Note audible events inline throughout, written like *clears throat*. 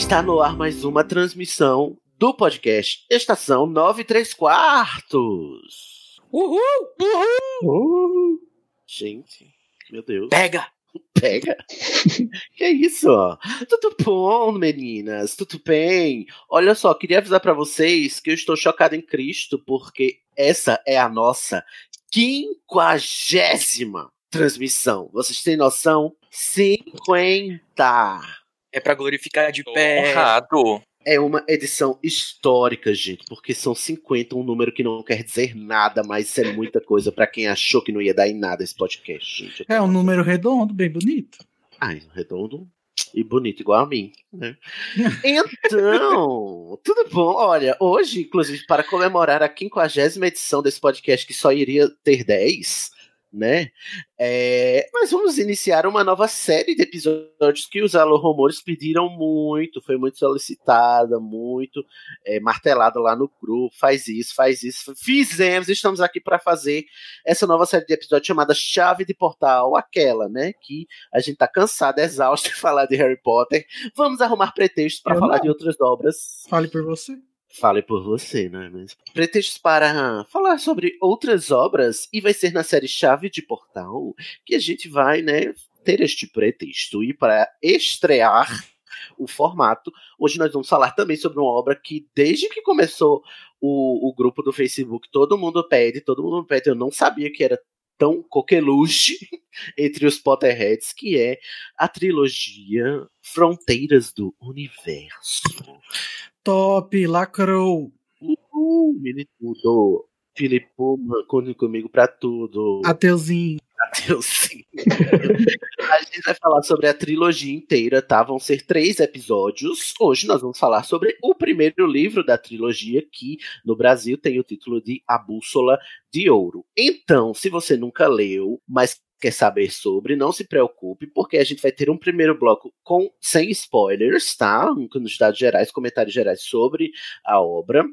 Está no ar mais uma transmissão do podcast Estação 93 Quartos. Uhul! Uhul! Gente, meu Deus. Pega! Pega. *laughs* que isso? Tudo bom, meninas? Tudo bem? Olha só, queria avisar pra vocês que eu estou chocado em Cristo porque essa é a nossa quinquagésima transmissão. Vocês têm noção? 50. É pra glorificar de pé. Honrado. É uma edição histórica, gente, porque são 50, um número que não quer dizer nada, mas isso é muita coisa pra quem achou que não ia dar em nada esse podcast, gente. É um número redondo, bem bonito. Ai, redondo e bonito, igual a mim, né? Então, *laughs* tudo bom? Olha, hoje, inclusive, para comemorar a 50 edição desse podcast, que só iria ter 10, né? É, nós vamos iniciar uma nova série de episódios que os Alô Rumores pediram muito, foi muito solicitada, muito é, martelada lá no grupo. Faz isso, faz isso. Fizemos, estamos aqui para fazer essa nova série de episódios chamada Chave de Portal, aquela, né? Que a gente tá cansado, exausto de *laughs* falar de Harry Potter. Vamos arrumar pretextos para falar não. de outras obras. Fale por você. Fale por você, não é mesmo? Pretextos para falar sobre outras obras e vai ser na série Chave de Portal que a gente vai, né, ter este pretexto e para estrear o formato. Hoje nós vamos falar também sobre uma obra que desde que começou o, o grupo do Facebook, todo mundo pede, todo mundo pede. Eu não sabia que era tão coqueluche *laughs* entre os Potterheads, que é a trilogia Fronteiras do Universo. Top, lacrou. Uhul, mini tudo. Filippo, conte comigo pra tudo. Ateuzinho. Deus, sim. a gente vai falar sobre a trilogia inteira, tá? Vão ser três episódios. Hoje nós vamos falar sobre o primeiro livro da trilogia, que no Brasil tem o título de A Bússola de Ouro. Então, se você nunca leu, mas quer saber sobre, não se preocupe, porque a gente vai ter um primeiro bloco com sem spoilers, tá? Com os dados gerais, comentários gerais sobre a obra.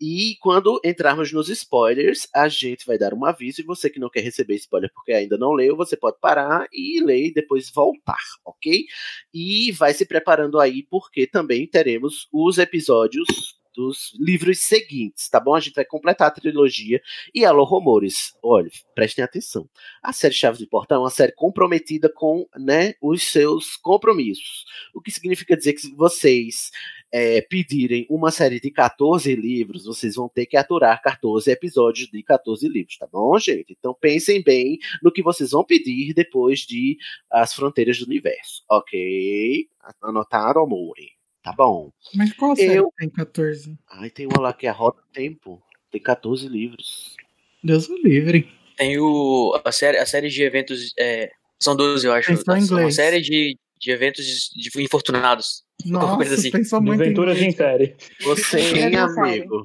E quando entrarmos nos spoilers, a gente vai dar um aviso. E você que não quer receber spoiler porque ainda não leu, você pode parar e ler e depois voltar, ok? E vai se preparando aí, porque também teremos os episódios dos livros seguintes, tá bom? A gente vai completar a trilogia. E alô, rumores, olha, prestem atenção. A série Chaves de Portal é uma série comprometida com né, os seus compromissos. O que significa dizer que vocês é, pedirem uma série de 14 livros, vocês vão ter que aturar 14 episódios de 14 livros, tá bom, gente? Então pensem bem no que vocês vão pedir depois de As Fronteiras do Universo, ok? Anotado, amore. Tá bom. Mas qual série Eu- tem 14? Ai, tem uma lá que é a Rota do Tempo. Tem 14 livros. Deus o livre. Tem o, a, série, a série de eventos. é, são 12, eu acho. São uma inglês. série de, de eventos de infortunados. Nossa, coisa assim. pensou muito Aventuras em em série. Você, hein, amigo?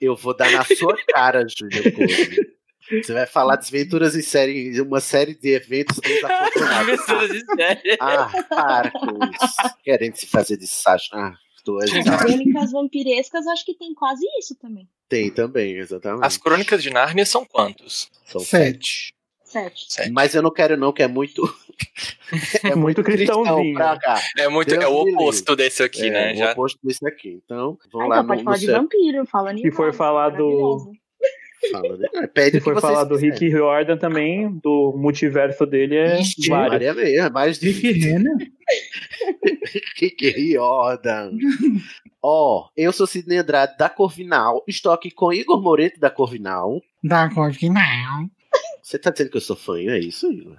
Eu vou dar na sua cara, Júlio. Você vai falar desventuras em série, uma série de eventos desafortunados. *laughs* Aventuras de série. Ah, para com isso. Querendo se fazer de Sasha. Ah, é Crônicas vampirescas, acho que tem quase isso também. Tem também, exatamente. As crônicas de Nárnia são quantos? São Sete. Sete. Sete. Mas eu não quero, não, que é muito. *laughs* é Muito cristãozinho. cá. É muito Deus é o oposto desse aqui, é, né? o Já oposto desse aqui. Então, Ah, vamos lá então pode no, falar no de céu. vampiro, falando em Se for falar do-. Fala, né? Ah, Pede Se o for falar do quiserem. Rick Riordan também, do multiverso dele é Ixi, vários. Maria mesmo, é mais de *laughs* Rick Riordan. Ó, eu sou Sidney Andrade da Corvinal. Estou aqui com Igor Moreto da Corvinal. Da Corvinal. Você tá dizendo que eu sou fã, é isso, Igor?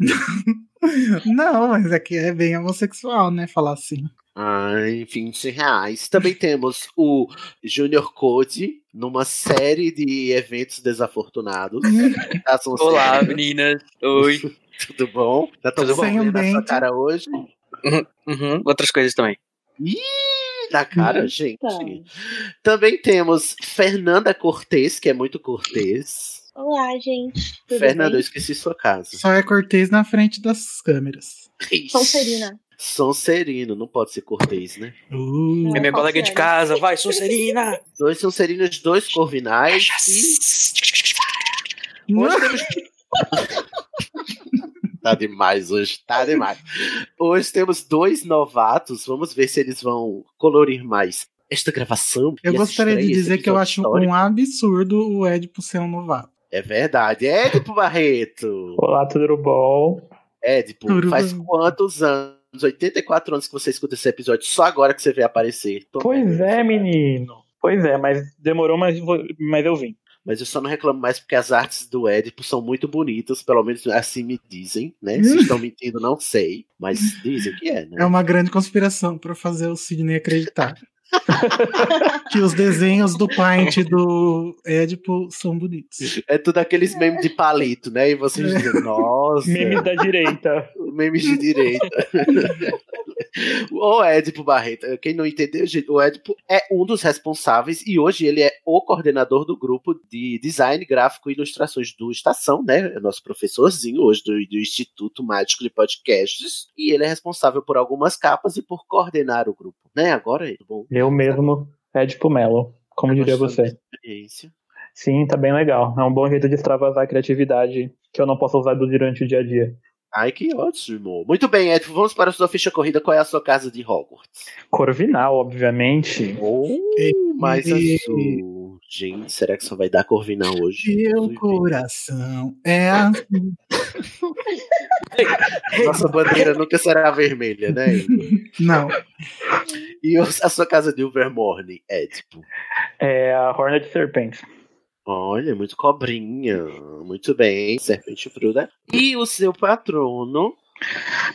*laughs* Não, mas aqui é bem homossexual, né? Falar assim. Ai, 20 reais. Também temos o Junior Code numa série de eventos desafortunados. *laughs* Tá, Olá, meninas. Oi. *laughs* Tudo bom? Tá tudo bom na sua cara hoje? Uhum, Outras coisas também. Ih, na cara, gente. Também temos Fernanda Cortez, que é muito cortês. Olá, gente. Tudo Fernanda, eu bem? esqueci sua casa. Só é cortês na frente das câmeras. Sonserina. Sonserino, não pode ser cortês, né? Uh, É minha colega de casa, vai, Sonserina! Dois Sonserinos, dois Corvinais e Hoje temos. *laughs* tá demais hoje, tá demais. Hoje temos dois novatos. Vamos ver se eles vão colorir mais esta gravação. eu gostaria de estreia, dizer que eu acho histórico. um absurdo o Edipo ser um novato. É verdade. Édipo Barreto. Olá, tudo bom? Édipo, Tudo faz bom. quantos anos? 84 anos que você escuta esse episódio, só agora que você vê aparecer. Tô Pois vendo. é, menino. Pois é, mas demorou, mas, mas eu vim. Mas eu só não reclamo mais porque as artes do Édipo são muito bonitas, pelo menos assim me dizem, né? Se estão mentindo, não sei, mas dizem que é, né? É uma grande conspiração pra fazer o Sidney acreditar. *laughs* que os desenhos do Paint do Edipo são bonitos. É tudo aqueles memes de palito, né? E vocês dizem, nossa, Meme da direita. memes de direita. *laughs* o Édipo Barreto, quem não entendeu, gente, o Édipo é um dos responsáveis e hoje ele é o coordenador do grupo de design gráfico e ilustrações do Estação, né? É nosso professorzinho hoje do, do Instituto Mágico de Podcasts. E ele é responsável por algumas capas e por coordenar o grupo, né? Agora, é bom. Eu mesmo, Edipo Mello, como diria você. Sim, tá bem legal. É um bom jeito de extravasar a criatividade que eu não posso usar durante o dia a dia. Ai, que ótimo. Muito bem, Édipo, vamos para a sua ficha corrida. Qual é a sua casa de Hogwarts? Corvinal, obviamente. Oh, mais E- azul. Gente, será que só vai dar Corvinal hoje? Meu coração é assim. *laughs* Nossa bandeira nunca será vermelha, né? Igor? Não, E a sua casa de Overmorning, Édipo? É a Hornet Serpente. Olha, muito cobrinha. Muito bem, serpente fruda. E o seu patrono?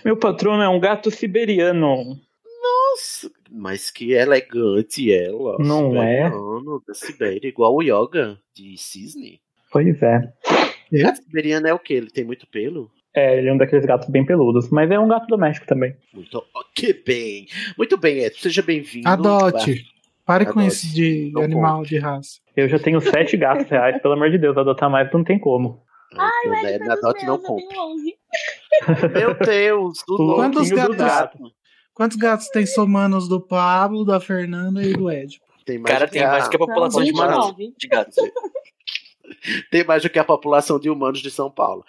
Meu patrono é um gato siberiano. Nossa, mas que elegante ela. Não é? Siberiano, Da Sibéria, igual o Yoga de Cisne. Pois é. Gato siberiano é o quê? Ele tem muito pelo? É, ele é um daqueles gatos bem peludos, mas é um gato doméstico também. Muito que bem. Muito bem, Edson. Seja bem-vindo. adote. Pare com Adote. isso de Não animal de raça. Eu já tenho sete gatos reais, pelo amor de Deus, adotar mais não tem como. Ai, né, Édipo é adote não compra. *laughs* 11. Meu Deus, do. Quantos louquinho do gatos? gato. Quantos gatos tem somando os do Pablo, da Fernanda e do Edipo? Tem mais Cara, do tem mais que a Não, população de Manaus. 29. De gatos. *laughs* tem mais do que a população de humanos de São Paulo.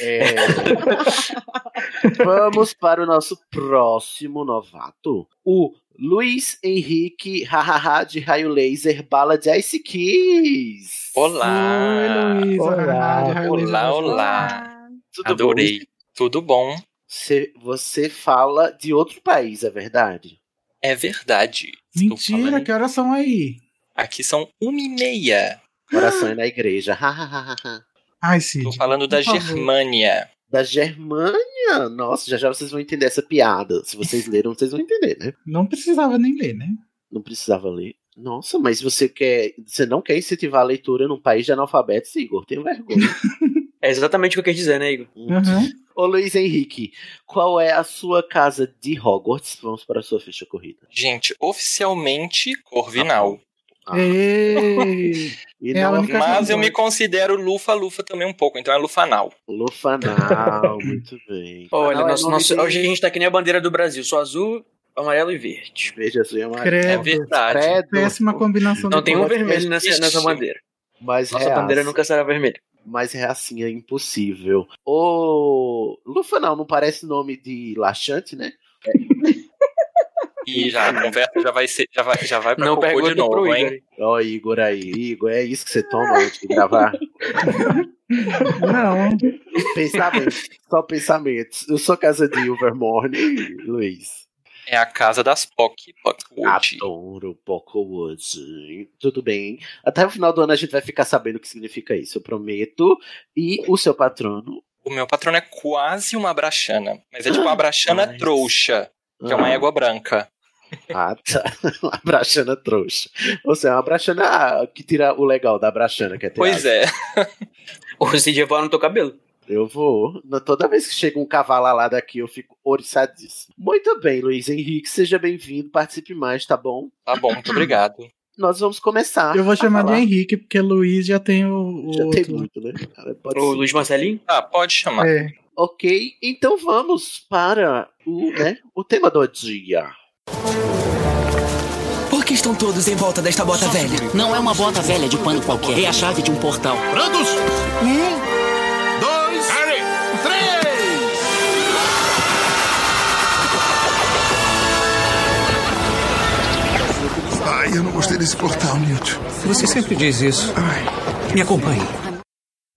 É, *laughs* Vamos para o nosso próximo novato. O Luiz Henrique Hahaha de Raio Laser Bala de Ice Kiss. Olá! Oi, Luísa. Olá. Olá, olá. Tudo bom? Adorei. Tudo bom? Você, você fala de outro país, é verdade? É verdade. Mentira, falando- que horas são aí? Aqui são uma e meia. Coração é na igreja. Hahaha. *laughs* Ai, Cid. Estou falando da. Germânia. Da Germânia. Nossa, já já vocês vão entender essa piada. Se vocês leram, vocês vão entender, né? Não precisava nem ler, né? Não precisava ler. Nossa, mas você quer. Você não quer incentivar a leitura num país de analfabetos, Igor? Tenho vergonha. *laughs* É exatamente o que eu quis dizer, né, Igor? Uhum. Ô Luiz Henrique, qual é a sua casa de Hogwarts? Vamos para a sua ficha corrida. Gente, oficialmente Corvinal. Ah, Ei, *laughs* e é não Mas eu me considero Lufa-Lufa também um pouco, então é Lufanal. Lufanal, *laughs* muito bem. Olha, é nosso, hoje a gente tá que nem a bandeira do Brasil, só azul, amarelo e verde. Verde, azul e amarelo. É credo. verdade. Credo. Péssima combinação Não tem um vermelho nessa, nessa bandeira. Mas Nossa é bandeira assim. nunca será vermelha. Mas é assim, é impossível. Ô. Lufanal não parece nome de laxante, né? *laughs* E já a conversa já vai ser, já vai, já vai pra Não cocô de novo, pro hein? Ó, Igor aí. Igor, é isso que você toma antes de gravar? Não, Pensamentos. Só pensamentos. Eu sou casa de Ilvermorny, Luiz. É a casa das POC. POC Adoro Pockwood. Tudo bem. Até o final do ano a gente vai ficar sabendo o que significa isso, eu prometo. E o seu patrono? O meu patrono é quase uma brachana, mas é tipo uma brachana Mas- trouxa, que é uma Ah. égua branca. *laughs* Ah, tá. *laughs* Uma brachana trouxa. Ou seja, uma brachana que tira o legal da brachana, que é ter Pois é. Ou você já no teu cabelo. Eu vou. Toda vez que chega um cavalo alado aqui, eu fico oriçadíssimo. Muito bem, Luiz Henrique, seja bem-vindo. Participe mais, tá bom? Tá bom, muito obrigado. Nós vamos começar. eu vou a chamar de. Henrique, porque Luiz já tem o, o Já outro. tem muito, né? Pode O ser. Luiz Marcelinho? Ah, pode chamar. É. Ok, então vamos para o, né, o tema do dia. Por que estão todos em volta desta bota velha? Não é uma bota velha de pano qualquer, é a chave de um portal. Prontos? Um, dois, três! Ai, eu não gostei desse portal, Newt. Você sempre diz isso. Me acompanhe.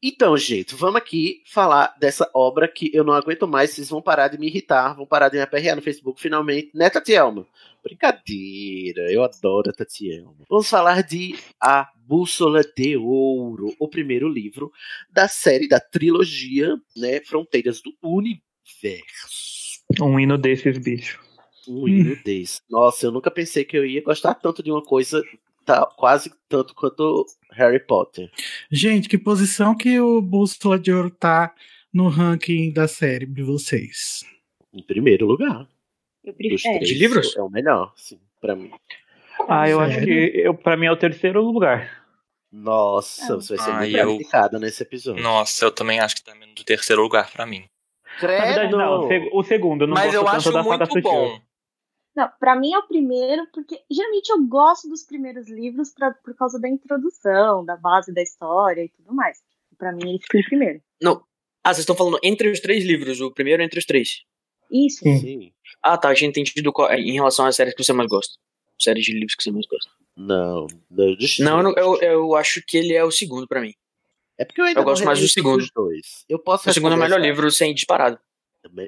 Então, gente, vamos aqui falar dessa obra que eu não aguento mais. Vocês vão parar de me irritar, vão parar de me aperrear no Facebook finalmente, né, Tatielma? Brincadeira, eu adoro a Tatielma. Vamos falar de A Bússola de Ouro, o primeiro livro da série, da trilogia, né, Fronteiras do Universo. Um hino desses bichos. Um hino desse. Nossa, eu nunca pensei que eu ia gostar tanto de uma coisa tá, quase tanto quanto Harry Potter. Gente, que posição que o Bússola de Ouro tá no ranking da série de vocês? Em primeiro lugar. Eu prefiro. três, De livros? É o melhor, sim, pra mim. Ah, eu acho Sério? que eu, pra mim é o terceiro lugar. Nossa, você vai ser Ah, muito eu- criticada nesse episódio. Nossa, eu também acho que tá no terceiro lugar pra mim. Na verdade, não. O, seg- o segundo, eu não Mas gosto eu tanto acho muito Sutil. bom. Não, pra mim é o primeiro, porque geralmente eu gosto dos primeiros livros pra, por causa da introdução, da base da história e tudo mais. Pra mim ele fica em primeiro. Não. Ah, vocês estão falando entre os três livros, o primeiro entre os três. Isso. Sim. Ah, tá, eu tinha entendido qual- em relação às séries que você mais gosta. Séries de livros que você mais gosta. Não, não, deixa- Não, eu, não- eu, eu acho que ele é o segundo pra mim. É porque eu ainda eu gosto mais do segundo. dois. Eu posso O segundo é o melhor livro sem disparado.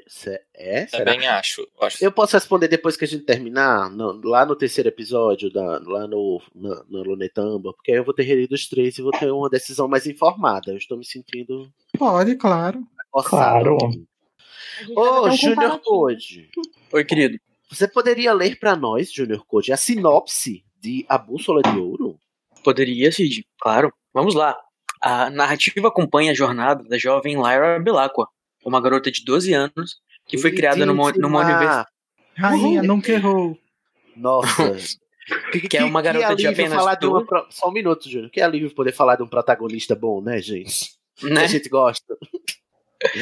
Se- É? Será? Também acho. Eu acho. Eu posso responder depois que a gente terminar, no- lá no terceiro episódio, da- lá no, na, no Lunetamba, porque aí eu vou ter relido os três e vou ter uma decisão mais informada. Eu estou me sentindo Pode, claro. Claro. Ô, um Junior. Code, Oi, querido. você poderia ler pra nós, Junior Code, a sinopse de A Bússola de Ouro? Poderia, Cid. Claro. Vamos lá. A narrativa acompanha a jornada da jovem Lyra Belacqua, uma garota de 12 anos que foi criada numa, numa universidade. Rainha, nunca errou. Nossa. *laughs* Que é uma garota de apenas falar de uma Só um minuto, Júnior. Que alívio poder falar de um protagonista bom, né, gente? Que Né? a gente gosta.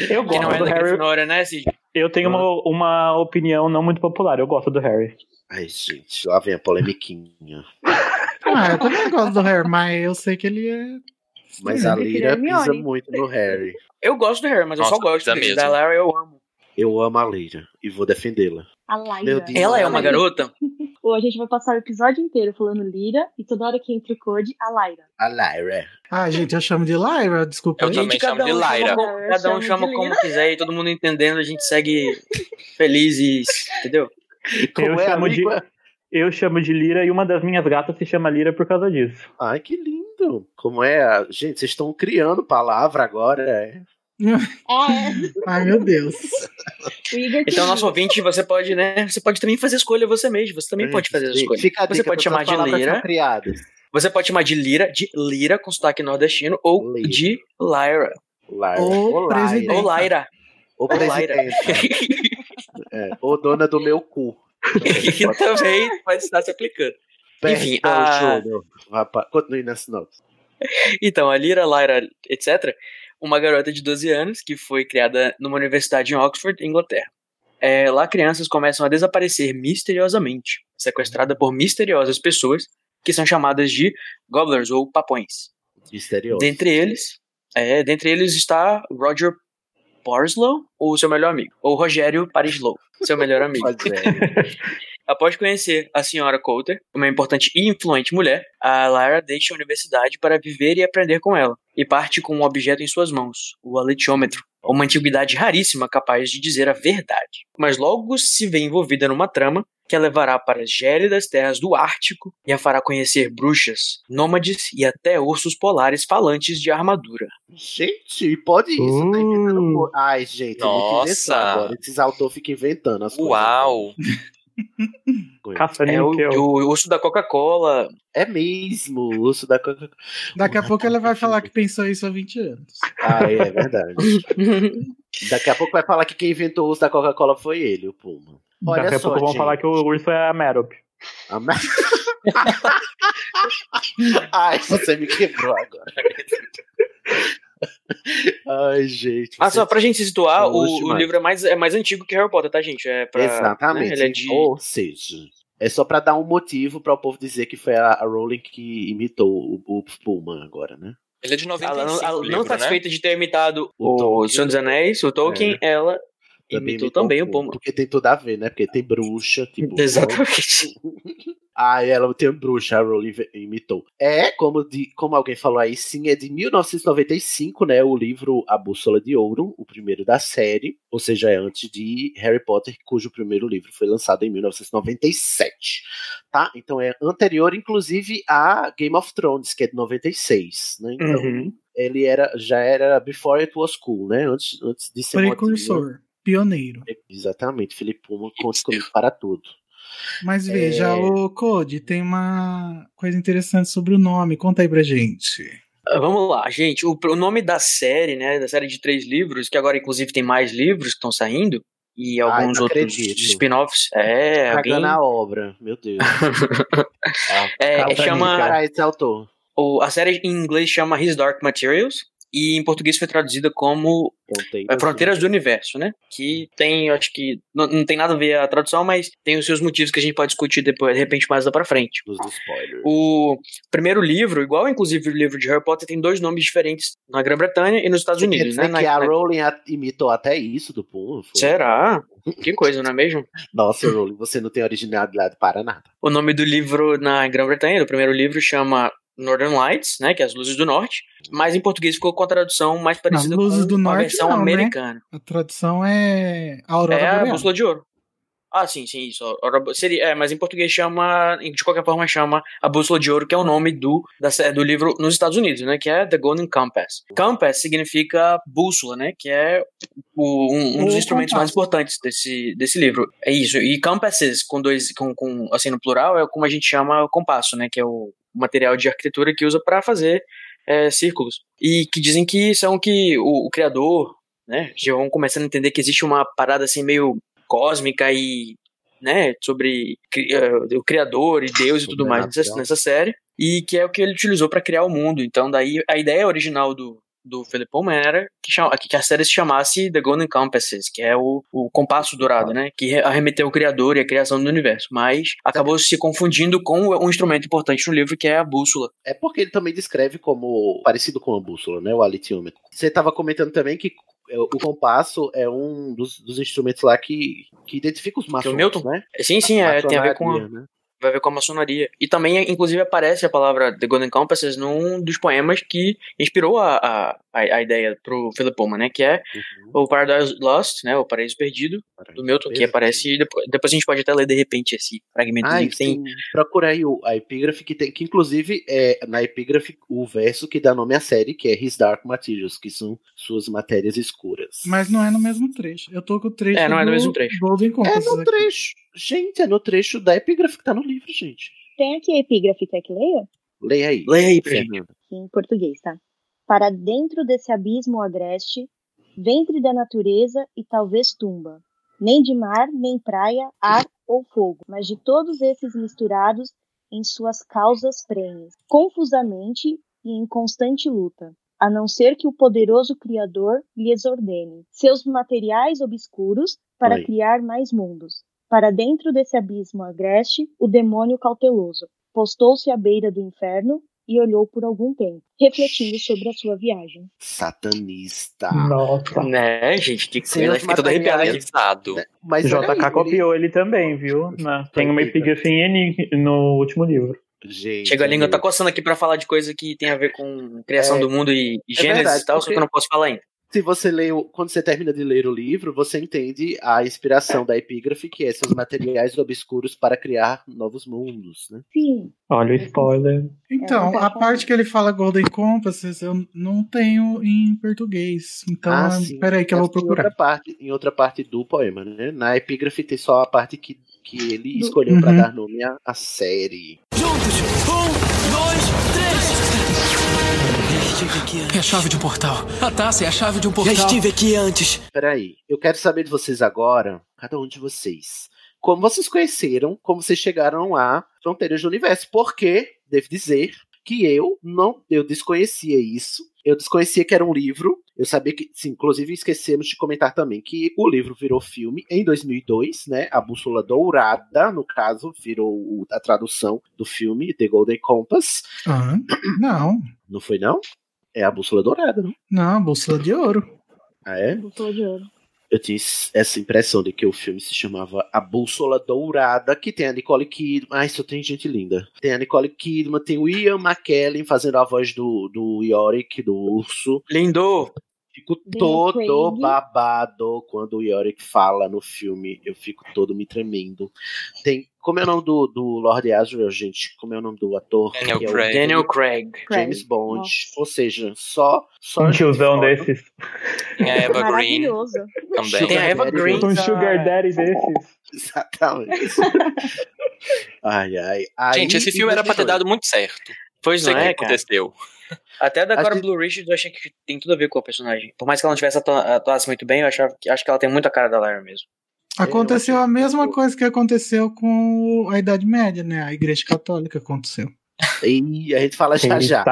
Eu Que não gosto é do da Harry. Grifinória, né, Cid? Eu tenho uma, uma opinião não muito popular. Eu gosto do Harry. Ai, gente, lá vem a polemiquinha. *laughs* Ah, eu também gosto do Harry, mas eu sei que ele é. Mas a Eu prefiro Lira Hermione. pisa muito no Harry. Eu gosto do Harry, mas eu Nossa, só gosto dele. mesmo. Da Lyra eu amo. Eu amo a Lira e vou defendê-la. A Lyra. Deus. Ela é uma garota? *laughs* Ou a gente vai passar o episódio inteiro falando Lyra e toda hora que entra o Code, a Lyra. A Lyra. Ah, gente, eu chamo de Lyra, desculpa Eu aí. também chamo de um Lyra. chama como- cada um Eu chama de como Lyra. quiser e todo mundo entendendo, a gente segue *laughs* feliz e. Entendeu? Como eu, é a chamo de, eu chamo de Lira e uma das minhas gatas se chama Lira por causa disso. Ai, que lindo. Como é a... Gente, vocês estão criando palavra agora. É. É, Ai, meu Deus. Então, nosso ouvinte, você pode, né? Você pode também fazer escolha você mesmo. Você também pode fazer a escolha. Fica Você pode chamar de Lira. Você pode chamar de Lira, de Lira com sotaque nordestino, ou Lira. de Lyra. Lyra. Ou presidente. Lyra. Ou Lyra. Ou Lyra. *laughs* É, Ou dona do meu cu. que *laughs* também pode estar se aplicando. Enfim, a- Júnior. Rapaz, Continue. *laughs* Então, a Lyra, Lyra, etc., uma garota de 12 anos que foi criada numa universidade em Oxford, Inglaterra. É, lá, crianças começam a desaparecer misteriosamente, sequestrada por misteriosas pessoas que são chamadas de gobblers ou papões. Misterioso. Dentre eles, é, dentre eles está Roger Parslow, ou seu melhor amigo, ou Rogério Parislow, seu melhor *laughs* amigo. *laughs* Após conhecer a senhora Coulter, uma importante e influente mulher, a Lyra deixa a universidade para viver e aprender com ela, e parte com um objeto em suas mãos, o aletiômetro, uma antiguidade raríssima capaz de dizer a verdade. Mas logo se vê envolvida numa trama que a levará para as gélidas terras do Ártico e a fará conhecer bruxas, nômades e até ursos polares falantes de armadura. Gente, pode isso, tá inventando. por- Ai, gente, Nossa. agora. Esses autores ficam inventando as Uau! coisas. Caça É o, o urso da Coca-Cola. É mesmo, o urso da Coca. Daqui a pouco ela vai falar que pensou isso há 20 anos. Ah, é verdade. *laughs* Daqui a pouco vai falar que quem inventou o urso da Coca-Cola foi ele, o Puma. Olha Daqui a só, pouco vão gente. falar que o urso é a Merop. A me- *laughs* Ai, você me quebrou agora. *laughs* *laughs* Ai, gente. Ah, só pra gente se situar, o, o livro é mais, é mais antigo que Harry Potter, tá, gente? É pra, Exatamente. né, Ele é de... Ou seja, é só pra dar um motivo para o povo dizer que foi a, a Rowling que imitou o, o Puma agora, né? Ele é de 95, Ela não, ela o não livro, satisfeita de ter imitado O o. Senhor dos Anéis, o Tolkien, ela imitou também o Puma. Porque tem tudo a ver, né? Porque tem bruxa, tipo. *laughs* Exatamente. *laughs* Ah, ela tem bruxa, a Rowling imitou. É, como, de, como alguém falou aí, sim, é de 1995, né? O livro A Bússola de Ouro, o primeiro da série. Ou seja, é antes de Harry Potter, cujo primeiro livro foi lançado em 1997. Tá? Então é anterior, inclusive, a Game of Thrones, que é de 96, né? Então, Uhum. ele era, já era Before It Was Cool, né? Antes, antes de ser modinha. Precursor, pioneiro. Exatamente, Felipe Puma conta comigo para tudo. Mas veja, É. o Code, tem uma coisa interessante sobre o nome. Conta aí pra gente. Ah, Vamos lá, gente. O, o nome da série, né? Da série de três livros, que agora inclusive tem mais livros que estão saindo, e Ai, alguns não outros spin-offs. É, alguém. Cagando a obra, meu Deus. *laughs* Ah, É, chama- Cara, esse autor. O, a série em inglês chama His Dark Materials. E em português foi traduzida como Fronteiras, é, Fronteiras do Universo, né? Que tem, eu acho que. Não, não tem nada a ver a tradução, mas tem os seus motivos que a gente pode discutir depois, de repente, mais lá pra frente. Dos spoilers. O primeiro livro, igual inclusive o livro de Harry Potter, tem dois nomes diferentes na Grã-Bretanha e nos Estados Quer Unidos, né? Na- que a na- Rowling imitou até isso do foi? Será? Que coisa, não é mesmo? Nossa, Rowling, você não tem originalidade para nada. O nome do livro na Grã-Bretanha, do primeiro livro, chama Northern Lights, né? Que é as luzes do norte. Mas em português ficou com a tradução mais parecida Luzes com do a Norte versão não, né? americana. A tradução é Aurora É a bússola de ouro. Ah, sim, sim, isso. Aurora Seria, é, mas em português chama, de qualquer forma, chama A Bússola de Ouro, que é o nome do, da, do livro nos Estados Unidos, né? Que é The Golden Compass. Compass significa bússola, né? Que é o- um, um dos O instrumentos mais compasso. importantes desse, desse livro. É isso. E compasses, com dois, com, com, assim, no plural, é como a gente chama o compasso, né? Que é o material de arquitetura que usa para fazer é, círculos. E que dizem que são que o, o criador, né? Já vão começando a entender que existe uma parada assim meio cósmica e, né, sobre eh, o criador e Deus e tudo mais nessa, nessa série, e que é o que ele utilizou para criar o mundo. Então, daí a ideia original do do Philip Pullman era que, chama- que a série se chamasse The Golden Compasses, que é o, o compasso dourado, né? Que re- arremeteu ao criador e a criação do universo. Mas acabou se confundindo com um instrumento importante no livro, que é a bússola. É porque ele também descreve como parecido com a bússola, né? O alitiômetro. Você estava comentando também que é, o compasso é um dos, dos instrumentos lá que, que identifica os maçons, Newton? né? Sim, sim, é, tem a ver com né? Vai ver com a maçonaria. E também, inclusive, aparece a palavra The Golden Compasses num dos poemas que inspirou a, a, a ideia pro Philip Pullman, né? Que é Uhum. o Paradise Lost, né? O Paraíso Perdido, do Milton, que aparece. E depois, depois a gente pode até ler de repente esse fragmento Ah, tem. sim. Procura aí o- a epígrafe que tem, que inclusive é na epígrafe o verso que dá nome à série, que é His Dark Materials, que são suas matérias escuras. Mas não é no mesmo trecho. Eu tô com o trecho. É, não é no mesmo trecho. Golden É Compass. no aqui. trecho. Gente, é no trecho da epígrafe que tá no livro, gente. Tem aqui a epígrafe, quer que leia? Leia aí. Leia aí. Fernanda. Em português, tá? Para dentro desse abismo agreste, ventre da natureza e talvez tumba. Nem de mar, nem praia, ar ou fogo, mas de todos esses misturados em suas causas prenhes, confusamente e em constante luta, a não ser que o poderoso Criador lhes ordene seus materiais obscuros para Oi. criar mais mundos. Para dentro desse abismo agreste, o demônio cauteloso postou-se à beira do inferno e olhou por algum tempo, refletindo sobre a sua viagem. Satanista. Nossa. Né, gente? Que Sim, ela fica toda arrepiada aqui. Pesado. Mas JK aí, copiou ele também, viu? Na- Tem uma epígrafe em Eni no último livro. Gente, Chega a língua, tá coçando aqui pra falar de coisa que tem a ver com criação É. do mundo e, e É gêneros verdade, e tal, só porque- que eu não posso falar ainda. Se você lê, o- quando você termina de ler o livro, você entende a inspiração da epígrafe, que é seus materiais obscuros para criar novos mundos, né? Sim. Olha o spoiler. Então, É, a parte que ele fala Golden Compasses eu não tenho em português. Então, Ah, sim. peraí que eu vou Em outra procurar. parte, em outra parte do poema, né? Na epígrafe tem só a parte que, que ele escolheu para Uhum. dar nome à, à série. Juntos! Um, dois, três! Estive aqui antes. É a chave de um portal. A taça é a chave de um Já portal. estive aqui antes. Peraí, eu quero saber de vocês agora, cada um de vocês. Como vocês conheceram, como vocês chegaram a Fronteiras do Universo. Porque, devo dizer, que eu não, eu desconhecia isso. Eu desconhecia que era um livro. Eu sabia que, sim, inclusive esquecemos de comentar também que o livro virou filme em 2002, né? A Bússola Dourada, no caso, virou a tradução do filme The Golden Compass. Ah, não, Não foi não? É a Bússola Dourada, não? não, bússola de ouro. Ah, é? Bússola de ouro. Eu tinha essa impressão de que o filme se chamava A Bússola Dourada, que tem a Nicole Kidman. Ai, só tem gente linda. Tem a Nicole Kidman, tem o Ian McKellen fazendo a voz do, do Yorick, do urso. Lindo! Fico todo Craig. babado quando o Yorick fala no filme. Eu fico todo me tremendo. Tem. Como é o nome do, do Lord Asriel, gente? Como é o nome do ator? Daniel Que é Craig. Daniel Craig. James. Bond. Nossa. Ou seja, só. só Um tiozão foda. desses. Tem a Eva Green também. Tem a Eva. Green. Um sugar daddy desses. Exatamente. *laughs* ai, ai. Aí, Gente, esse filme era pra ter dado muito certo. Pois Não o que é, cara. Até da Cora que- Blue Richard eu achei que tem tudo a ver com a personagem. Por mais que ela não tivesse atu atuasse muito bem, eu achava que, acho que ela tem muita cara da Lyra mesmo. Aconteceu eu a mesma coisa que aconteceu com a Idade Média, né? A Igreja Católica aconteceu. E a gente fala já já.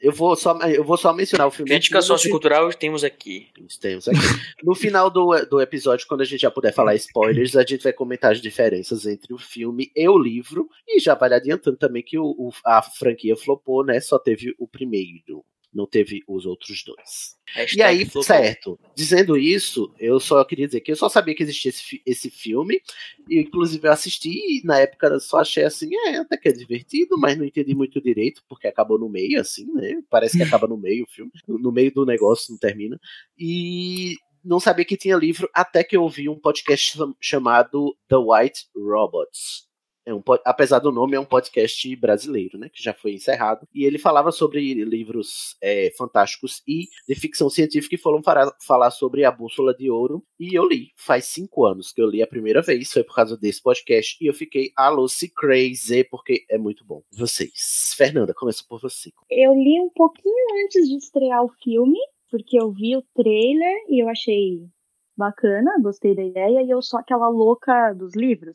Eu vou só, eu vou só mencionar o filme. Crítica No sociocultural temos aqui. Temos aqui. No final do, do episódio, quando a gente já puder falar spoilers, a gente vai comentar as diferenças entre o filme e o livro. E já vai adiantando também que o, o- a franquia flopou, né? Só teve o primeiro. Não teve os outros dois. E Hashtag aí, flopou. certo. Dizendo isso, eu só queria dizer que eu só sabia que existia esse, esse filme. E, inclusive, eu assisti e na época eu só achei assim, é, até que é divertido, mas não entendi muito direito, porque acabou no meio, assim, né? Parece que acaba no meio o filme. No meio do negócio, não termina. E não sabia que tinha livro, até que eu ouvi um podcast cham- chamado The White Robots. É um, apesar do nome, é um podcast brasileiro, né? Que já foi encerrado. E ele falava sobre livros é, fantásticos e de ficção científica e foram falar, sobre a Bússola de Ouro. E eu li. Faz cinco anos que eu li a primeira vez. Foi por causa desse podcast. E eu fiquei a Lucy Crazy, porque é muito bom. Vocês. Fernanda, começa por você. Eu li um pouquinho antes de estrear o filme, porque eu vi o trailer e eu achei bacana, gostei da ideia, e eu sou aquela louca dos livros.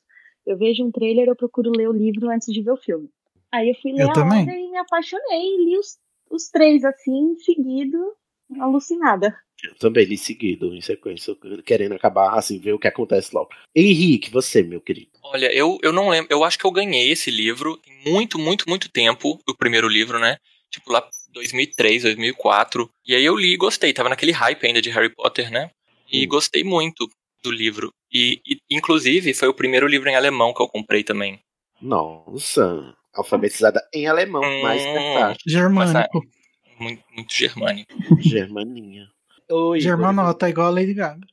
Eu vejo um trailer, eu procuro ler o livro antes de ver o filme. Aí eu fui ler Eu a também. obra e me apaixonei, e li os, os três assim, seguido, alucinada. Eu também li seguido, em sequência, querendo acabar, assim, ver o que acontece logo. Henrique, você, meu querido. Olha, eu, eu não lembro. Eu acho que eu ganhei esse livro tem muito, muito, muito tempo. O primeiro livro, né? Tipo lá 2003, 2004. E aí eu li e gostei. Tava naquele hype ainda de Harry Potter, né? E Hum. gostei muito do livro. E, e, inclusive, foi o primeiro livro em alemão que eu comprei também. Nossa, alfabetizada em alemão, mais Hum. fantástico. Germânico. Muito, muito germânico. Germaninha. Oi, Germanota, igual a Lady Gaga.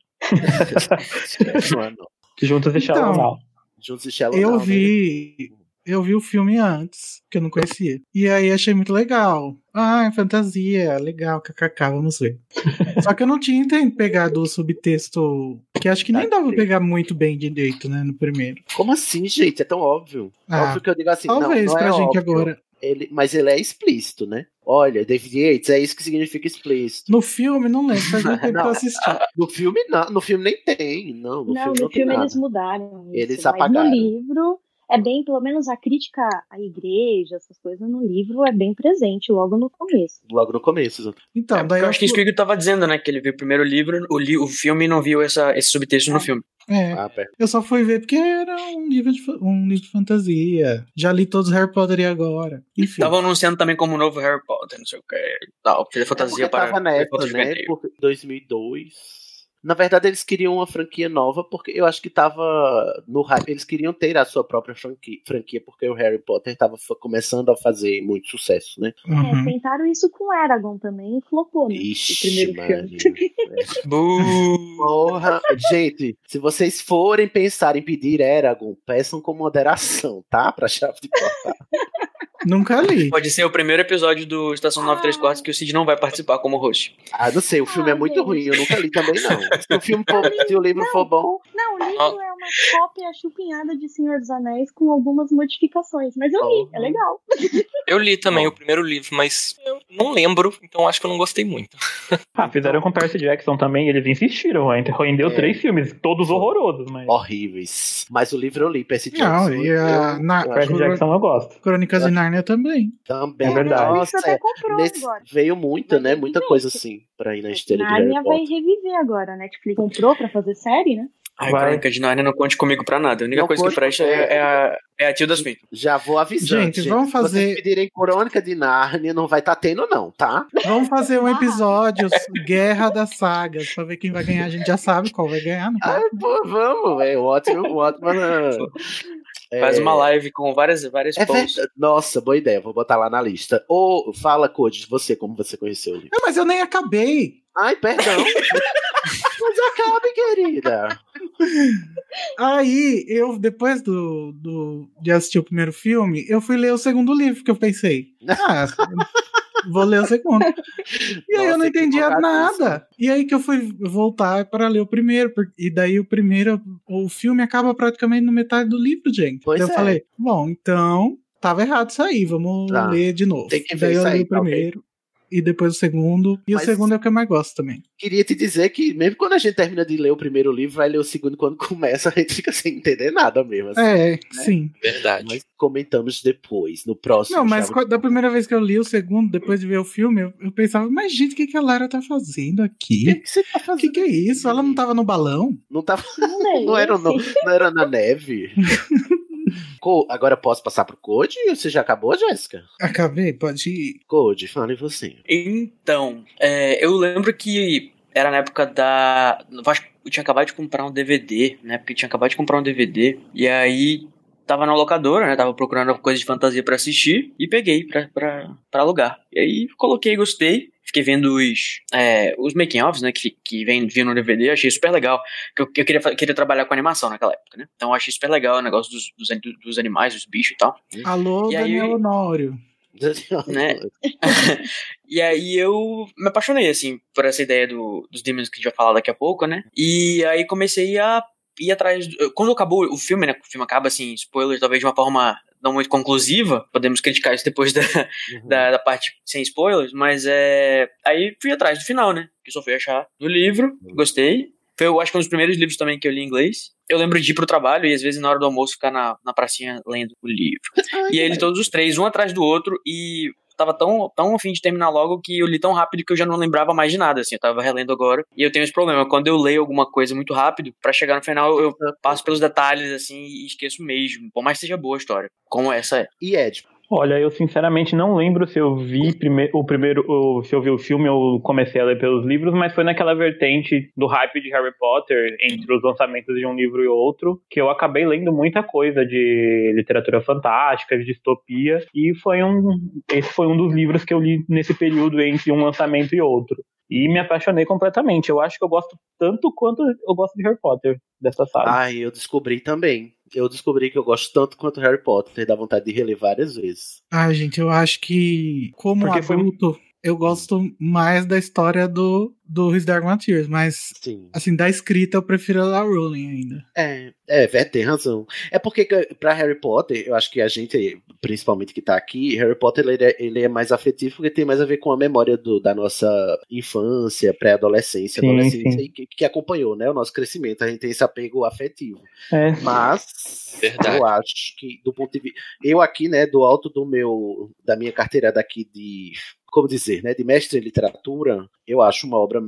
Juntos e Shallow Então, Now. Juntos e Shallow Eu né? vi. Eu vi o filme antes, que eu não conhecia. E aí achei muito legal. Ah, é fantasia, legal, kkk, vamos ver. *laughs* Só que eu não tinha pegado o subtexto, que acho que nem dava pra pegar muito bem direito, né, no primeiro. Como assim, gente? É tão óbvio. Ah, óbvio que eu digo assim, não, talvez não é pra gente óbvio. agora. Ele, mas ele é explícito, né? Olha, David Yates, é isso que significa explícito. No filme, não lembro, faz muito *laughs* tempo que eu Não. assisti. No filme, não. No filme nem tem. Não, no não, filme no não tem filme nada. eles mudaram. Eles isso, mas apagaram. no livro é bem, pelo menos a crítica à igreja, essas coisas no livro é bem presente logo no começo. Logo no começo. exato. Então, daí Eu acho que isso que o Igor tava dizendo, né? Que ele viu primeiro o livro, o, li o filme não viu essa, esse subtexto no filme. É, Ah, eu só fui ver porque era um livro de, um livro de fantasia. Já li todos os Harry Potter e agora. Enfim. Estavam anunciando também como novo Harry Potter, não sei o que. Tal, porque É fantasia porque para tava Harry nessa, Potter né? juvenil. Porque 2002. Na verdade, eles queriam uma franquia nova, porque eu acho que tava no hype. Eles queriam ter a sua própria franquia, franquia porque o Harry Potter tava fa- começando a fazer muito sucesso, né? Uhum. É, tentaram isso com Eragon também e flopou, né? o Ixi, primeiro Maria. filme. *laughs* Buuu. Porra, gente, se vocês forem pensar em pedir Eragon, peçam com moderação, tá? Pra chave de portal. *laughs* Nunca li. Pode ser o primeiro episódio do Estação 93 Quartos que o Cid não vai participar como host. Ah, não sei, o filme é Ah, muito gente. ruim, eu nunca li também, não. *laughs* Se o, filme for, se o livro for bom, Não, o livro é uma cópia chupinhada de Senhor dos Anéis com algumas modificações, mas eu li, é legal. Eu li também o primeiro livro, mas eu não lembro, então acho que eu não gostei muito. *laughs* Ah, fizeram com Percy Jackson também, eles insistiram, hein? rendeu É. três filmes, todos horrorosos, mas horríveis. Mas o livro eu li, Percy Não, Jackson. e a, eu- na, Percy Jackson eu gosto. Crônicas de Nárnia também. também. É verdade. Nossa, até comprou nesse- agora. veio muita, Vai né? reviver. Muita coisa assim pra ir na esteira de Harry Nárnia vai reviver agora, a Netflix comprou pra fazer série, né? Ai, Vai. Crônica de Nárnia, não conte comigo pra nada. A única Não coisa que presta é, é a, é a Tilda Swinton. Já vou avisando. Gente, vamos Se vocês fazer- pedirem Crônica de Nárnia, não vai estar tendo, não, tá? Vamos fazer um episódio Guerra das Sagas pra ver quem vai ganhar. A gente já sabe qual vai ganhar, não Ah, pô, vamos, velho. Ótimo, ótimo. É, Faz uma live com várias, várias É posts. verdade. Nossa, boa ideia. Vou botar lá na lista. Ou fala, Code, você, como você conheceu o livro. Não, mas eu nem acabei. Ai, perdão. Mas acabe, querida. Aí, eu, depois do, do, de assistir o primeiro filme, eu fui ler o segundo livro, que eu pensei. Ah, vou ler o segundo. E aí eu Nossa, não entendia nada. E aí que eu fui voltar para ler o primeiro. E daí o primeiro, o filme acaba praticamente no metade do livro, gente. Pois eu é. falei, bom, então tava errado isso aí, vamos Tá. ler de novo. Tem que ver daí eu isso li o tá ok. E depois o segundo. E Mas- o segundo é o que eu mais gosto também. Queria te dizer que, mesmo quando a gente termina de ler o primeiro livro, vai ler o segundo quando começa, *laughs* a gente fica sem entender nada mesmo. assim. É, sim. Verdade. Mas comentamos depois, no próximo. Não, mas Chave- da primeira vez que eu li o segundo, depois de ver o filme, eu, eu pensava, mas gente, o que, que a Lara tá fazendo O aqui? que, que você tá O fazendo? que, que é isso? Ela não tava no balão? Não, tava, Não, *laughs* não, era, no- não era na neve. *laughs* Co- Agora posso passar pro Code? Você já acabou, Jéssica? Acabei, pode ir. Code, fale você. Então, é, eu lembro que era na época da. eu tinha acabado de comprar um DVD, né? Porque eu tinha acabado de comprar um DVD. E aí tava na locadora, né? Tava procurando coisa de fantasia pra assistir. E peguei pra, pra, pra alugar. E aí coloquei, gostei. Fiquei vendo os, é, os making-offs, né? Que, que vem, vinham no DVD. Achei super legal. Que eu, eu queria, queria trabalhar com animação naquela época, né? Então eu achei super legal o negócio dos, dos, dos animais, dos bichos e tal. Alô, E aí- Daniel Honório. Né? *laughs* e aí eu me apaixonei, assim, por essa ideia do, dos Demons que a gente vai falar daqui a pouco, né? E aí comecei a ir atrás. do- Quando acabou o filme, né? O filme acaba, assim, spoiler, talvez de uma forma não muito conclusiva. Podemos criticar isso depois da, Uhum. da, da parte sem spoilers, mas é. Aí fui atrás do final, né? Que só fui achar no livro, gostei. Foi, eu acho que um dos primeiros livros também que eu li em inglês. Eu lembro de ir pro trabalho e às vezes na hora do almoço ficar na, na pracinha lendo o livro. E aí li todos os três, um atrás do outro, e tava tão, tão afim de terminar logo que eu li tão rápido que eu já não lembrava mais de nada, assim, eu tava relendo agora. E eu tenho esse problema, quando eu leio alguma coisa muito rápido, pra chegar no final eu passo pelos detalhes, assim, e esqueço mesmo, por mais que seja boa a história, como essa é. E Ed? Olha, eu sinceramente não lembro se eu vi prime o primeiro, ou se eu vi o filme ou comecei a ler pelos livros, mas foi naquela vertente do hype de Harry Potter entre os lançamentos de um livro e outro que eu acabei lendo muita coisa de literatura fantástica, de distopia e foi um esse foi um dos livros que eu li nesse período entre um lançamento e outro. E me apaixonei completamente. Eu acho que eu gosto tanto quanto eu gosto de Harry Potter dessa saga. Ai, eu descobri também. Eu descobri que eu gosto tanto quanto Harry Potter, dá vontade de reler várias vezes. Ai, gente, eu acho que, como Porque foi- adulto, eu gosto mais da história do, do His Dark Materials, mas Sim. assim, da escrita eu prefiro a Rowling ainda. É, é, tem razão. É porque que, pra Harry Potter, eu acho que a gente, principalmente que tá aqui, Harry Potter ele é, ele é mais afetivo porque tem mais a ver com a memória do, da nossa infância, pré-adolescência, Sim, adolescência, sim. que, que acompanhou, né, o nosso crescimento. A gente tem esse apego afetivo. É. Mas Verdade. eu acho que do ponto de vista, eu aqui, né, do alto do meu da minha carteira daqui de como dizer, né, de mestre em literatura, eu acho uma obra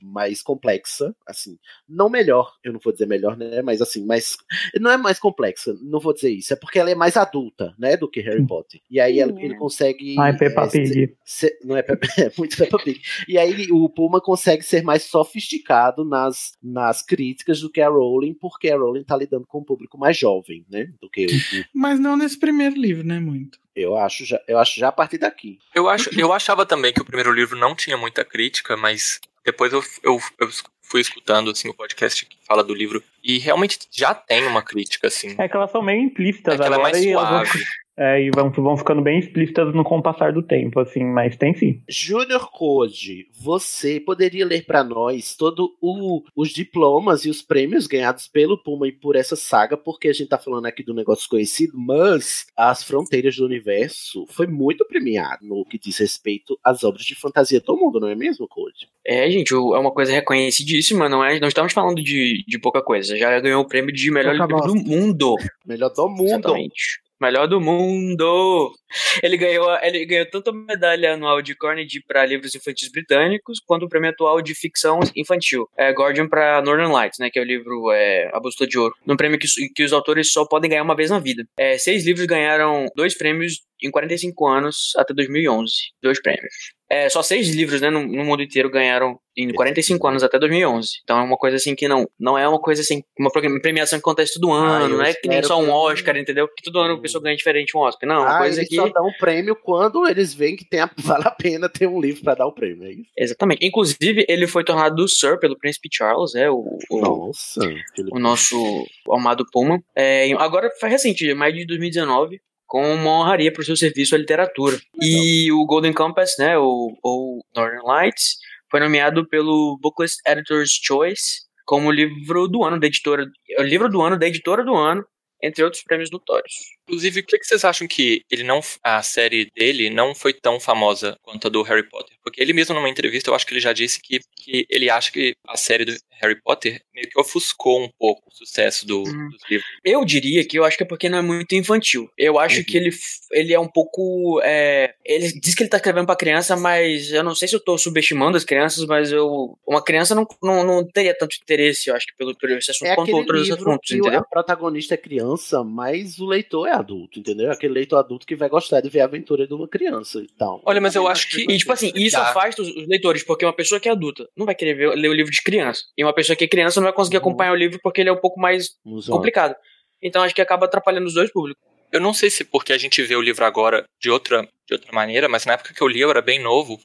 mais complexa, assim, não melhor, eu não vou dizer melhor, né, mas assim, mais, não é mais complexa, não vou dizer isso, é porque ela é mais adulta, né, do que Harry Potter, e aí ela- ele consegue... Ai, Peppa é, Pig. ser- ser- não é, Peppa- *laughs* é muito Peppa Pig, e aí o Puma consegue ser mais sofisticado nas, nas críticas do que a Rowling, porque a Rowling tá lidando com um público mais jovem, né, do que o, Mas não nesse primeiro livro, né? Muito. Eu acho já, eu acho já a partir daqui. Eu, acho, eu achava também que o primeiro livro não tinha muita crítica, mas depois eu, eu, eu fui escutando assim, o podcast que fala do livro e realmente já tem uma crítica, assim. É que elas são meio implícitas É que ela é agora mais e elas vão, suave. *laughs* é, e vão, vão ficando bem explícitas no com o passar do tempo, assim, mas tem sim. Júnior Code, você poderia ler pra nós todos os diplomas e os prêmios ganhados pelo Puma e por essa saga, porque a gente tá falando aqui do negócio conhecido, mas As Fronteiras do Universo foi muito premiado no que diz respeito às obras de fantasia do mundo, não é mesmo, Code? É, gente, é uma coisa reconhecidíssima, não é? Não estamos falando de, de pouca coisa. Já ganhou o prêmio de melhor livro do mundo. Melhor do mundo. Exatamente. Melhor do mundo. Ele ganhou, ele ganhou tanto a medalha anual de Carnegie para livros infantis britânicos, quanto o prêmio atual de ficção infantil, é, Guardian para Northern Lights, né, que é o livro é, A de Ouro. Num prêmio que, que os autores só podem ganhar uma vez na vida. É, seis livros ganharam dois prêmios em 45 anos até 2011. Dois prêmios. É, só seis livros, né, no, no mundo inteiro ganharam em 45 anos até 2011. Então é uma coisa assim que não, não é uma coisa assim, uma premiação que acontece todo ano, Ah, não é que nem só um que- Oscar, entendeu? Que todo ano a pessoa ganha diferente um Oscar. Não, uma ah, coisa eles que só dão um prêmio quando eles veem que tem a- *laughs* vale a pena ter um livro pra dar o prêmio, é isso? Exatamente. Inclusive, ele foi tornado Sir pelo Príncipe Charles, é o, o, Nossa, o nosso amado Puma. É, agora foi recente, maio de 2019, com uma honraria por seu serviço à literatura. E o Golden Compass, né, ou, ou Northern Lights, foi nomeado pelo Booklist Editor's Choice como livro do ano da editora, o livro do ano da editora do ano, entre outros prêmios notórios. Inclusive, por que vocês acham que ele não, a série dele não foi tão famosa quanto a do Harry Potter? Porque ele mesmo numa entrevista, eu acho que ele já disse que, que ele acha que a série do Harry Potter meio que ofuscou um pouco o sucesso do- Hum. dos livros. Eu diria que eu acho que é porque não é muito infantil. Eu acho que ele, ele é um pouco. é, ele diz que ele tá escrevendo pra criança, mas eu não sei se eu tô subestimando as crianças, mas eu. Uma criança não, não, não teria tanto interesse, eu acho que pelo, por esse assunto É quanto outros livro assuntos, que entendeu? a protagonista é criança, mas o leitor é adulto, entendeu? Aquele leitor adulto que vai gostar de ver a aventura de uma criança e tal. Olha, mas eu acho que. E, tipo assim, isso afasta os, os leitores, porque uma pessoa que é adulta não vai querer ver, ler o livro de criança. E uma pessoa que é criança não vai conseguir acompanhar o livro porque ele é um pouco mais complicado. Então acho que acaba atrapalhando os dois públicos. Eu não sei se porque a gente vê o livro agora de outra, de outra maneira, mas na época que eu li eu era bem novo.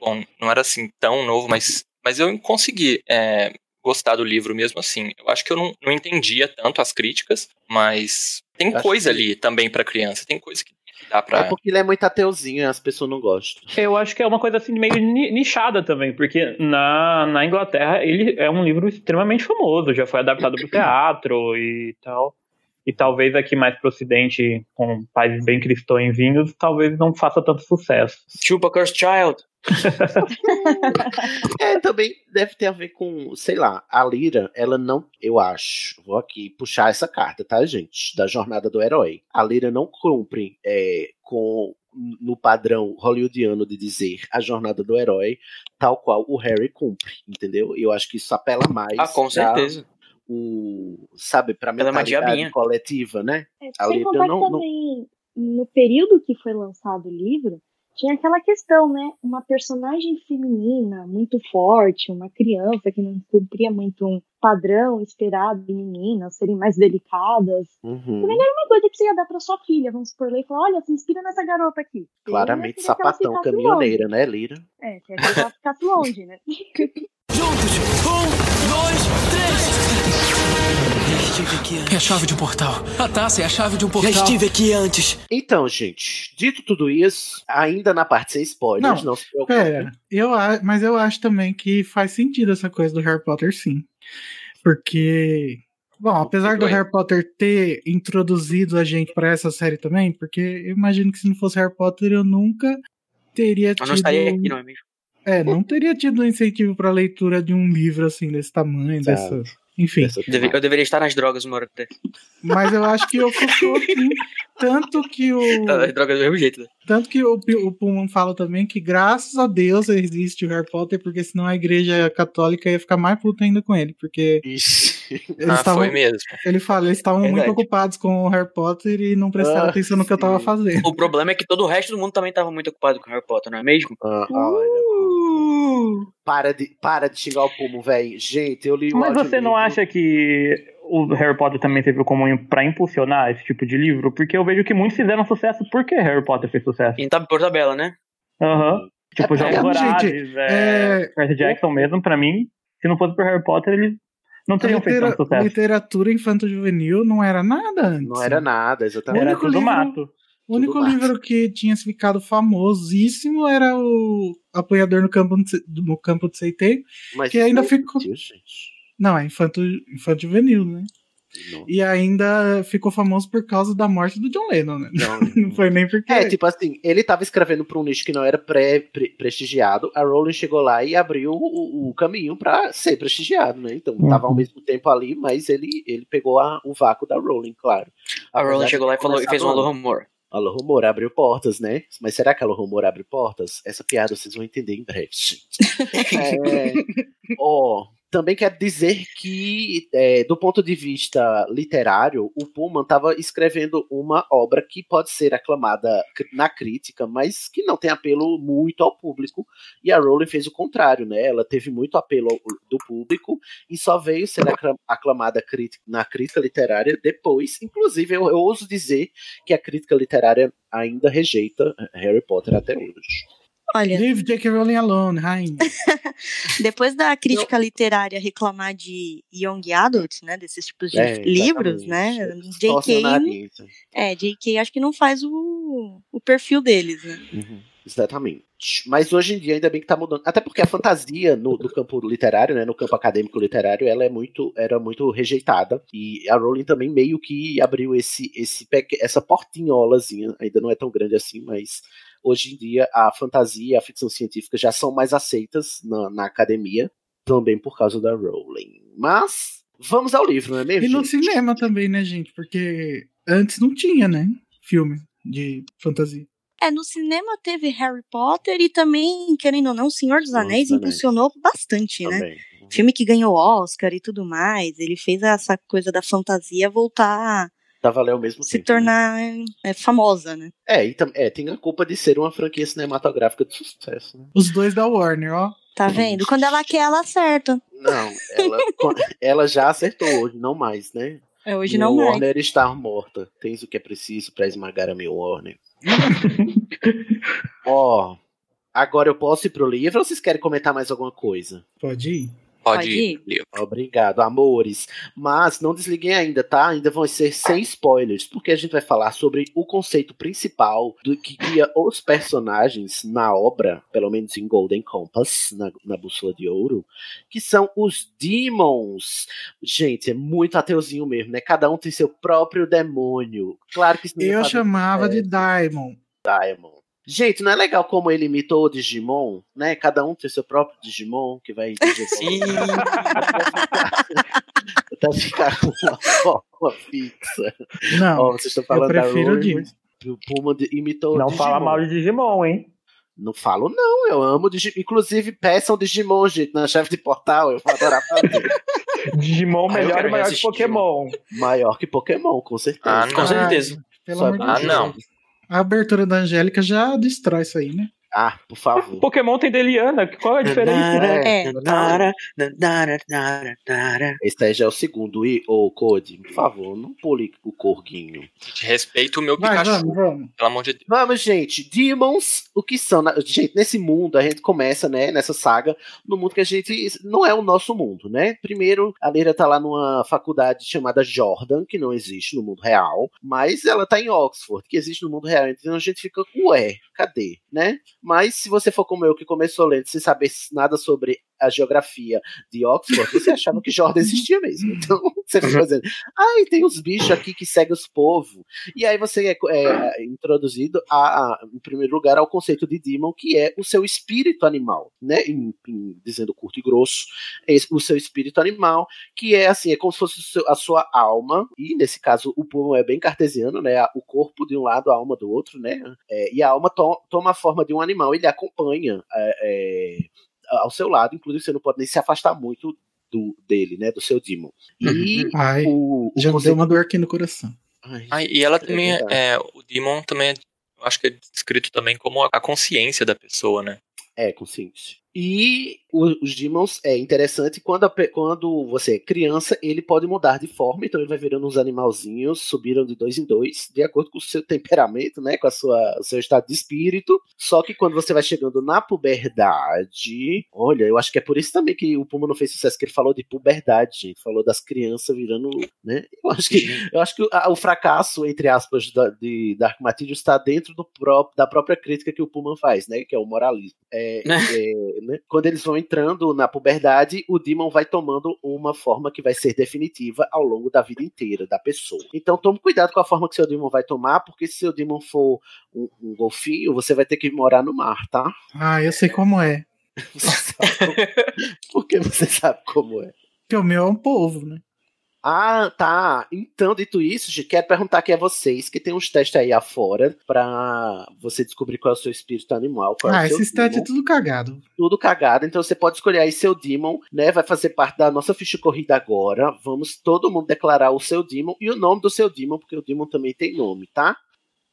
Bom, não era assim tão novo, mas, mas eu consegui é, gostar do livro mesmo assim. Eu acho que eu não, não entendia tanto as críticas, mas tem Acho coisa que- ali também pra criança. Tem coisa que dá pra. É porque ele é muito ateuzinho as pessoas não gostam. Eu acho que é uma coisa assim meio ni- nichada também, porque na, na Inglaterra ele é um livro extremamente famoso, já foi adaptado para o teatro e tal. E talvez aqui mais pro ocidente, com países bem cristõezinhos, talvez não faça tanto sucesso. Chupa Cursed Child. *laughs* É, também deve ter a ver com, sei lá, a Lira, ela não, eu acho, vou aqui puxar essa carta, tá, gente? Da jornada do herói. A Lira não cumpre é, com no padrão hollywoodiano de dizer a jornada do herói, tal qual o Harry cumpre, entendeu? E eu acho que isso apela mais Ah, com pra certeza. o, sabe, pra Ela é uma mentalidade diabinha. coletiva, né? É, A Lira contar não- que não- também, no período que foi lançado o livro, tinha aquela questão, né? Uma personagem feminina muito forte, uma criança que não cumpria muito um padrão esperado de meninas serem mais delicadas. Uhum. Também não era uma coisa que você ia dar pra sua filha, vamos supor, ler e falar, olha, se inspira nessa garota aqui. Claramente sapatão caminhoneira, né, Lira? longe. É, querer que ela ficasse longe, né? *laughs* Juntos! Um, dois, três! Estive aqui antes. É a chave de um portal. A taça é a chave de um portal. Já estive aqui antes. Então, gente, dito tudo isso, ainda na parte sem spoilers, não, Não, se preocupe. Pera, eu, a- mas eu acho também que faz sentido essa coisa do Harry Potter, sim. Porque, bom, apesar do. Harry Potter ter introduzido a gente pra essa série também, porque eu imagino que se não fosse Harry Potter eu nunca teria Eu tido. não estaria aqui, não é mesmo? É, não teria tido um incentivo pra leitura de um livro assim desse tamanho, dessa. Enfim. Eu deveria estar nas drogas uma hora até. Mas eu acho que ocupou sim. Tanto que o. *laughs* Tá, Nas drogas do mesmo jeito, né? Tanto que o, o Pullman fala também que graças a Deus existe o Harry Potter, porque senão a igreja católica ia ficar mais puta ainda com ele, porque Ixi. eles ah, estavam, foi mesmo. ele fala, eles estavam muito ocupados com o Harry Potter e não prestaram Ah, atenção no que eu tava fazendo. O problema é que todo o resto do mundo também tava muito ocupado com Harry Potter, não é mesmo? Ah, olha, Uh! Para de, para de xingar o Pumo, velho. Gente, eu li o Mas você não acha que o Harry Potter também teve como pra impulsionar esse tipo de livro? Porque eu vejo que muitos fizeram sucesso porque Harry Potter fez sucesso. E tá por tabela, né? Aham. Tipo, É, Jogos é, gente, é, é, Percy Jackson mesmo, pra mim, se não fosse por Harry Potter, eles não teriam feito tanto sucesso. literatura infanto-juvenil não era nada antes. Não era nada, exatamente. Era único tudo livro- mato. O único livro que tinha ficado famosíssimo era o Apanhador no Campo de, no campo de Seiteio, Mas que ainda não ficou. gente. Não, é infanto, infanto juvenil, né? Não. E ainda ficou famoso por causa da morte do John Lennon, né? *laughs* Não. Não foi nem porque. É, tipo assim, ele tava escrevendo pra um nicho que não era pré, pre- prestigiado, a Rowling chegou lá e abriu o, o caminho pra ser prestigiado, né? Então tava ao Uhum. mesmo tempo ali, mas ele, ele pegou a- o vácuo da Rowling, claro. A Rowling chegou lá e, falou, e fez um alô rumor. Alô Rumor abriu portas, né? Mas será que Alô Rumor abre portas? Essa piada vocês vão entender em breve. *laughs* *laughs* É, ó, também quero dizer que, é, do ponto de vista literário, o Pullman estava escrevendo uma obra que pode ser aclamada na crítica, mas que não tem apelo muito ao público. E a Rowling fez o contrário, né? Ela teve muito apelo do público e só veio ser acla- aclamada na crítica literária depois. Inclusive, eu, eu ouso dizer que a crítica literária ainda rejeita Harry Potter até hoje. Olha, Leave J.K. Rowling alone, rainha. *laughs* depois da crítica literária reclamar de young adult, né, desses tipos de É, livros, né, J.K. nariz. É, J.K. acho que não faz o, o perfil deles, né? Uhum, exatamente. Mas hoje em dia ainda bem que tá mudando. Até porque a fantasia no, no campo literário, né, no campo acadêmico literário, ela é muito, era muito rejeitada. E a Rowling também meio que abriu esse, esse peque- essa portinholazinha, ainda não é tão grande assim, mas hoje em dia a fantasia e a ficção científica já são mais aceitas na, na academia, também por causa da Rowling. Mas vamos ao livro, não é mesmo? E no gente? cinema também, né, gente? Porque antes não tinha, né? Filme de fantasia. É, no cinema teve Harry Potter e também, querendo ou não, O Senhor dos Anéis Anéis. impulsionou bastante, né? Também. Filme que ganhou Oscar e tudo mais. Ele fez essa coisa da fantasia voltar a Tá valendo ao mesmo se tempo. né? tornar é, famosa, né? É, e tam- é, tem a culpa de ser uma franquia cinematográfica de sucesso, né? Os dois da Warner, ó. Tá vendo? Quando ela quer, ela acerta. Não, ela, ela já acertou hoje, não mais, né? É, hoje Minha não mais. Warner está morta. Tens o que é preciso pra esmagar a minha Warner. *laughs* Ó, agora eu posso ir pro livro ou vocês querem comentar mais alguma coisa? Pode ir. Pode, Pode ir. Obrigado, amores. Mas não desliguem ainda, tá? Ainda vão ser sem spoilers, porque a gente vai falar sobre o conceito principal do que guia os personagens na obra, pelo menos em Golden Compass, na, na Bússola de Ouro, que são os Demons. Gente, é muito ateuzinho mesmo, né? Cada um tem seu próprio demônio. Claro que isso não Eu fazer chamava de sucesso. Diamond. Gente, não é legal como ele imitou o Digimon, né? Cada um tem seu próprio Digimon que vai Sim. *laughs* até ficar com uma forma fixa. Não, Ó, vocês estão eu falando da prefiro Digimon. mas o Puma de- imitou Não o Digimon. fala mal de Digimon, hein? Não falo não, eu amo Digimon. Inclusive, peçam Digimon, gente, na chave de portal, eu vou adorar fazer. Digimon Ah, eu melhor e maior que Pokémon. Maior que Pokémon, com certeza. Ah. Com certeza. Pelo Só- amor de Ah, Deus. não. A abertura da Angélica já destrói isso aí, né? Ah, por favor. Pokémon tem Deliana, qual é a diferença? É. Nara, nara, nara, nara. Esse aí já é o segundo. E, ô, Code, por favor, não pule o corguinho. Gente, respeita o meu Vai, Pikachu. vamos, vamos. Pelo amor de Deus. Vamos, gente. Demons, o que são? Na- Gente, nesse mundo, a gente começa, né, nessa saga, no mundo que a gente. Não é o nosso mundo, né? Primeiro, a Leira tá lá numa faculdade chamada Jordan, que não existe no mundo real, mas ela tá em Oxford, que existe no mundo real. Então a gente fica, ué, cadê, né? Mas se você for como eu, que começou lendo sem saber nada sobre a geografia de Oxford, você *laughs* achava que Jordan existia mesmo. Então *laughs* você fica fazendo, ai, tem uns bichos aqui que seguem os povos. E aí você é, é introduzido, a, a- em primeiro lugar, ao conceito de Demon, que é o seu espírito animal, né? Em- em- dizendo curto e grosso, é o seu espírito animal, que é assim, é como se fosse seu- a sua alma, e nesse caso o Puma é bem cartesiano, né? O corpo de um lado, a alma do outro, né? É, e a alma to- toma a forma de um animal, ele acompanha é, é, ao seu lado, inclusive você não pode nem se afastar muito do, dele, né? Do seu Demon. E Ai, o, o já me deu conceito- uma dor aqui no coração. Ai, Ah, e ela também é, é, O Demon também é. Eu acho que é descrito também como a consciência da pessoa, né? É, consciente. E os Demons é interessante quando, a quando você é criança, ele pode mudar de forma, então ele vai virando uns animalzinhos, subiram de dois em dois, de acordo com o seu *laughs* temperamento, né? Com a sua, o seu estado de espírito. Só que quando você vai chegando na puberdade, olha, eu acho que é por isso também que o Puma não fez sucesso, que ele falou de puberdade, gente. Falou das crianças virando, né? Eu acho que, eu acho que o fracasso, entre aspas, da, de Dark Materials está dentro do pró- da própria crítica que o Puma faz, né? Que é o moralismo. É, *laughs* é, né? Quando eles vão entrando na puberdade, o Demon vai tomando uma forma que vai ser definitiva ao longo da vida inteira da pessoa. Então tome cuidado com a forma que seu Demon vai tomar, porque se seu Demon for um, um golfinho, você vai ter que morar no mar, tá? Ah, eu sei como é. *laughs* Você sabe como- porque você sabe como é. Porque o meu é um povo, né? Ah, tá. Então, dito isso, gente, quero perguntar aqui a vocês que tem uns testes aí afora pra você descobrir qual é o seu espírito animal. Qual é Ah, o seu esse stat é tudo cagado. tudo cagado, então você pode escolher aí seu Demon, né? Vai fazer parte da nossa ficha corrida agora. Vamos todo mundo declarar o seu Demon e o nome do seu Demon, porque o Demon também tem nome, tá?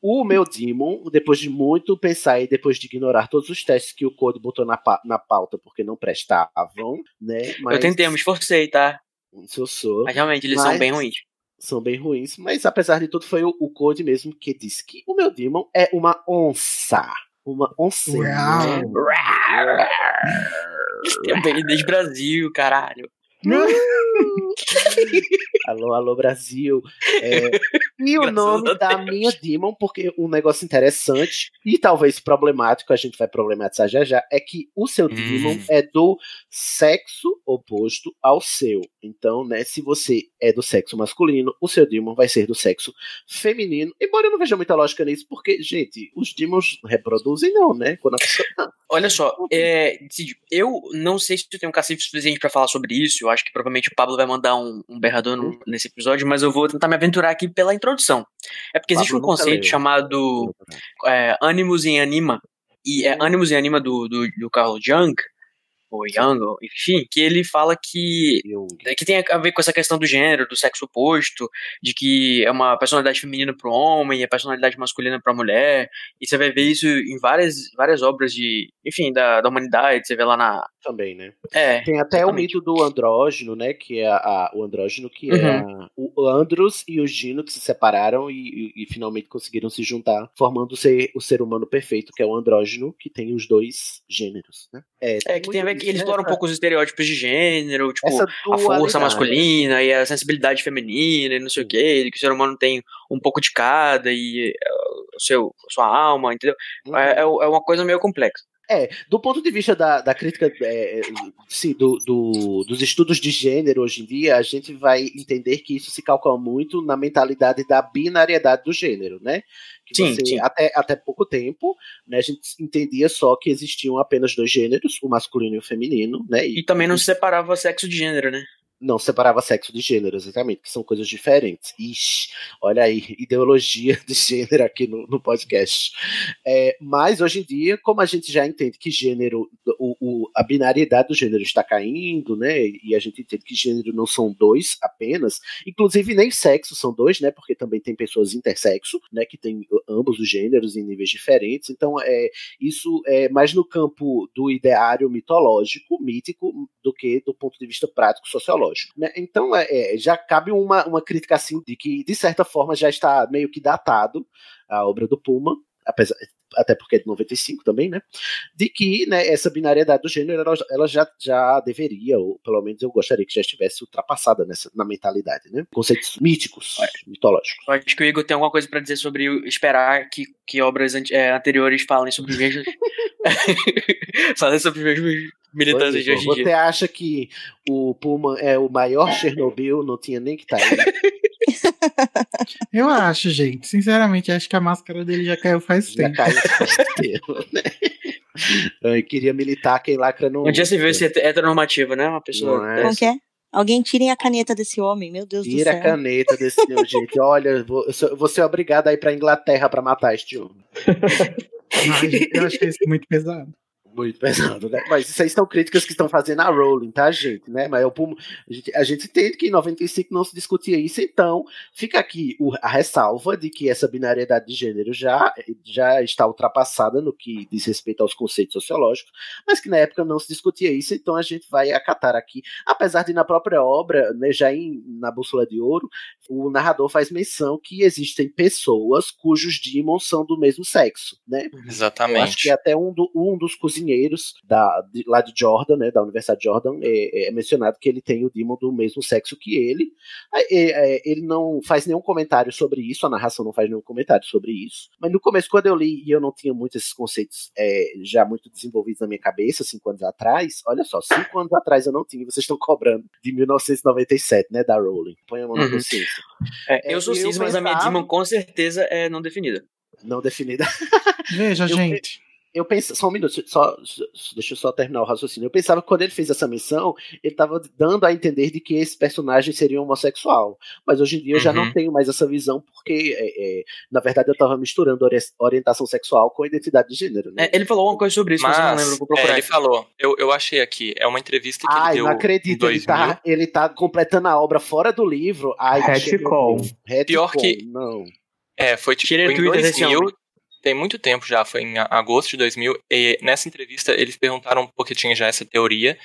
O meu Demon, depois de muito pensar e depois de ignorar todos os testes que o Code botou na, pa- na pauta porque não prestavam, né? Eu tentei, eu me esforcei, tá? Se eu sou. Mas realmente, eles Mas- são bem ruins. São bem ruins, mas apesar de tudo, foi o, o Code mesmo que disse que o meu Demon é uma onça. Uma oncinha. Tem BND de Brasil, caralho. *laughs* Alô, alô, Brasil. É, e o nome da minha Demon, porque um negócio interessante e talvez problemático, a gente vai problematizar já já, é que o seu Demon é do sexo oposto ao seu. Então, né, se você é do sexo masculino, o seu Demon vai ser do sexo feminino. Embora eu não veja muita lógica nisso, porque, gente, os Demons reproduzem, não, né? Quando a pessoa. Olha só, é, eu não sei se eu tenho um cacife suficiente pra falar sobre isso. Eu acho que provavelmente o Pablo vai mandar um, um berrador no- nesse episódio, mas eu vou tentar me aventurar aqui pela introdução. É porque existe Pablo um nunca conceito leu. chamado é, Animus em Anima, e é Animus em Anima do, do, do Carl Jung, ou Young, ou enfim, que ele fala que que tem a ver com essa questão do gênero, do sexo oposto, de que é uma personalidade feminina para o homem e a personalidade masculina para a mulher. E você vai ver isso em várias, várias obras de, enfim, da, da humanidade. Você vê lá na. Também, né? É. Tem até o mito do andrógeno, né? Que é a, o andrógeno, que é a- o Andros e o Gino que se separaram e, e- e finalmente conseguiram se juntar, formando o ser, o ser humano perfeito, que é o andrógeno, que tem os dois gêneros, né? É, que tem a ver ele isso, explora um pouco os estereótipos de gênero, tipo, a força masculina e a sensibilidade feminina e não sei o que, que o ser humano tem um pouco de cada e é, o seu, a sua alma, entendeu? É, é é uma coisa meio complexa. É, do ponto de vista da, da crítica, é, sim, do, do- dos estudos de gênero hoje em dia, a gente vai entender que isso se calcula muito na mentalidade da binariedade do gênero, né? Que Sim, você, sim. Até, até pouco tempo, né, a gente entendia só que existiam apenas dois gêneros, o masculino e o feminino, né? E também não se separava sexo de gênero, né? Não separava sexo de gênero, exatamente, que são coisas diferentes. Ixi, olha aí, *laughs* ideologia de gênero aqui no, no podcast. É, mas hoje em dia, como a gente já entende que gênero, o, o- a binariedade do gênero está caindo, né? E a gente entende que gênero não são dois apenas, inclusive nem sexo são dois, né? Porque também tem pessoas intersexo, né? Que tem ambos os gêneros em níveis diferentes. Então, é, isso é mais no campo do ideário mitológico, mítico, do que do ponto de vista prático sociológico. Né? Então, é, é, já cabe uma, uma crítica assim de que, de certa forma, já está meio que datado a obra do Puma, apesar, até porque é de 95 também, né? De que né, essa binariedade do gênero ela, ela já, já deveria, ou pelo menos eu gostaria que já estivesse ultrapassada nessa, na mentalidade, né? Conceitos míticos, mitológicos. Eu acho que o Igor tem alguma coisa pra dizer sobre esperar que, que obras é, anteriores falem sobre os mesmos. *laughs* falem sobre os mesmos militâncias de hoje em Você dia. acha que o Puma é o maior Chernobyl? Não tinha nem que estar aí. *laughs* Eu acho, gente. Sinceramente, acho que a máscara dele já caiu faz Já tempo. caiu faz tempo, né? Eu queria militar quem lacra no. Um dia você viu esse heteronormativo, né? Uma pessoa. Não é? Como que é? Alguém tirem a caneta desse homem, meu Deus do Tira céu. a caneta desse senhor, *laughs* gente. Olha, eu vou, eu vou ser obrigado a ir pra Inglaterra pra matar este homem. Ai, eu achei isso muito pesado. Muito pesado, né? Mas isso aí são críticas que estão fazendo a Rowling, tá, gente? Né? Mas é o a, gente, a gente entende que em 95 não se discutia isso, então fica aqui o- a ressalva de que essa binariedade de gênero já, já está ultrapassada no que diz respeito aos conceitos sociológicos, mas que na época não se discutia isso, então a gente vai acatar aqui. Apesar de na própria obra, né, já em, na Bússola de Ouro, o narrador faz menção que existem pessoas cujos demons são do mesmo sexo, né? Eu acho que Exatamente. até um, do- um dos cozinheiros da, de- lá de Jordan, né, da Universidade de Jordan, é, é mencionado que ele tem o demon do mesmo sexo que ele. É, é, é, ele não faz nenhum comentário sobre isso, a narração não faz nenhum comentário sobre isso. Mas no começo, quando eu li e eu não tinha muito esses conceitos é, já muito desenvolvidos na minha cabeça, cinco anos atrás, olha só, cinco anos atrás eu não tinha, vocês estão cobrando de 1997, né, da Rowling. Põe a mão na Uhum. consciência. É, eu sou cis, mas a minha pensava- Demon com certeza é não definida. Não definida. Veja, Eu- gente. Eu pensei, só um minuto, só, deixa eu só terminar o raciocínio. Eu pensava que quando ele fez essa menção, ele estava dando a entender de que esse personagem seria homossexual. Mas hoje em dia eu já Uhum. não tenho mais essa visão, porque, é, é, na verdade, eu estava misturando ori- orientação sexual com identidade de gênero. Né? É, ele falou alguma coisa sobre isso, mas, eu não Mas, lembro, vou é, procurar. ele aqui. falou, eu, eu achei aqui, é uma entrevista que Ai, ele deu não em acredito, ele 2000. tá, ele tá completando a obra fora do livro. Ai. Retcon, Pior que- Não. É, foi tipo Tirei em Twitter desse 2000, homem. Tem muito tempo já, foi em agosto de 2000, e nessa entrevista eles perguntaram, porque tinha já essa teoria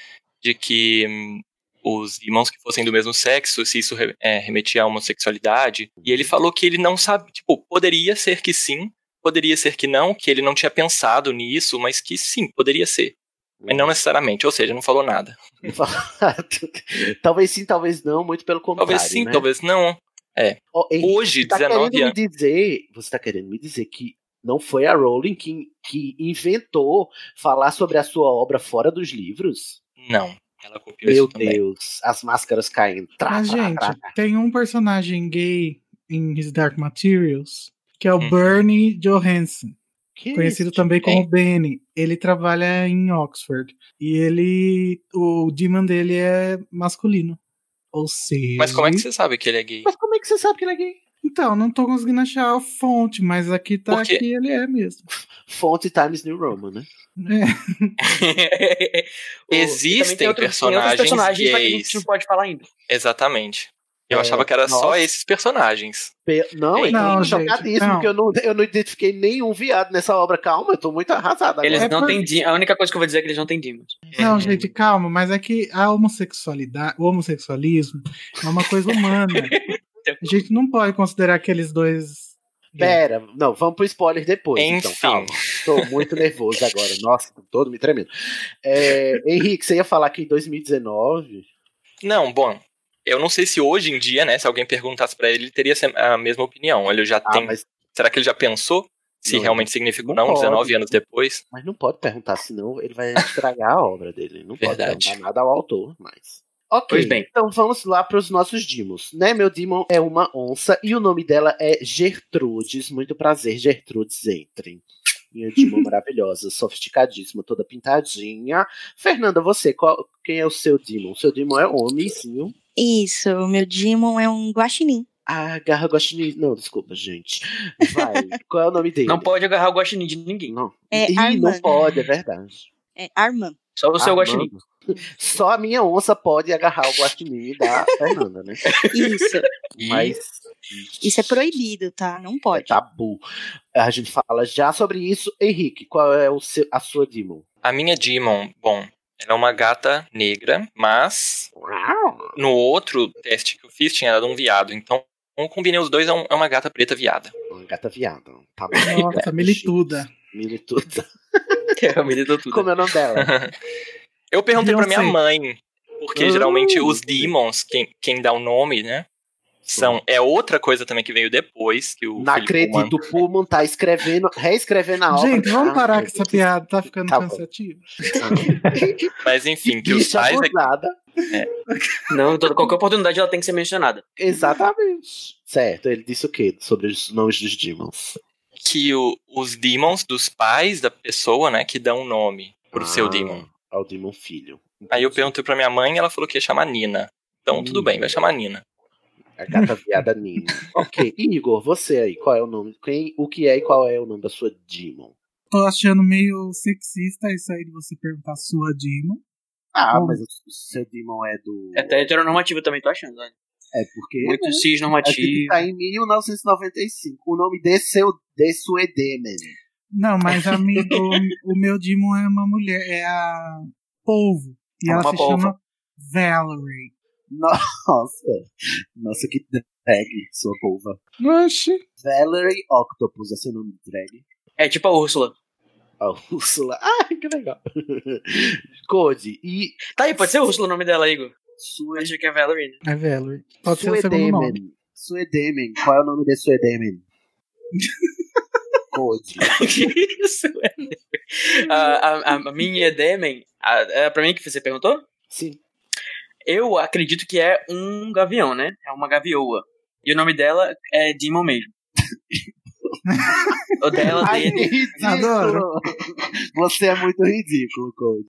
de que hum, os irmãos que fossem do mesmo sexo, se isso é, remetia à homossexualidade, e ele falou que ele não sabe, tipo, poderia ser que sim, poderia ser que não, que ele não tinha pensado nisso, mas que sim, poderia ser. Mas não necessariamente, ou seja, não falou nada. *laughs* talvez sim, talvez não, muito pelo contrário. Talvez sim, né? talvez não. É. Ó, Henrique, Hoje, você tá 19 querendo anos. me dizer, você tá querendo me dizer que não foi a Rowling que, que inventou falar sobre a sua obra fora dos livros? Não. Ela copiou Meu. Deus, as máscaras caindo. Trá, Mas, trá, gente, trá. tem um personagem gay em His Dark Materials, que é o Hum. Bernie Johansson, Que conhecido isso? também como? Benny. Ele trabalha em Oxford. E ele. O demon dele é masculino. Ou seja. Mas como é que você sabe que ele é gay? Mas como é que você sabe que ele é gay? Então, não tô conseguindo achar a fonte, mas aqui tá Por quê? que ele é mesmo. Fonte Times New Roman, né? É. *laughs* Existem personagens personagens mas que a gays. gente não pode falar ainda. Exatamente. Eu É, achava que era só nossa. esses personagens. Pe- Não, eu não, tô gente, chocadíssimo, não. porque eu não, eu não identifiquei nenhum viado nessa obra. Calma, eu tô muito arrasado agora. Eles É não por- têm di- A única coisa que eu vou dizer é que eles não têm demons. Não, gente, calma, mas é que a homossexualidade, o homossexualismo é uma coisa humana. *laughs* A gente não pode considerar aqueles dois. Pera, não, vamos pro spoiler depois. Então, Enfim. calma. Tô muito nervoso agora. Nossa, tô todo me tremendo. É, Henrique, você ia falar que em 2019. Não, bom. Eu não sei se hoje em dia, né, se alguém perguntasse pra ele, ele teria a mesma opinião. Ele já Ah, tem. mas, Será que ele já pensou se Não, realmente significa ou não não, pode. 19 anos depois? mas não pode perguntar, senão ele vai estragar a obra dele. Não pode Verdade. perguntar nada ao autor, mas. Ok, Pois bem. então vamos lá para os nossos dimos. Né, meu demon é uma onça e o nome dela é Gertrudes. Muito prazer, Gertrudes, entrem. Minha demon *laughs* maravilhosa, sofisticadíssima, toda pintadinha. Fernanda, você, qual, quem é o seu demon? O seu demon é homenzinho. Isso, o meu Demon é um guaxinim. Ah, agarra guaxinim. Não, desculpa, gente. Vai. *laughs* Qual é o nome dele? Não pode agarrar o guaxinim de ninguém. Não. É Ih, não pode, é verdade. É Arman. Só o seu Armando. guaxinim. *laughs* Só a minha onça pode agarrar o guaxinim da Fernanda, né? Isso. Mas Isso é proibido, tá? Não é pode. tabu. A gente fala já sobre isso. Henrique, qual é o seu, a sua Demon? A minha Demon, bom, ela é uma gata negra, mas no outro teste que eu fiz tinha dado um viado. Então, eu combinei os dois, é, um- é uma gata preta viada. Uma gata viada. Tá bom. Nossa, milituda. Milituda. *laughs* É, tudo. Como é o nome dela? *laughs* Eu perguntei pra minha mãe, porque Ah. geralmente os demons, quem, quem dá o nome, né? São, é outra coisa também que veio depois que o Não Felipe acredito, o Pullman tá escrevendo, reescrevendo a obra. Gente, vamos Ah, parar com essa piada, tá ficando Tá cansativo. *laughs* Mas enfim, que os Bicha pais aqui, abusada. Não, toda, qualquer oportunidade ela tem que ser mencionada. Exatamente. Certo, ele disse o quê sobre os nomes dos demons? que o- os demons dos pais da pessoa, né, que dão o nome pro seu Ah, demon. Ao demon filho. Aí eu perguntei pra minha mãe e ela falou que ia chamar Nina. Então tudo Hum. bem, vai chamar Nina. A gata viada Nina. *laughs* ok, Igor, você aí, qual é o nome? Quem, o que é e qual é o nome da sua demon? Tô achando meio sexista isso aí de você perguntar a sua Demon. Ah, Bom. mas o o seu demon é do. É até heteronormativo também, tô achando. Né? É porque. Muito né? A gente cisnormativo. tá em 1995. O nome desse é Demen. Não, mas a minha, o, o meu Demon é uma mulher, é a Polvo. E É ela se polva. chama Valerie. Nossa. Nossa, que drag, sua polva. Oxi. Valerie Octopus é seu nome de drag. É tipo a Úrsula. A Úrsula. *laughs* Ah, que legal. Code. E Tá aí, pode ser Úrsula o nome dela, Igor. sua Acho que é Valerie. né? É Valerie. Pode ser o segundo nome. Suedemen. Suedemen. Qual é o nome de Suedemen? *laughs* Code. *laughs* que isso, a, a, a minha Demen, é pra mim que você perguntou? Sim. Eu acredito que é um gavião, né? É uma gavioa. E o nome dela é Demon mesmo. *laughs* o dela, Ai, dele. ridículo. Você é muito ridículo, Code.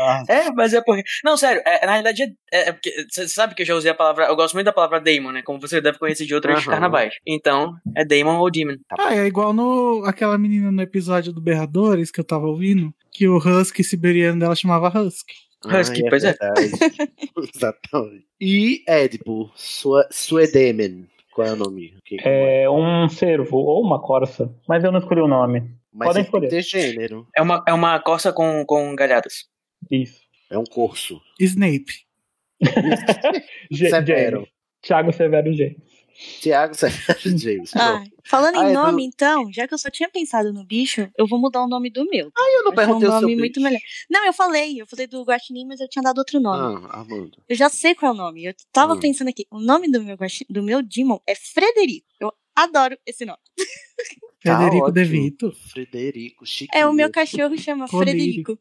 Ah, É, mas é porque. Não, sério, é, na realidade é, é porque. Você sabe que eu já usei a palavra. Eu gosto muito da palavra Daemon, né? Como você deve conhecer de outros Aham. carnavais. Então, é Daemon ou Demon. Ah, é igual no aquela menina no episódio do Berradores que eu tava ouvindo, que o Husky siberiano dela chamava Husky. Husky, ai, pois é. *laughs* Exatamente. E Edipo, sua, Suedemen. Qual é o nome? Que- É um cervo ou uma corça, mas eu não escolhi o nome. Mas podem tem escolher. ter gênero. É uma, é uma corça com, com galhadas. Isso. É um curso. Snape. *laughs* Severo. Thiago Severo James. Tiago Sérgio *laughs* James. Ah, falando Ah, em é nome, do- então, já que eu só tinha pensado no bicho, eu vou mudar o nome do meu. Ah, eu não Vai ser um perguntei o seu nome muito bicho. melhor. Não, eu falei, eu falei do Guaxinim, mas eu tinha dado outro nome. Ah, Armando. Eu já sei qual é o nome. Eu tava Hum. pensando aqui. O nome do meu, guaxi- do meu Demon é Frederico. Eu adoro esse nome. *laughs* Tá Federico ótimo. De Vito. Frederico, chique. É, o meu cachorro chama. Frederico.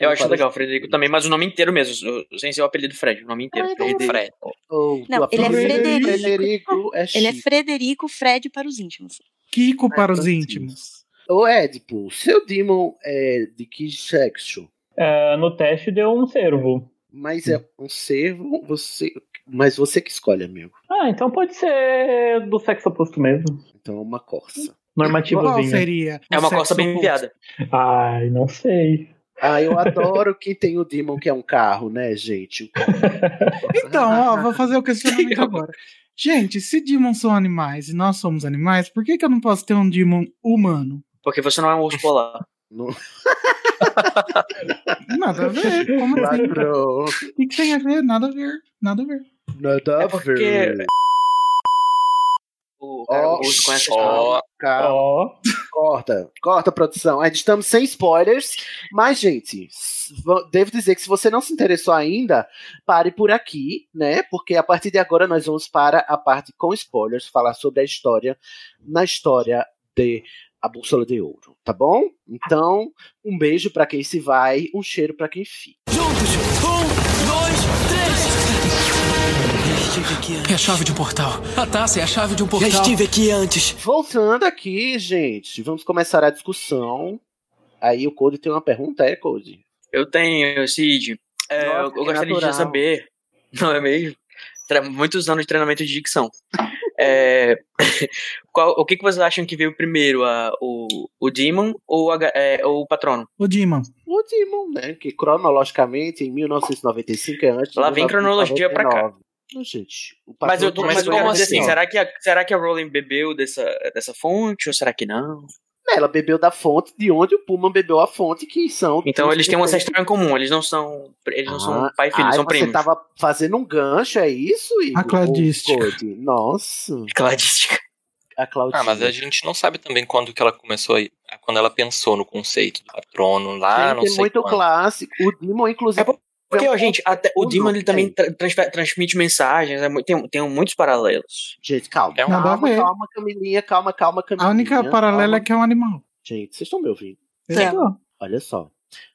Eu acho legal, Frederico também, mas o nome inteiro mesmo, o- sem ser o apelido Fred, o nome inteiro. Frederico. Fred. Oh, Não, ele é Frederico. Frederico é Ele é. Frederico Fred para os íntimos. Kiko para os íntimos. Ô, Edipo, seu Demon é de que sexo? É, no teste deu um cervo. Mas é um servo, você. Mas você que escolhe, amigo. Ah, então pode ser do sexo oposto mesmo. Então é uma corça. Qual Normativozinho. seria? É o uma corça bem enviada. Ai, não sei. Ah, eu adoro quem tem o Demon que é um carro, né, gente? *laughs* Então, ó, vou fazer o questionamento *laughs* agora. Gente, se Demons são animais e nós somos animais, por que, que eu não posso ter um Demon humano? Porque você não é um urso polar. Não... *laughs* Nada a ver. Como assim? O que, que tem a ver? Nada a ver. Nada a ver. Nada É a porque- ver. O cara Ó, do urso conhece história. Calma. Ó, Corta, corta, produção. A gente estamos sem spoilers, mas, gente, devo dizer que se você não se interessou ainda, pare por aqui, né? Porque a partir de agora nós vamos para a parte com spoilers, falar sobre a história, na história de A Bússola de Ouro, tá bom? Então, um beijo pra quem se vai, um cheiro pra quem fica. Juntos! Estive aqui antes. É a chave de um portal. A taça é a chave de um portal. Já estive aqui antes. Voltando aqui, gente, vamos começar a discussão. Aí o Code tem uma pergunta, é, Code? Eu tenho, Cid. É, Nossa, eu, eu gostaria natural. de saber *laughs* Não é mesmo? Muitos anos de treinamento de dicção. É, *laughs* qual- o que, que vocês acham que veio primeiro? A, o, o Demon ou, a é, ou o Patrono? O Demon. O Demon, né? Que cronologicamente, em 1995 é antes Lá vem cronologia pra cá. 1999. Não, gente. O Mas eu, mas eu quero dizer assim, ó. será que, a, será que a Rowling bebeu dessa, dessa fonte ou será que não? Ela bebeu da fonte de onde o Pullman bebeu a fonte, que são. Então eles têm um ancestral em comum, eles não são, eles não são Ah, pai e filho, ai, são você primos. tava fazendo um gancho, é isso? Igor? A cladística. Nossa. *laughs* Cladística. A Claudinha. Ah, mas a gente não sabe também quando que ela começou aí, quando ela pensou no conceito do patrono lá, Gente, não é sei muito quando. clássico. O Demon, inclusive. É Porque, é ó, gente, até, o Demon ele também é. tra- transfer- transmite mensagens, é tem, tem muitos paralelos. Gente, calma. É um- calma, calma, Camilinha, calma, calma, Camilinha. A única paralela calma. é que é um animal. Gente, vocês estão me ouvindo? Tô. Olha só.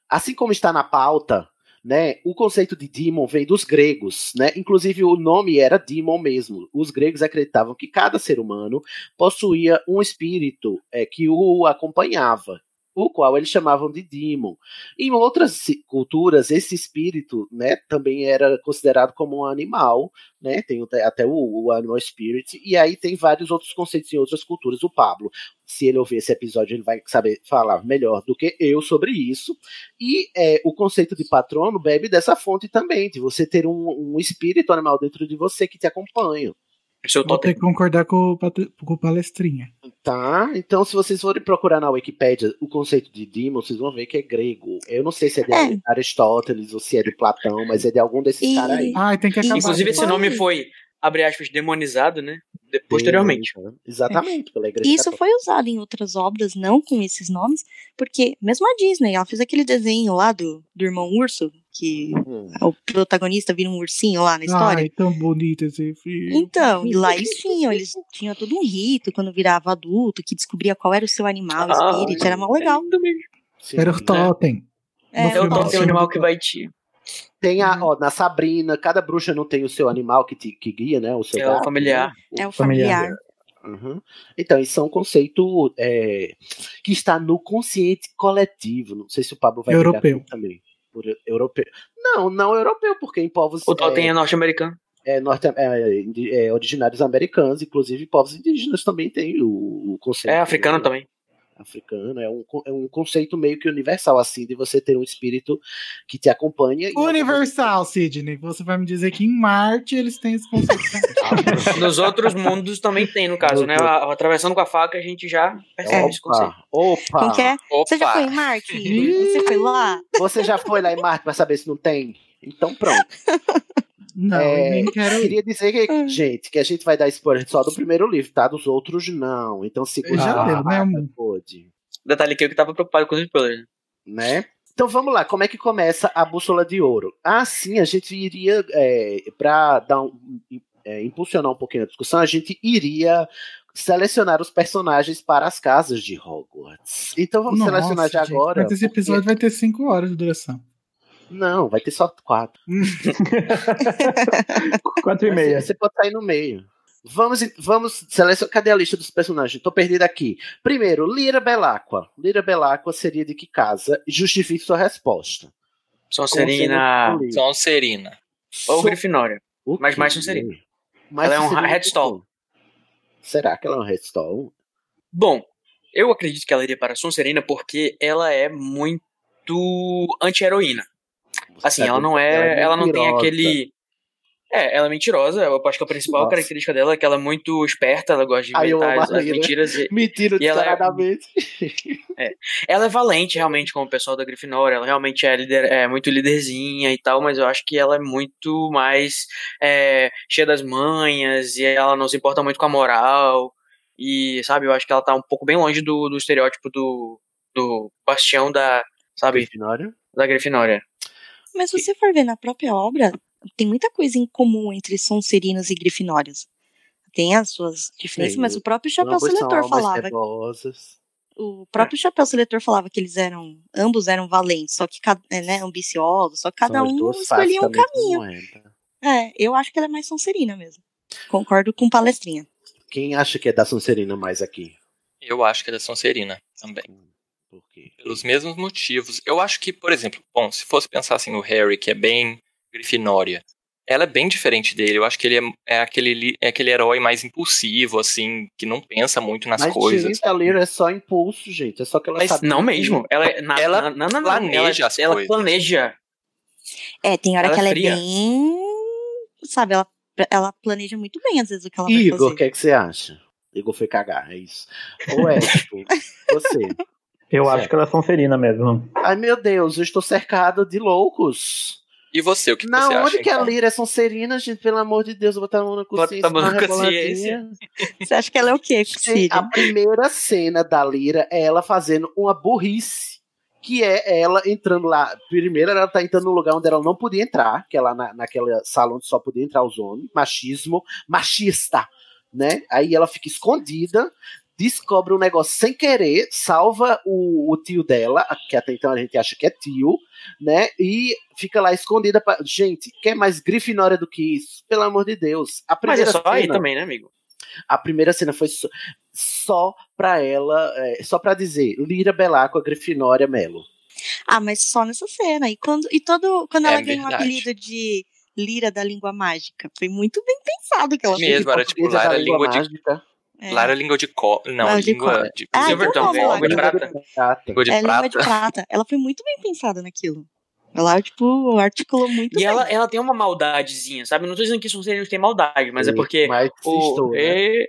Assim como está na pauta, né, o conceito de demon vem dos gregos, né? Inclusive o nome era demon mesmo. Os gregos acreditavam que cada ser humano possuía um espírito é, que o acompanhava, o qual eles chamavam de demon. Em outras culturas, esse espírito, né, também era considerado como um animal, né? Tem até, até o, o animal spirit e aí tem vários outros conceitos em outras culturas. O Pablo se ele ouvir esse episódio, ele vai saber falar melhor do que eu sobre isso. E é, o conceito de patrono bebe dessa fonte também, de você ter um, um espírito animal dentro de você que te acompanha. Seu Vou ter que concordar com o, com o palestrinha. Tá? Então, se vocês forem procurar na Wikipédia o conceito de demon, vocês vão ver que é grego. Eu não sei se é de É. Aristóteles ou se é de Platão, mas é de algum desses E- caras aí. Ai, tem que acabar. Inclusive, esse nome foi, abre aspas, demonizado, né? de- posteriormente. Exatamente, pela igreja Isso católica. foi usado em outras obras, não com esses nomes, porque mesmo a Disney, ela fez aquele desenho lá do, do irmão urso, que Hum. o protagonista vira um ursinho lá na história. Ai, tão bonito esse filme. Então, e lá *laughs* eles tinham, eles tinham todo um rito quando virava adulto, que descobria qual era o seu animal, o Ah, espírito, era mó legal. Sim. Era o Totem. É, É o totem do animal que vai te. Tem Uhum. a, ó, na Sabrina, cada bruxa não tem o seu animal que, te, que guia, né? O seu É o gato, familiar. né? É o familiar. Uhum. Então, isso é um conceito é, que está no consciente coletivo. Não sei se o Pablo vai Europeu. também. Por eu- europeu. Não, não europeu, porque em povos O totem é, é norte-americano. é, norte, é, é, originários americanos, inclusive povos indígenas também têm o, o conceito. É africano também. Africano é um, é um conceito meio que universal, assim, de você ter um espírito que te acompanha. e- Universal, Sidney. Você vai me dizer que em Marte eles têm esse conceito. *laughs* Nos outros mundos também tem, no caso, né? Atravessando com a faca, a gente já percebe esse conceito. Opa! Opa! É? Opa! Você já foi em Marte? *laughs* Você foi lá? Você já foi lá em Marte pra saber se não tem? Então pronto. *laughs* Não, É, eu nem quero. Queria dizer que, Hum. gente, que a gente vai dar spoiler só do primeiro livro, tá? Dos outros não. Então segura Já deu, né, amor? pode, Detalhe que eu que tava preocupado com os spoilers. né? Então vamos lá, como é que começa a Bússola de Ouro? Assim, a gente iria, é, para dar um, é, impulsionar um pouquinho a discussão, a gente iria selecionar os personagens para as casas de Hogwarts. Então vamos Nossa, selecionar já gente, agora. Mas esse episódio vai ter 5 horas de duração. Não, vai ter só quatro. *laughs* Quatro e Mas meia. Você pode sair no meio. Vamos, vamos selecionar. Cadê a lista dos personagens? Tô perdido aqui. Primeiro, Lira Belacqua. Lira Belacqua seria de que casa? Justifique sua resposta. Sonserina Sonserina. ou So- Grifinória. O Mas mais Sonserina. Mais Ela é um Headstall. que? Será que ela é um Headstall? Bom, eu acredito que ela iria para Sonserina porque ela é muito anti-heroína. Assim, ela não é. Ela não tem aquele. É, ela é mentirosa. Eu acho que a principal Nossa. característica dela é que ela é muito esperta, ela gosta de inventar as, mentiras. E, Mentira, E ela é- descaradamente. ela é valente, realmente, como o pessoal da Grifinória. Ela realmente é, líder, é muito líderzinha e tal, mas eu acho que ela é muito mais é, cheia das manhas e ela não se importa muito com a moral. E, sabe, eu acho que ela tá um pouco bem longe do, do estereótipo do, do bastião da, sabe, Grifinória? da Grifinória. Mas se você for ver na própria obra, tem muita coisa em comum entre Sonserinos e Grifinórias. Tem as suas diferenças, Sim, mas o próprio Chapéu Seletor falava. sedosas. O próprio Chapéu Seletor falava que eles eram. Ambos eram valentes, só que cada, é, né, ambiciosos, só que cada um escolhia um caminho. É, eu acho que ela é mais Sonserina mesmo. Concordo com palestrinha. Quem acha que é da Sonserina mais aqui? Eu acho que é da Sonserina também. Por quê? Pelos mesmos motivos. Eu acho que, por exemplo, bom, se fosse pensar assim, o Harry, que é bem Grifinória, ela é bem diferente dele. Eu acho que ele é, é aquele, é aquele herói mais impulsivo, assim, que não pensa muito nas Mas coisas. gente, a Lyra é só impulso, gente. É só que ela Mas sabe não que- mesmo. Ela, é- na, Ela na, na, na, planeja ela, as ela coisas. planeja. É, tem hora Ela que é ela é fria. bem. Sabe, ela, ela planeja muito bem, às vezes, o que ela vai Igor, o fazer. que é que você acha? Igor foi cagar, é isso. Ou é, tipo, você. Eu Certo. acho que ela é Sonserina mesmo. Ai, meu Deus, eu estou cercado de loucos. E você, o que, que Na você onde acha? que a então? Lyra é Sonserina, gente? Pelo amor de Deus, eu vou botar a mão na consciência. a mão na consciência. Você acha que ela é o quê, Círio? a primeira cena da Lyra é ela fazendo uma burrice. Que é ela entrando lá. Primeiro, ela tá entrando num lugar onde ela não podia entrar, que é lá na, naquela sala onde só podia entrar os homens. Machismo, machista, né? Aí ela fica escondida, descobre um negócio sem querer, salva o, o tio dela, que até então a gente acha que é tio, né? E fica lá escondida. Pra... Gente, quer mais grifinória do que isso? Pelo amor de Deus. A Mas primeira é só aí cena- também, né, amigo? a primeira cena foi só, só pra ela, é, só pra dizer, Lira Belaco, a Grifinória Melo. Ah, mas só nessa cena. E quando, e todo, quando É ela ganhou o apelido de Lira da Língua Mágica, foi muito bem pensado que ela fez. Mesmo, era tipo Portuguesa da Lara língua de, mágica. É. Lara língua de co... Não, Lara de língua cobra. de... Ah, Silverton, então lá. língua de prata. Língua de é língua prata. de prata. Ela foi muito bem pensada naquilo. Ela, tipo, articulou muito E bem. ela, ela tem uma maldadezinha, sabe? Não tô dizendo que Sonserino tem maldade, mas é porque Mas o, estou, né? é,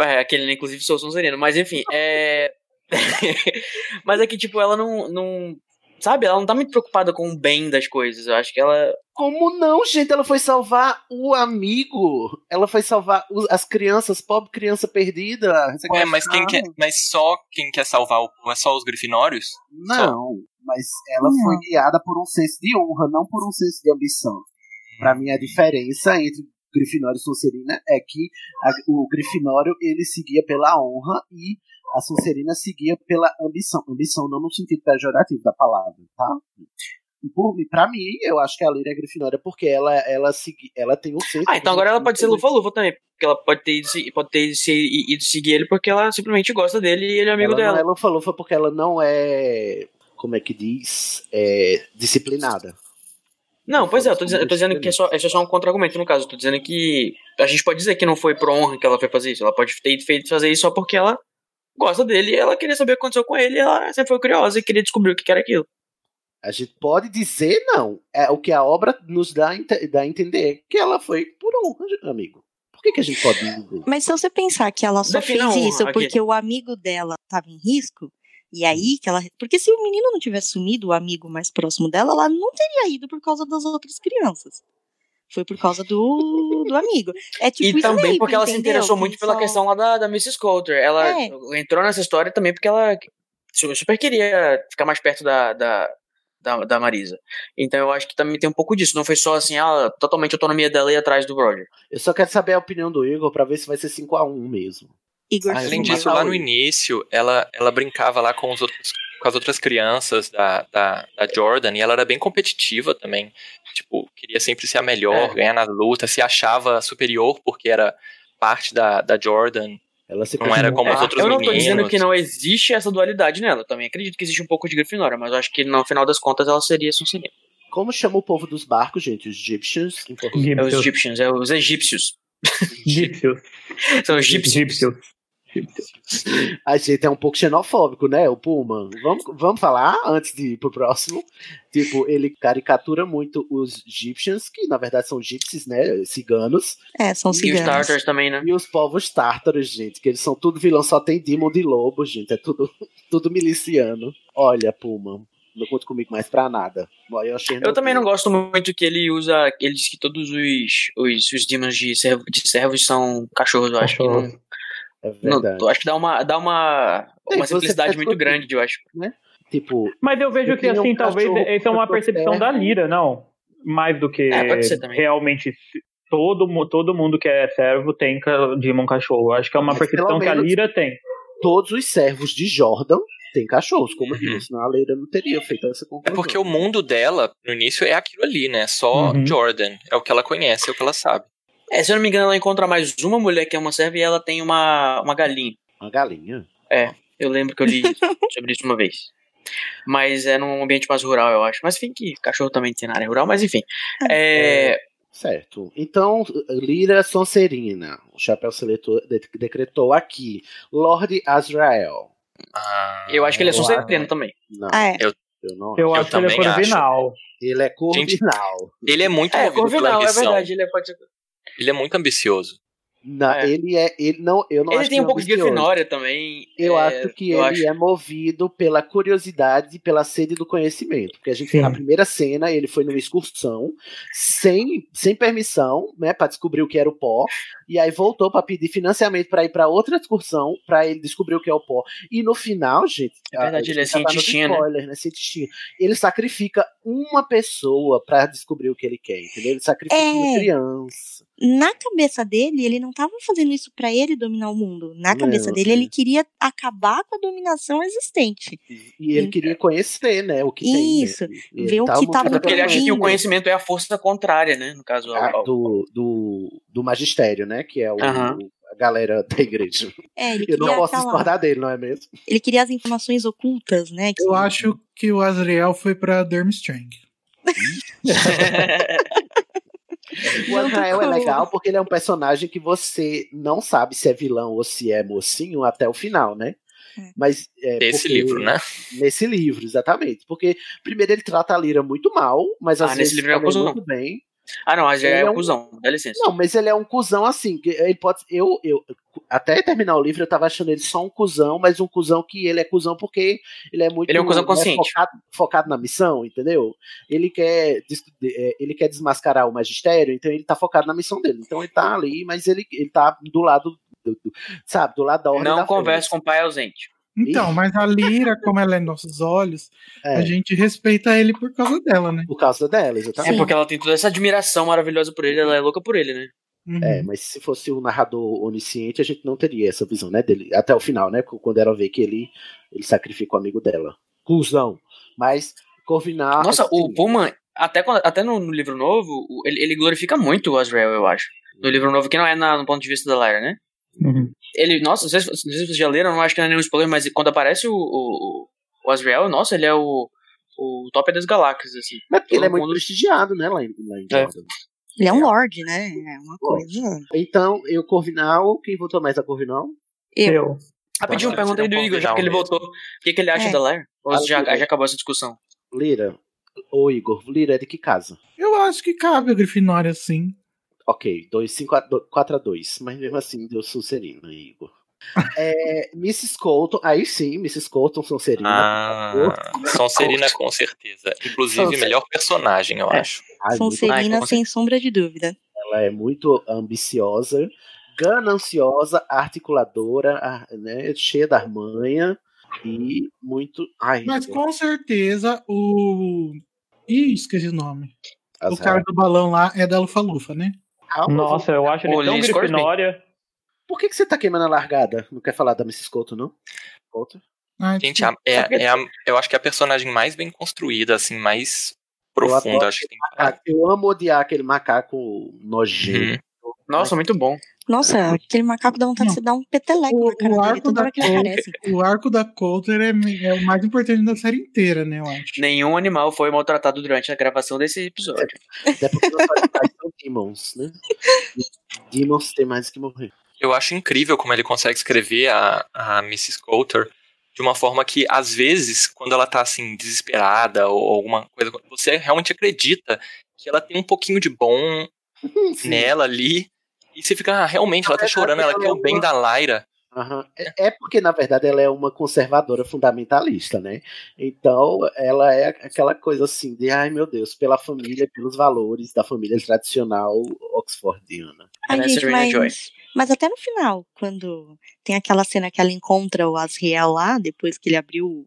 é, aquele, né, inclusive, sou Sonserino. Mas enfim, é. *laughs* mas é que, tipo, ela não, não. Sabe? Ela não tá muito preocupada com o bem das coisas. Eu acho que ela. Como não, gente? Ela foi salvar o amigo. Ela foi salvar os- as crianças, pobre criança perdida. Ué, mas quem quer... Mas só quem quer salvar o é só os grifinórios? Não, mas ela foi guiada por um senso de honra, não por um senso de ambição. Pra mim, a diferença entre Grifinório e Sonserina é que a- o Grifinório ele seguia pela honra e a Sonserina seguia pela ambição. Ambição não no sentido pejorativo da palavra, tá? Por, mim- pra mim, eu acho que a Lyra é Grifinória porque ela, ela, segui, ela tem um senso. Ah, então agora ela pode ser. Lufa-Lufa também. Porque ela pode ter, ido, pode ter se- ido seguir ele porque ela simplesmente gosta dele e ele é amigo ela dela. não é lufa-lufa porque ela não é, como é que diz, é, disciplinada. Não, pois é, eu tô dizendo, eu tô dizendo que é só, é só um contra-argumento no caso. Eu tô dizendo que a gente pode dizer que não foi por honra que ela foi fazer isso. Ela pode ter feito fazer isso só porque ela gosta dele e ela queria saber o que aconteceu com ele e ela sempre foi curiosa e queria descobrir o que era aquilo. A gente pode dizer não. É o que a obra nos dá, dá a entender. Que ela foi por honra, amigo. Por que, que a gente pode dizer? Mas se você pensar que ela só Defina fez honra isso aqui. porque o amigo dela estava em risco, e aí que ela. Porque se o menino não tivesse sumido, o amigo mais próximo dela, ela não teria ido por causa das outras crianças. Foi por causa do, do amigo. É tipo e também porque ela se interessou muito pela só- questão lá da, da Mrs. Coulter. Ela É. entrou nessa história também porque ela su- super queria ficar mais perto da, da, da, da Marisa. Então eu acho que também tem um pouco disso. Não foi só assim, ah, totalmente autonomia dela ir atrás do Roger. Eu só quero saber a opinião do Igor pra ver se vai ser 5x1 mesmo. Igor Ah, eu Além disso, lá no Igor. início, ela, ela brincava lá com, os outros, com as outras crianças da, da, da Jordan e ela era bem competitiva também. Tipo, queria sempre ser a melhor, É. ganhar na luta, se achava superior porque era parte da, da Jordan. Ela se Não era como os É, outros eu não tô dizendo meninos. que não existe essa dualidade nela. Eu também acredito que existe um pouco de Grifinória, mas eu acho que no final das contas ela seria Sonserina. Como chama o povo dos barcos, gente? Os Egyptians? em português? É os. Egyptians, é os egípcios. Gípsios. *laughs* São os egípcios. A gente é um pouco xenofóbico, né? O Puma. Vamos, vamos falar antes de ir pro próximo. Tipo, ele caricatura muito os Egyptians, que na verdade são gypsies, né? Ciganos. É, são E os ciganos. Tartars também, né? E os povos tártaros, gente, que eles são tudo vilão, só tem Demon de lobo, gente. É tudo, *laughs* tudo miliciano. Olha, Puma. Não conta comigo mais pra nada. Eu, achei Eu também não gosto muito que ele usa. Ele diz que todos os, os, os demons de, servo, de servos são cachorros. Eu acho que não. É não verdade. eu acho que dá uma, dá uma, É, uma simplicidade muito tudo- grande, eu acho. Tipo, Mas eu vejo Eu que, tenho um assim, talvez essa é uma percepção da observo. Lira, não. Mais do que É, realmente todo, todo mundo que é servo tem ca- Demon Cachorro. Acho que é uma Mas percepção pelo que a Lira tem. todos os servos de Jordan têm cachorros, como eu Uhum. disse, senão a Leira não teria feito essa É conclusão. porque o mundo dela, no início, é aquilo ali, né? Só Uhum. Jordan. É o que ela conhece, é o que ela sabe. É, se eu não me engano, ela encontra mais uma mulher que é uma serva e ela tem uma, uma galinha. Uma galinha. Eu lembro que eu li *laughs* sobre isso uma vez. Mas é num ambiente mais rural, eu acho. Mas enfim, que cachorro também tem na área rural, mas enfim. É, Certo. Então, Lira Sonserina, o chapéu seletor de- decretou aqui. Lord Azrael. Eu acho que ele é acho- também. Não, Ah, é. Eu, eu não Eu, Eu acho que ele é também acho. corvinal. Ele é corvinal. ele é muito É, Corvinal, é verdade. Ele é, pode ser... Ele é muito ambicioso. Não, É. Ele é. Ele, não, eu não ele acho tem um pouco de. Grifinória também. Eu é, acho que eu ele acho. é movido pela curiosidade e pela sede do conhecimento. Porque a gente Sim. na primeira cena ele foi numa excursão sem, sem permissão, né, para descobrir o que era o pó, e aí voltou para pedir financiamento para ir para outra excursão para ele descobrir o que é o pó. E no final, gente, É verdade, a- ele é tá nos cientistinha, né? spoilers, né? Cientistinha. Ele sacrifica uma pessoa para descobrir o que ele quer, entendeu? Ele sacrifica uma É. criança. Na cabeça dele, ele não tava fazendo isso pra ele dominar o mundo. Na Não, cabeça dele, ele queria acabar com a dominação existente. E ele queria conhecer, né, o que tem. Isso, né? E ele ver o tava que muito tava É porque ele acha que o conhecimento é a força contrária, né? No caso, ao- Ah, ao- do, do, do magistério, né? Que é o, Aham. a galera *laughs* da igreja. É, ele Eu queria não posso aquela- discordar dele, não é mesmo? Ele queria as informações ocultas, né? que- Eu acho que o Azrael foi pra Durmstrang. *laughs* O Azrael é legal porque ele é um personagem que você não sabe se é vilão ou se é mocinho até o final, né? É. Mas é, Esse porque- livro, né? Nesse livro, exatamente. Porque primeiro ele trata a Lira muito mal, mas às Ah, vezes nesse livro ele é muito bem. Ah, não, mas já Ele é é um- cuzão, dá licença. Não, mas ele é um cuzão assim. Ele pode. Eu, eu, até terminar o livro, eu tava achando ele só um cuzão, mas um cuzão que ele é cuzão porque ele é muito. Ele é um cuzão né, consciente. focado, focado na missão, entendeu? Ele quer, é, ele quer desmascarar o magistério, então ele tá focado na missão dele. Então ele tá ali, mas ele, ele tá do lado. do- do- sabe, do lado da ordem Não Fênix. com o pai ausente. Então, mas a Lira, como ela é em nossos olhos, É, a gente respeita ele por causa dela, né? Por causa dela, É exatamente. porque ela tem toda essa admiração maravilhosa por ele, ela é louca por ele, né? Uhum. É, mas se fosse um narrador onisciente, a gente não teria essa visão, né, dele, até o final, né, quando ela vê que ele, ele sacrifica o amigo dela. Cusão. Mas, Corvinal... Nossa, assim, o Pullman, até, quando- até no, no livro novo, o- ele, ele glorifica muito o Azrael, eu acho. No livro novo, que não é na- no ponto de vista da Lyra, né? Uhum. Ele, nossa, não sei, se, não sei se vocês já leram, não acho que não é nenhum spoiler, mas quando aparece o, o, o Azrael, nossa, ele é o, o top das galáxias, assim. Mas porque ele é muito prestigiado, né, lá em, lá em É. Ele é um lord, né? É uma coisa. Então, eu, Corvinal, quem votou mais a Corvinal? Eu. Eu. Rapidinho, Acho pergunta aí do Igor, já que ele voltou. O que, que ele acha É. da Lyra? Ou Ah, já, já acabou essa discussão? Lira. Ô, Igor, Lira é de que casa? Eu acho que cabe a Grifinória, sim. Ok, 4 a 2 mas mesmo assim deu Sonserina, Igor. É, Mrs. Colton, aí sim, Mrs. Colton, Sonserina. Ah, Sonserina com certeza. Inclusive, Sonserina. melhor personagem, eu É. acho. Ai, Sonserina, sem sombra de dúvida. Ela é muito ambiciosa, gananciosa, articuladora, né, cheia da manha e muito. Ai, Mas com certeza o. Ih, esqueci o nome. as O cara do balão lá é da Lufa-Lufa, né? Calma, Nossa, eu acho ele O tão grifinória. Por que, que você tá queimando a largada? Não quer falar da Mrs. Colton, não? Colton? Ai, Gente, a- é, é a- eu acho que é a personagem mais bem construída, assim, mais profunda. adoro Acho que tem eu amo odiar aquele macaco nojento. Uhum. Nossa, muito bom. Nossa, aquele macaco dá vontade Não. de você dar um peteleco O, na cara o dele arco toda da aparece. o arco da Coulter é, é o mais importante da série inteira, né, eu acho. Nenhum animal foi maltratado durante a gravação desse episódio. Até porque os animais são demons, né? *laughs* Demons tem mais que morrer. Eu acho incrível como ele consegue escrever a, a Mrs. Coulter de uma forma que, às vezes, quando ela tá assim, desesperada ou alguma coisa, você realmente acredita que ela tem um pouquinho de bom *laughs* Sim. nela ali. E você fica, ah, realmente, ela tá É, chorando, ela quer é o bem uma- da Lyra. Aham. É, é porque, na verdade, ela é uma conservadora fundamentalista, né? Então, ela é aquela coisa assim de, ai meu Deus, pela família, pelos valores da família tradicional oxfordiana. Ai, é gente, mas, mas até no final, quando tem aquela cena que ela encontra o Asriel lá, depois que ele abriu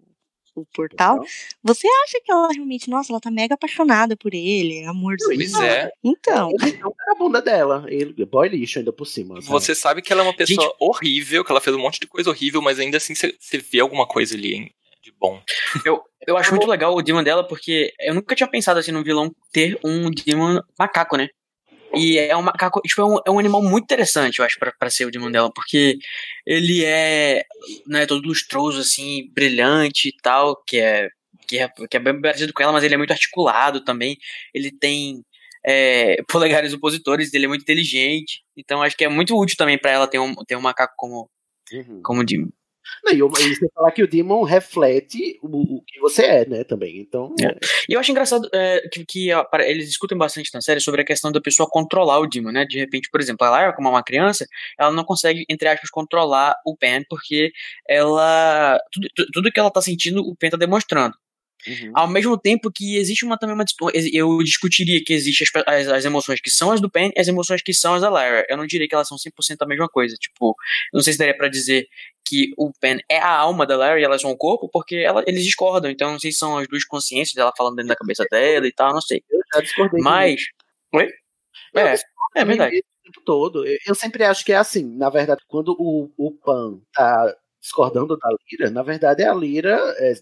o, portal, você acha que ela realmente, nossa, ela tá mega apaixonada por ele, é amorzinho. Pois é. Então, Ele é um cara bunda dela. Ele, boy lixo ainda por cima. sabe? Você sabe que ela é uma pessoa horrível, que ela fez um monte de coisa horrível, mas ainda assim você você vê alguma coisa ali hein, de bom. Eu, eu acho muito legal o Demon dela, porque eu nunca tinha pensado assim num vilão ter um Demon macaco, né? E é um macaco, tipo, é um, é um animal muito interessante, eu acho, pra, pra ser o Demon dela, porque ele é, né, todo lustroso, assim, brilhante e tal, que é, que é, que é bem parecido com ela, mas ele é muito articulado também. Ele tem é, *laughs* polegares opositores, ele é muito inteligente. Então acho que é muito útil também pra ela ter um, ter um macaco como, Uhum. como Demon. Não, e você falar que o Demon reflete o, o que você é, né, também. Então, É. E eu acho engraçado é, que, que, ó, eles discutem bastante na série sobre a questão da pessoa controlar o Demon, né? De repente, por exemplo, a Lara, como é uma criança, ela não consegue, entre aspas, controlar o Pen, porque ela. Tudo, tu- tudo que ela tá sentindo, o Pen tá demonstrando. Uhum. Ao mesmo tempo que existe uma também uma eu discutiria que existe as, as, as emoções que são as do Pen e as emoções que são as da Lara. Eu não diria que elas são 100% a mesma coisa. Tipo, não sei se daria pra dizer que o Pen é a alma da Lara e elas são o corpo, porque ela, eles discordam. Então, não sei se são as duas consciências dela falando dentro da cabeça dela e tal, não sei. eu já discordei. Mas. Oi? Eu É, é verdade. O tempo todo. Eu, eu sempre acho que é assim. Na verdade, quando o, o Pan tá discordando da Lira, na verdade é a Lira é,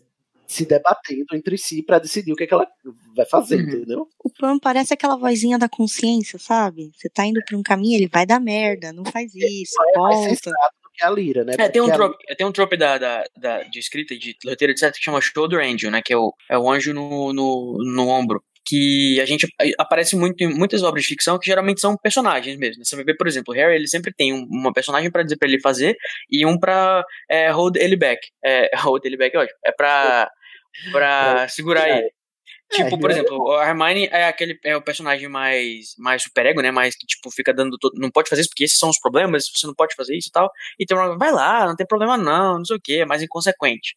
se debatendo entre si pra decidir o que, é que ela vai fazer, Uhum. entendeu? O Pan parece aquela vozinha da consciência, sabe? Você tá indo pra um caminho, ele vai dar merda, não faz isso, É mais volta. que a Lira, né? É, tem um Porque a trope, tem um trope da, da, da- de escrita, de roteiro, etc., que chama Shoulder Angel, né? Que é o, é o anjo no, no, no ombro. Que a gente aparece muito em muitas obras de ficção que geralmente são personagens mesmo. né? Você vai ver, por exemplo, o Harry, ele sempre tem um- uma personagem pra dizer pra ele fazer e um pra é, hold ele back. É, *laughs* hold ele back é ótimo. É pra, pra segurar ele. Tipo, por é, exemplo, a Hermione é aquele é o personagem mais mais superego, né? Mais que tipo fica dando todo, não pode fazer isso porque esses são os problemas, você não pode fazer isso e tal. Então vai lá, não tem problema não, não sei o que, é mais inconsequente.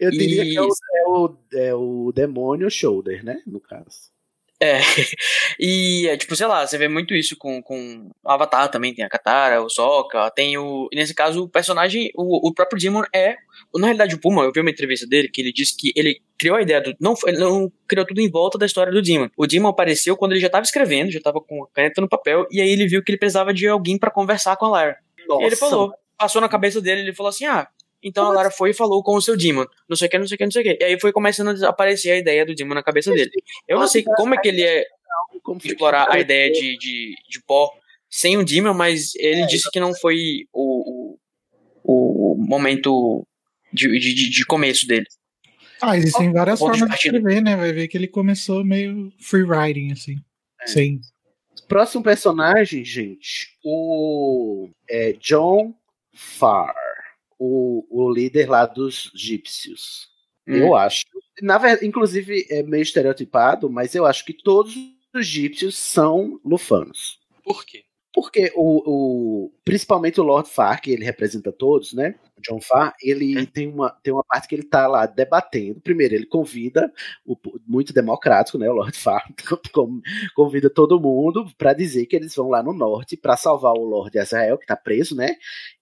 Eu diria que é o, é, o, é o demônio shoulder, né? No caso. É. *laughs* E é tipo, sei lá, você vê muito isso com, com Avatar também, tem a Katara, o Sokka, tem o. e Nesse caso, o personagem, o, o próprio Demon é. Na realidade, o Puma, eu vi uma entrevista dele que ele disse que ele criou a ideia do. Não, não criou tudo em volta da história do Demon. O Demon apareceu quando ele já tava escrevendo, já tava com a caneta no papel, e aí ele viu que ele precisava de alguém pra conversar com a Lara. Nossa, E ele falou, passou na cabeça dele, ele falou assim: ah. Então a Lara foi e falou com o seu Demon. Não sei o que, não sei o que, não sei o que. E aí foi começando a aparecer a ideia do Demon na cabeça dele. Eu não sei como é que ele é como que explorar a ideia de, de, de pó sem o Demon, mas É, ele disse que não foi o, o, o momento de, de, de- de começo dele. Ah, existem várias Ponto de formas de partida. escrever, né? Vai ver que ele começou meio freewriting, assim. Sem. Próximo personagem, gente, o é, John Farr, o, o líder lá dos egípcios. Hum. Eu acho. Na verdade, inclusive, é meio estereotipado, mas eu acho que todos os egípcios são lufanos. Por quê? Porque o, o principalmente o Lord que ele representa todos, né? O John Farr, ele tem uma, tem uma parte que ele tá lá debatendo. Primeiro, ele convida, o, muito democrático, né? O Lord *laughs* Farr convida todo mundo para dizer que eles vão lá no norte para salvar o Lord Azrael, que tá preso, né?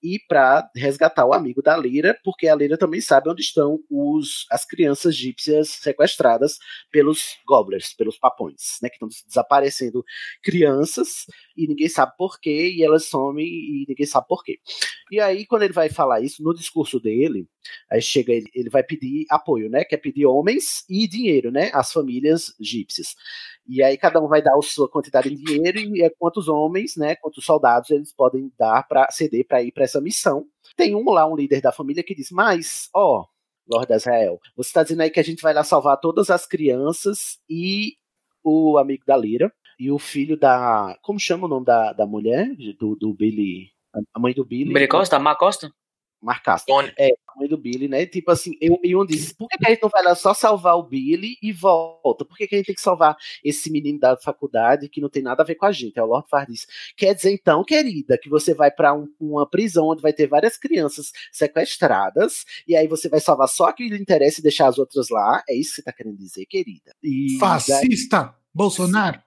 E para resgatar o amigo da Lyra, porque a Lyra também sabe onde estão os, as crianças egípcias sequestradas pelos gobblers, pelos papões, né? Que estão desaparecendo crianças e ninguém sabe por quê, e elas somem e ninguém sabe por quê. E aí, quando ele vai falar isso, no discurso dele, aí chega ele, ele vai pedir apoio, né? Quer pedir homens e dinheiro, né? Às famílias egípcias. E aí cada um vai dar a sua quantidade de dinheiro e é quantos homens, né? Quantos soldados eles podem dar para ceder para ir para essa missão. Tem um lá, um líder da família, que diz: Mas, ó, Lord Azrael, você está dizendo aí que a gente vai lá salvar todas as crianças e o amigo da Lira e o filho da. Como chama o nome da, da mulher? Do, do Billy. A mãe do Billy. Billy Costa? Mar Costa? Marcasse. É, a mãe do Billy, né? Tipo assim, eu, e um disse, por que, que a gente não vai lá só salvar o Billy e volta? Por que, que a gente tem que salvar esse menino da faculdade que não tem nada a ver com a gente? Aí o Lord Farr disse, quer dizer então, querida, que você vai pra um- uma prisão onde vai ter várias crianças sequestradas e aí você vai salvar só que lhe interessa e deixar as outras lá? É isso que você tá querendo dizer, querida? E daí- Fascista!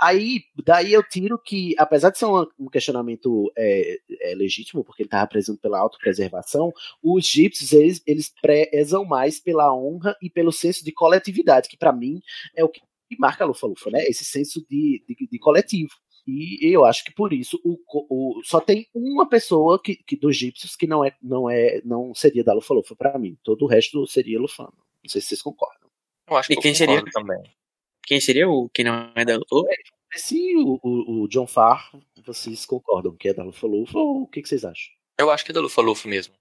Aí, daí eu tiro que, apesar de ser um, um questionamento é, é, legítimo, porque ele estava preso pela autopreservação, os egípcios, eles, eles prezam mais pela honra e pelo senso de coletividade, que para mim é o que marca a Lufa-Lufa, né? Esse senso de, de, de coletivo. E eu acho que por isso o, o- só tem uma pessoa que, que dos egípcios que não é não é não seria da Lufa-Lufa para mim. Todo o resto seria lufano. Não sei se vocês concordam. Eu acho E que quem eu seria? também. Quem seria o que não é da Lufa? Se o, o, o John Farr, vocês concordam que é da Lufa-Lufa ou o que, que vocês acham? Eu acho que é da Lufa Lufa mesmo.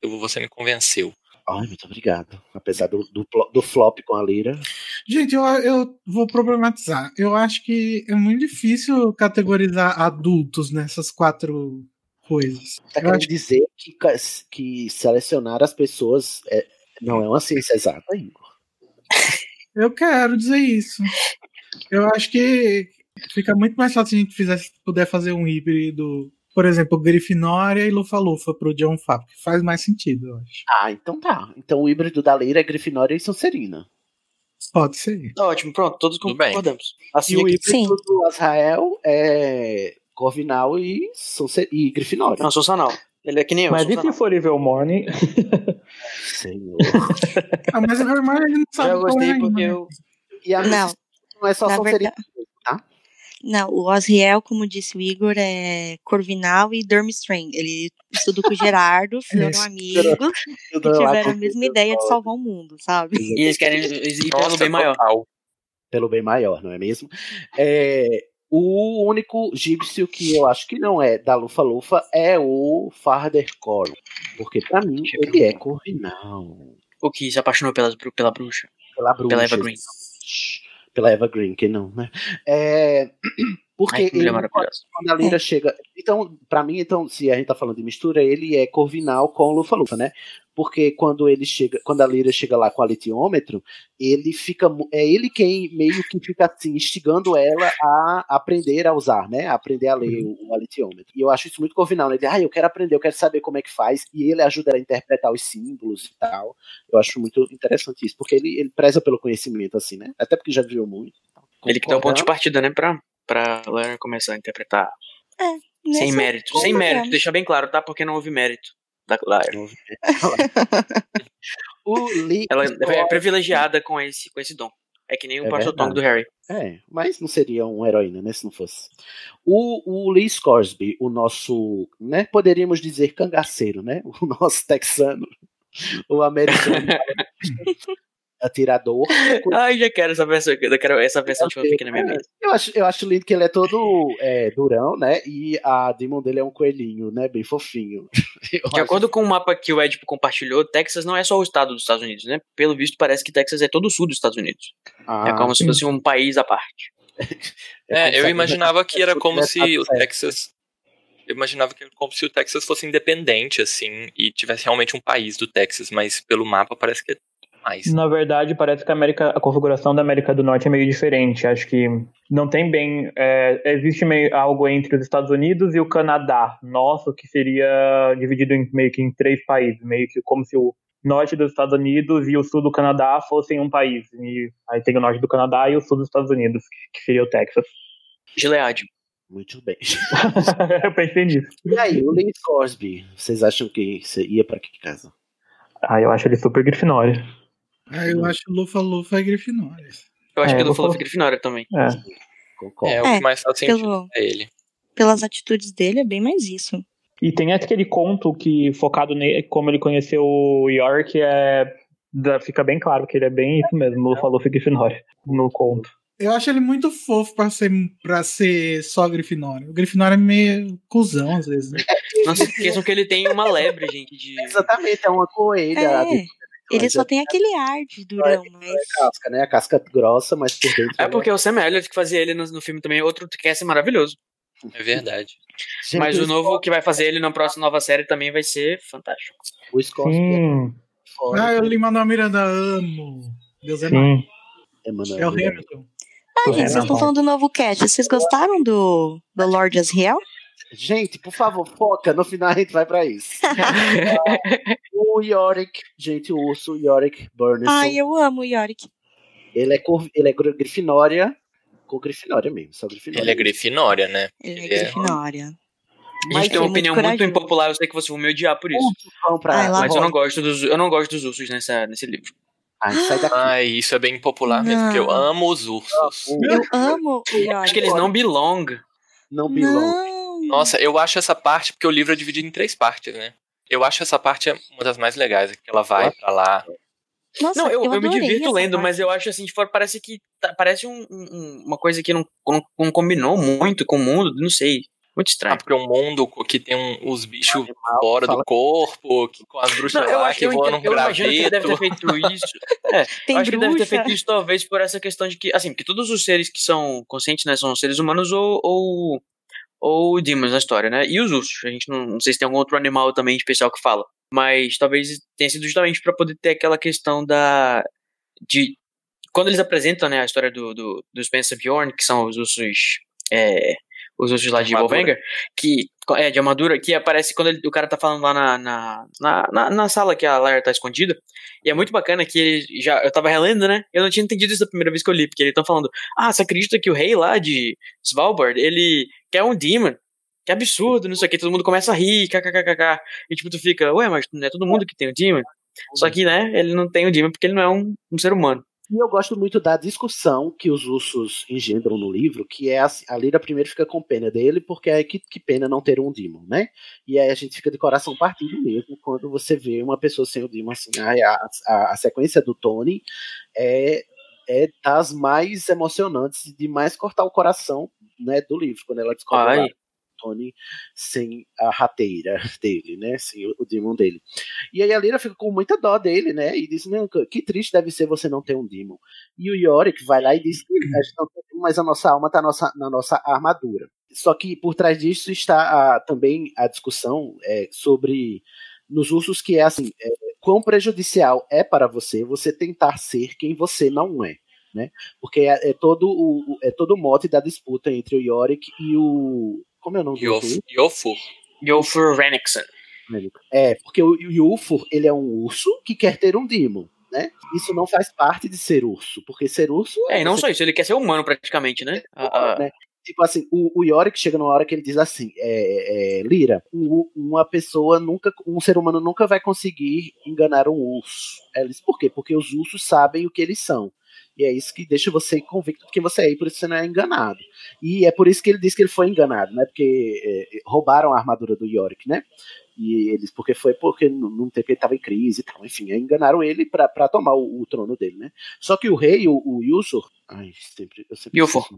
Eu, você me convenceu. Ai, muito obrigado. Apesar do, do, do flop com a Lira. Gente, eu, eu vou problematizar. Eu acho que é muito difícil categorizar adultos nessas quatro coisas. Tá Eu querendo acho dizer que, que selecionar as pessoas é- não é uma ciência exata, Igor. *laughs* eu quero dizer isso. Eu acho que fica muito mais fácil se a gente fizesse, puder fazer um híbrido, por exemplo, Grifinória e Lufa-Lufa pro John Favreau, que faz mais sentido, eu acho. Ah, então tá. Então o híbrido da Lira é Grifinória e Sonserina. Pode ser. Tá ótimo, pronto, todos Tudo bem. concordamos. Assim E o híbrido do Azrael é Corvinal e, Sonser... e Grifinória. Não, sou sanal. Ele é que nem eu. Mas e se for Evil Morning? Senhor. *laughs* Ah, mas a Vermelha ele não sabe Eu qual é gostei ainda, porque né? eu. E a Não. não é só Na Sonserina, tá? Não, o Osriel, como disse o Igor, é Corvinal e Durmstrang. Ele estudou com o Gerardo, *laughs* foram amigos *laughs* e tiveram a mesma ideia de salvar o mundo, sabe? E eles querem ir pelo bem maior. Pelo bem maior, não é mesmo? É, o único egípcio que eu acho que não é da Lufa Lufa é o Farder Corum. Porque pra mim ele é Corvinal. O que se apaixonou pela, pela bruxa. Pela bruxa. Pela Eva Green. Pela Eva Green, que não, né? É, *clears throat* porque Ai, ele, quando a Lira chega. Então, pra mim, então, se a gente tá falando de mistura, ele é Corvinal com Lufa Lufa, né? Porque quando ele chega, quando a Lira chega lá com o alitiômetro, ele fica. É ele quem meio que fica assim, instigando ela a aprender a usar, né? A aprender a ler o, o alitiômetro. E eu acho isso muito Corvinal, né? Ele, ah, eu quero aprender, eu quero saber como é que faz. E ele ajuda ela a interpretar os símbolos e tal. Eu acho muito interessante isso, porque ele, ele preza pelo conhecimento, assim, né? Até porque já viu muito. Ele que dá o ponto de partida, né? Pra, pra Lara começar a interpretar. Sem Nessa- mérito. Sem mérito. Deixa bem claro, tá? Porque não houve mérito da Lara. *laughs* O Lee Ela é privilegiada com esse, com esse dom. É que nem o É Parçotong do verdade. Harry. É, mas não seria uma heroína, né? Se não fosse. O, o Lee Scoresby, o nosso, né? Poderíamos dizer cangaceiro, né? *laughs* O nosso texano, o americano, *laughs* atirador. Ai, já quero essa versão aqui. Eu quero essa versão de fanfic na minha mesa. Eu acho, eu acho lindo que ele é todo é, durão, né? E a demon dele é um coelhinho, né? Bem fofinho. *laughs* Eu De acho- acordo com o mapa que o Edipo compartilhou, Texas não é só o estado dos Estados Unidos, né? Pelo visto, parece que Texas é todo o sul dos Estados Unidos. Ah, é como se sim. fosse um país à parte. É, eu como imaginava que era como se o. Texas. Eu imaginava que era como se o Texas fosse independente, assim, e tivesse realmente um país do Texas, mas pelo mapa parece que é mais. Na verdade, parece que a, América, a configuração da América do Norte é meio diferente. Acho que não tem bem. é, existe meio algo entre os Estados Unidos e o Canadá. Nosso, que seria dividido em, meio que em três países. Meio que como se o norte dos Estados Unidos e o sul do Canadá fossem um país. E aí tem o norte do Canadá e o sul dos Estados Unidos, que seria o Texas. Gilead. Muito bem. *laughs* Eu pensei nisso. E aí, o Lee Scoresby, vocês acham que você ia pra que casa? Ah, eu acho ele super grifinório. Ah, eu acho Lufa-Lufa é Grifinória. Eu acho É, que falou falar- Grifinória também. É. Concordo. É, o É, que mais faz sentido pelo- é ele. Pelas atitudes dele, é bem mais isso. E tem aquele conto que, focado nele, como ele conheceu o York, é, fica bem claro que ele é bem isso mesmo, Lufa Lufa e Grifinória, no conto. Eu acho ele muito fofo pra ser, pra ser só Grifinória. O Grifinória é meio cuzão às vezes. Né? Não se esqueçam que ele tem uma lebre, gente, de. Exatamente, é uma coelha. É, ele só tem aquele ar de durão, mas. casca, né? A casca grossa, mas por dentro. É porque o Sam Elliott que fazia ele no, no filme também, outro que é maravilhoso. É verdade. Gente, Mas o novo que vai fazer ele na próxima nova série também vai ser fantástico. O é foda. Ah, eu li Manuel Miranda, amo. Deus é mais. É o. Hamilton. Ah, gente, vocês estão falando do novo cast. Vocês gostaram do, do Lord Asriel? Gente, por favor, foca. No final a gente vai pra isso. *laughs* o Yorick, gente, o urso Yorick Burnison. Ai, eu amo o Yorick. Ele é, cor... ele é gr- Grifinória. Com Grifinória mesmo, só Grifinória. Ele é Grifinória, né? Ele é Ele é- Grifinória. A gente tem uma é muito opinião muito, corajoso. impopular, eu sei que vocês vão me odiar por isso. Pra... Ai, Mas eu não gosto dos, eu não gosto dos ursos nessa, nesse livro. Ai, sai daqui. Ai, isso é bem popular mesmo, porque eu amo os ursos. Eu amo o Yorick. Acho que eles não belong. Não belong. Não. Nossa, eu acho essa parte, porque o livro é dividido em três partes, né? Eu acho essa parte uma das mais legais, que ela vai pra lá. Nossa, Não, eu, eu, me adorei divirto lendo, parte. mas eu acho assim, de fora, parece que tá- parece um- um- um- uma coisa que não, não, não combinou muito com o mundo, não sei. Muito estranho. Ah, porque é um mundo que tem um- os bichos fora fala- do corpo, que, com as bruxas Não, eu lá que eu, voam entendo- no eu imagino que ele deve ter graveto. feito *laughs* isso. É, Tem eu acho que ele deve ter bruxa. feito isso talvez por essa questão de que, assim, que todos os seres que são conscientes, né, são seres humanos ou, ou, ou demons na história, né? E os ursos. A gente não, não sei se tem algum outro animal também especial que fala. Mas talvez tenha sido justamente pra poder ter aquela questão da. de. Quando eles apresentam, né, a história do, do, do Spencer Bjorn, que são os ursos. É, os ursos lá de. Volvanger, que é de armadura, que aparece quando ele- o cara tá falando lá na, na, na, na, na sala que a Lara tá escondida. E é muito bacana que ele já. Eu tava relendo, né? Eu não tinha entendido isso da primeira vez que eu li, porque eles estão falando: Ah, você acredita que o rei lá de Svalbard, ele quer um demon? Que absurdo, não sei o que, todo mundo começa a rir, kkkk. E tipo, tu fica, ué, mas não é todo mundo que tem o demon? Só que, né, ele não tem o demon porque ele não é um, um ser humano. E eu gosto muito da discussão que os ursos engendram no livro, que é assim, a Lyra primeiro fica com pena dele, porque é que, que pena não ter um Demon, né? E aí a gente fica de coração partido mesmo quando você vê uma pessoa sem o Demon, assim, a, a, a sequência do Tony é, é das mais emocionantes, de mais cortar o coração, né, do livro, quando ela descobre Ai. Tony sem a rateira *laughs* dele, né? Sem o, o demon dele. E aí a Lyra fica com muita dó dele, né? E diz: Não, que triste deve ser você não ter um demon. E o Yorick vai lá e diz: *clears throat* A gente não tem demon, mas a nossa alma está nossa, na nossa armadura. Só que por trás disso está a- também a discussão é, sobre nos ursos que é assim, é, quão prejudicial é para você você tentar ser quem você não é. Né? Porque é, é todo o o- é todo o mote da disputa entre o Yorick e o como é o nome? Yof- Yofur. Yofur Renixon. É, porque o Yulfur, ele é um urso que quer ter um demon, né? Isso não faz parte de ser urso, porque ser urso É, e não você só isso, ele quer ser humano praticamente, né? A- a- né? Tipo assim, o, o Yorick chega numa hora que ele diz assim: é, é, Lira, um- uma pessoa nunca, um ser humano nunca vai conseguir enganar um urso. Ela diz, por quê? Porque os ursos sabem o que eles são. E é isso que deixa você convicto de quem você é, e por isso você não é enganado. E é por isso que ele diz que ele foi enganado, né? Porque é, roubaram a armadura do Yorick, né? E eles, porque foi porque num tempo ele estava em crise e tal, enfim, enganaram ele pra pra tomar o, o trono dele, né? Só que o rei, o, o Yusur, ai, sempre, eu sempre Yufor.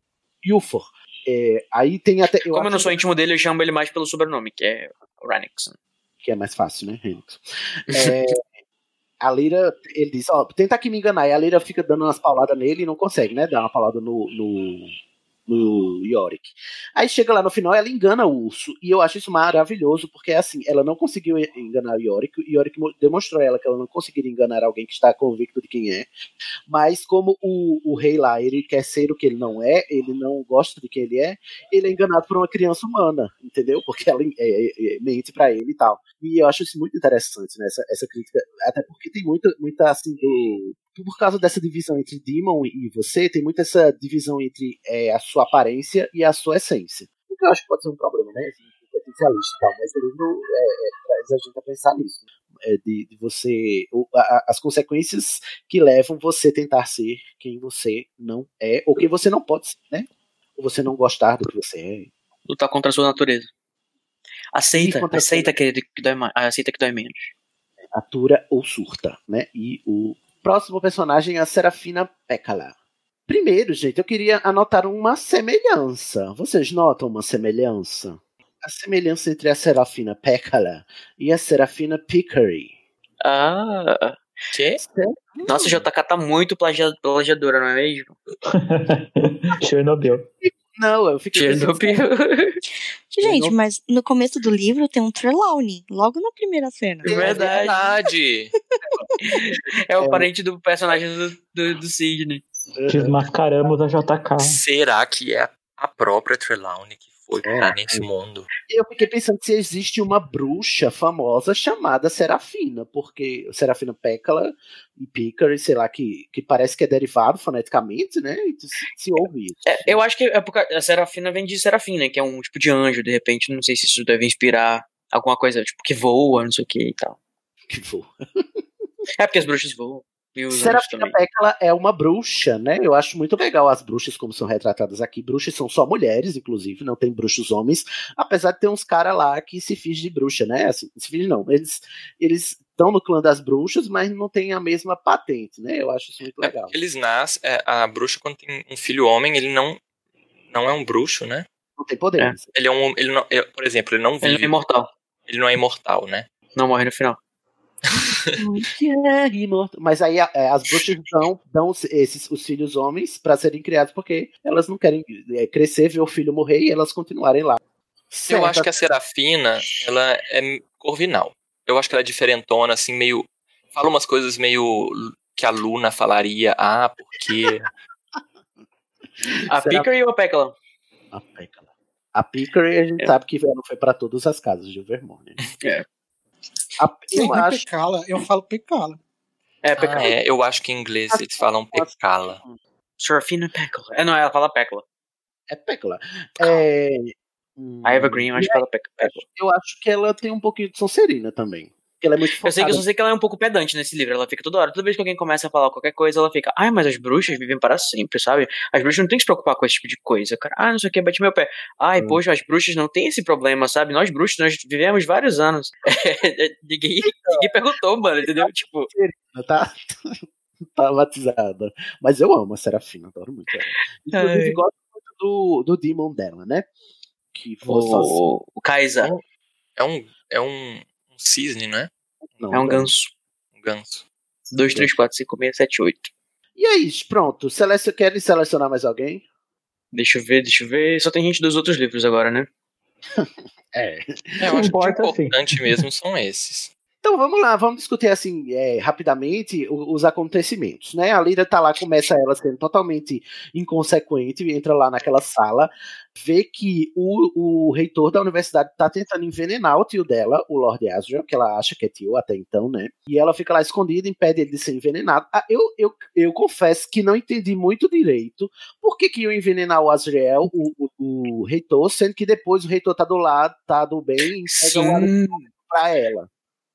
Yufor. É, aí tem até. Como eu não sou íntimo dele, eu chamo ele mais pelo sobrenome, que é Renixon. que é mais fácil, né, Renix? *laughs* É, a Lira, ele diz, ó, tenta aqui me enganar. E a Lira fica dando umas pauladas nele e não consegue, né? Dar uma paulada no, no, no Yorick. Aí chega lá no final, ela engana o urso. E eu acho isso maravilhoso, porque é assim, ela não conseguiu enganar o Yorick. O Yorick mo- demonstrou a ela que ela não conseguiria enganar alguém que está convicto de quem é. Mas como o, o rei lá, ele quer ser o que ele não é, ele não gosta de quem ele é, ele é enganado por uma criança humana, entendeu? Porque ela é, é, é, mente pra ele e tal. E eu acho isso muito interessante, né? Essa, essa crítica. Até porque tem muita, muita assim, do. Por causa dessa divisão entre Demon e você, tem muita essa divisão entre é, a sua aparência e a sua essência. O que eu acho que pode ser um problema, né? Assim, potencialista e tal, mas o livro é, é, traz a gente a pensar nisso. É, de, de você. o- a- as consequências que levam você a tentar ser quem você não é, ou quem você não pode ser, né? Ou você não gostar do que você é. Lutar contra a sua natureza. Aceita, aceita querido, que dói mais. Aceita que dói menos. atura ou surta, né? E o próximo personagem é a Serafina Pekala. Primeiro, gente, eu queria anotar uma semelhança. Vocês notam uma semelhança? A semelhança entre a Serafina Pekala e a Serafina Pickery. Ah. Que? Nossa, JK tá muito plagia- plagiadora, não é mesmo? *laughs* Chernobyl. Não, eu fiquei Chernobyl. *laughs* Gente, mas no começo do livro tem um Trelawney, logo na primeira cena. É verdade. Verdade. *laughs* É o parente do personagem do, do, do Sidney. Desmascaramos a JK. Será que é a própria Trelawney que foi parar nesse mundo? Eu fiquei pensando se existe uma bruxa famosa chamada Serafina, porque Serafina Pekala e Pickery, sei lá, que, que parece que é derivado foneticamente, né? E se, se ouve isso. É, eu acho que é porque a Serafina vem de Serafim, né? Que é um tipo de anjo, de repente. Não sei se isso deve inspirar alguma coisa, tipo, que voa, não sei o que e tal. Que voa. É porque as bruxas voam. Serafina. Pekala é uma bruxa, né? Eu acho muito legal as bruxas como são retratadas aqui. Bruxas são só mulheres, inclusive, não tem bruxos homens, apesar de ter uns caras lá que se fingem de bruxa, né? Assim, se fingem não. Eles eles estão no clã das bruxas, mas não tem a mesma patente, né? Eu acho isso muito É legal. porque eles nascem. é, a bruxa, quando tem um filho homem, ele não, não é um bruxo, né? não tem poderes. Ele é um. Ele não, é- por exemplo, ele não vive. Ele não é imortal. Ele não é imortal, né? Não morre no final. Que é imortal. Mas aí é, as bruxas dão, dão esses, os filhos homens pra serem criados porque elas não querem é, crescer, ver o filho morrer e elas continuarem lá. Eu acho que a Serafina, ela é corvinal. Eu acho que ela é diferentona, assim, meio. Fala umas coisas meio que a Luna falaria. Ah, porque. *laughs* A Será- Pickery ou a Pekla? A Pekla. A Pickery a gente É. sabe que não foi pra todas as casas de Vermont. Né? É. A- eu é acho Pecala. Eu falo Pecala. É, Ah, Pekla. é, eu acho que em inglês eles falam Pecala. Serafina Pekla. É, não, ela fala Pekla. é Pekla. É, A Eva Green, eu acho que fala Pek- Pekla. eu acho que ela tem um pouquinho de Sonserina também. Porque ela é muito Eu sei que eu focada- só sei que ela é um pouco pedante nesse livro. Ela fica toda hora. Toda vez que alguém começa a falar qualquer coisa, ela fica, ai, mas as bruxas vivem para sempre, sabe? As bruxas não tem que se preocupar com esse tipo de coisa, cara. Ah, não sei o que, bate meu pé. Ai, Hum. poxa, as bruxas não têm esse problema, sabe? Nós bruxos, nós vivemos vários anos. *laughs* ninguém, ninguém perguntou, mano, entendeu? Tipo, tá, *laughs* tá batizada. Mas eu amo a Serafina, adoro muito ela. Inclusive, Ai. gosto muito do, do Demon dela, né? Que assim. o, o Kaisa É um. É um cisne, não é? Não, é um ganso. Um ganso. 2, 3, 4, 5, 6, 7, 8. E aí, pronto. Selecion, querem selecionar mais alguém? Deixa eu ver, deixa eu ver. Só tem gente dos outros livros agora, né? É. *laughs* É, eu acho que o Importa, sim. importante mesmo são esses. Então vamos lá, vamos discutir assim é, rapidamente o- os acontecimentos, né? A Lyra tá lá, começa ela sendo totalmente inconsequente, entra lá naquela sala, vê que o, o reitor da universidade tá tentando envenenar o tio dela, o Lord Asriel, que ela acha que é tio até então, né? E ela fica lá escondida, impede ele de ser envenenado. Ah, eu, eu, eu confesso que não entendi muito direito por que, que iam envenenar o Asriel, o, o, o reitor, sendo que depois o reitor tá do lado, tá do bem, e pega o lado Sim. pra ela.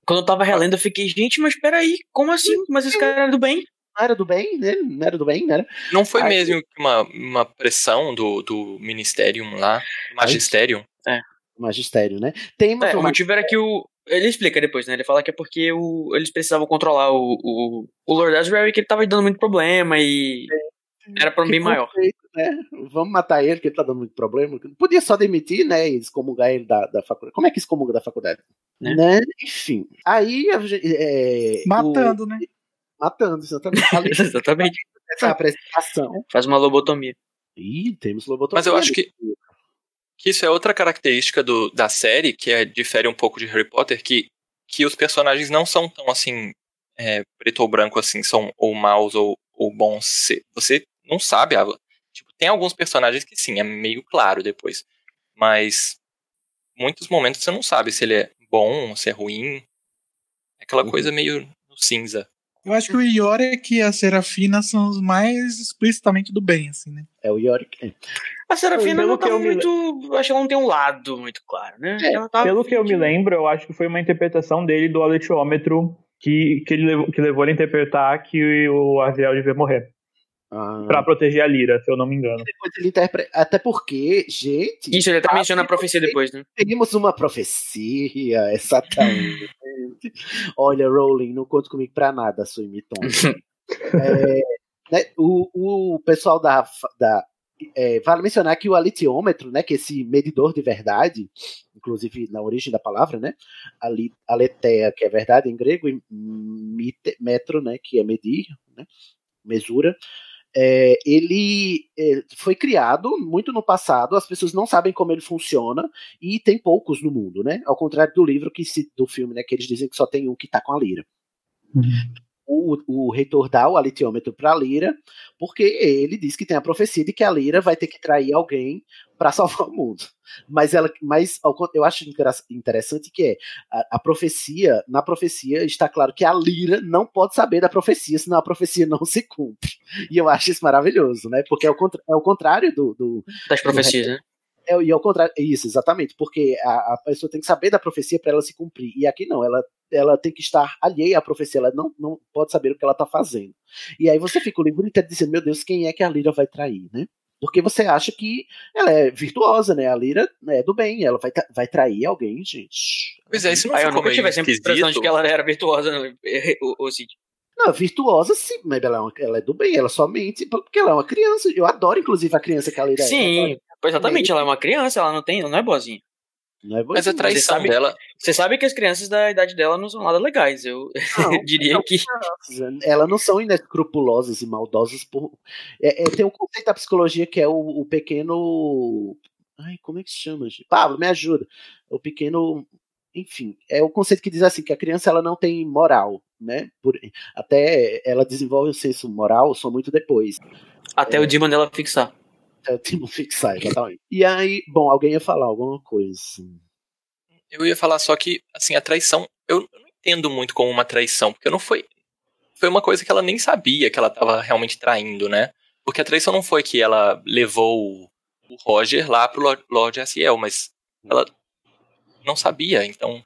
Quando eu tava relendo, eu fiquei, gente, mas peraí, como assim? Mas esse cara era do bem? Não era do bem, né? Não era do bem, né? Não foi Aí- mesmo uma, uma pressão do, do Ministerium lá? Magisterium? Magistério, né? Tem É, o motivo era que o. Ele explica depois, né? Ele fala que é porque o, eles precisavam controlar o, o, o Lord e que ele tava dando muito problema e. Era pra um bem maior. Né? Vamos matar ele, que ele tá dando muito problema. Podia só demitir, né? E excomungar ele da, da faculdade. Como é que excomunga da faculdade? Né? Né? Enfim. Aí. É, Matando, o- né? Matando, exatamente. *laughs* Exatamente. essa apresentação. Faz uma lobotomia. Ih, temos lobotomia. Mas eu acho que, que isso é outra característica do, da série, que é, difere um pouco de Harry Potter, que, que os personagens não são tão assim, é, preto ou branco, assim, são ou maus ou, ou bons. Você- Você não sabe. ah, tem alguns personagens que sim, é meio claro depois. Mas muitos momentos você não sabe se ele é bom, se é ruim. É aquela Uhum. coisa meio no cinza. Eu acho que o Yorick e a Serafina são os mais explicitamente do bem, assim, né? É o Yorick. é. A Serafina Pelo não tava me muito. Eu acho que ela não tem um lado muito claro, né? É, ela tava Pelo que eu me lembro, eu acho que foi uma interpretação dele do aletiômetro que, que, ele levou, que levou ele a interpretar que o Aziel devia morrer. Ah, Pra proteger a Lira, se eu não me engano. depois ele interpreta. Até porque, gente. Isso, ele até Ah, menciona a profecia depois, né? Temos uma profecia, *laughs* exatamente. Olha, Rowling, não conta comigo pra nada, sua imitona. *laughs* É, né, o, o pessoal da. da é, vale mencionar que o alitiômetro, né, que esse medidor de verdade, inclusive na origem da palavra, né, ali, aletheia, que é verdade em grego, e mite, metro, né, que é medir, né, mesura, é, ele é, foi criado muito no passado, as pessoas não sabem como ele funciona e tem poucos no mundo, né? Ao contrário do livro que se, do filme, né? Que eles dizem que só tem um que tá com a lira. O, o reitor dá o alitiômetro pra Lira, porque ele diz que tem a profecia de que a Lira vai ter que trair alguém para *laughs* salvar o mundo. Mas ela, mas eu acho interessante que é a, a profecia, na profecia está claro que a Lira não pode saber da profecia, senão a profecia não se cumpre. E eu acho isso maravilhoso, né? Porque é o, contra- é o contrário do, do, Das profecias, né? É, e ao contrário, isso, exatamente, porque a, a pessoa tem que saber da profecia para ela se cumprir. E aqui não, ela, ela tem que estar alheia à profecia, ela não, não pode saber o que ela está fazendo. E aí você fica o livro inteiro dizendo, meu Deus, quem é que a Lira vai trair, né? Porque você acha que ela é virtuosa, né? A Lira é do bem, ela vai, vai trair alguém, gente. Pois é, isso não Ah, eu nunca tive essa impressão de que ela era virtuosa, não, o, o Cid. Não, virtuosa sim, mas ela é, uma- ela é do bem, ela só mente porque ela é uma criança. Eu adoro, inclusive, a criança que a Lira é. Sim, Pois exatamente, ela é uma criança, ela não tem, ela não é boazinha. Não é Mas a boazinha. traição Você sabe- dela. Você sabe que as crianças da idade dela não são nada legais. Eu Não, *laughs* diria não, que. Elas não são inescrupulosas e maldosas por. É, é, tem um conceito da psicologia que é o, o pequeno. Ai, como é que se chama, gente? Pablo, me ajuda. O pequeno. Enfim, é o conceito que diz assim: que a criança ela não tem moral, né? Por- até ela desenvolve o senso moral só muito depois. Até o demon dela fixar. É o Timo fixar, exatamente. E aí, bom, alguém ia falar alguma coisa. assim. Eu ia falar só que, assim, a traição. Eu não entendo muito como uma traição, porque não foi. Foi uma coisa que ela nem sabia que ela tava realmente traindo, né? Porque a traição não foi que ela levou o- Roger lá pro Lord, Asiel, mas ela não sabia, então.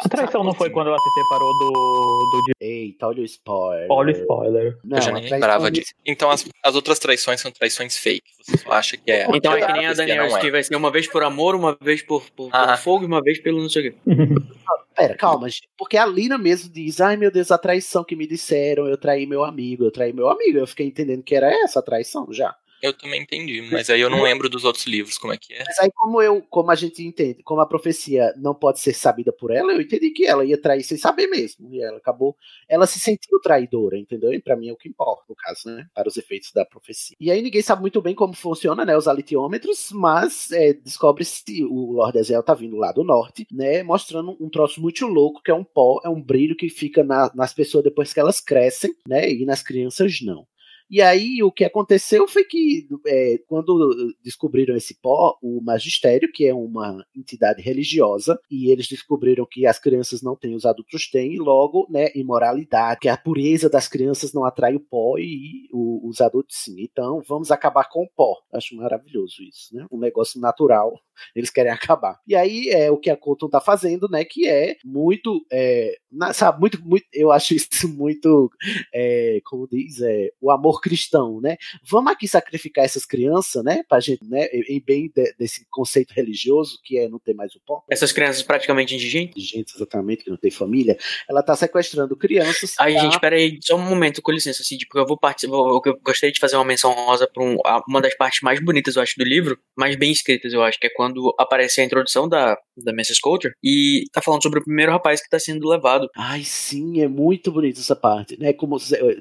A traição não foi quando ela se separou do. do Eita, olha o spoiler. Olha o spoiler. Não, eu já nem lembrava de- disso. Então as, as outras traições são traições fake. Você só acha que é. Então é que nem a Esse Daniel, é. que vai ser uma vez por amor, uma vez por, por, por Ah. fogo e uma vez pelo não sei o quê. *laughs* Pera, calma, gente. Porque a Lina mesmo diz: ai meu Deus, a traição que me disseram, eu traí meu amigo, eu traí meu amigo. Eu fiquei entendendo que era essa a traição já. Eu também entendi, mas aí eu não lembro dos outros livros como é que é. Mas aí, como eu, como a gente entende, como a profecia não pode ser sabida por ela, eu entendi que ela ia trair sem saber mesmo. E ela acabou. Ela se sentiu traidora, entendeu? E pra mim é o que importa, no caso, né? Para os efeitos da profecia. E aí ninguém sabe muito bem como funciona, né? Os alitiômetros, mas é, descobre-se o Lord Ezel tá vindo lá do norte, né? Mostrando um troço muito louco, que é um pó, é um brilho que fica na- nas pessoas depois que elas crescem, né? E nas crianças não. E aí o que aconteceu foi que é, quando descobriram esse pó, o magistério, que é uma entidade religiosa, e eles descobriram que as crianças não têm, os adultos têm, e logo, né, imoralidade, que a pureza das crianças não atrai o pó e o- os adultos sim. Então vamos acabar com o pó. Acho maravilhoso isso, né? Um negócio natural, *laughs* eles querem acabar. E aí é o que a Colton tá fazendo, né? Que é muito, é, na- sabe, muito, muito, eu acho isso *laughs* muito, é, como diz, é, o amor cristão, né? Vamos aqui sacrificar essas crianças, né? Pra gente, né? Em bem de- desse conceito religioso que é não ter mais o pó. Essas crianças praticamente indigentes. Gente, exatamente, que não tem família. Ela tá sequestrando crianças. Ai, gente, pera aí, só um momento, com licença, assim, porque eu vou participar, eu eu gostaria de fazer uma menção rosa pra um- uma das partes mais bonitas, eu acho, do livro, mais bem escritas, eu acho, que é quando aparece a introdução da, da Mrs. Coulter e tá falando sobre o primeiro rapaz que tá sendo levado. Ai, sim, é muito bonito essa parte, né? Como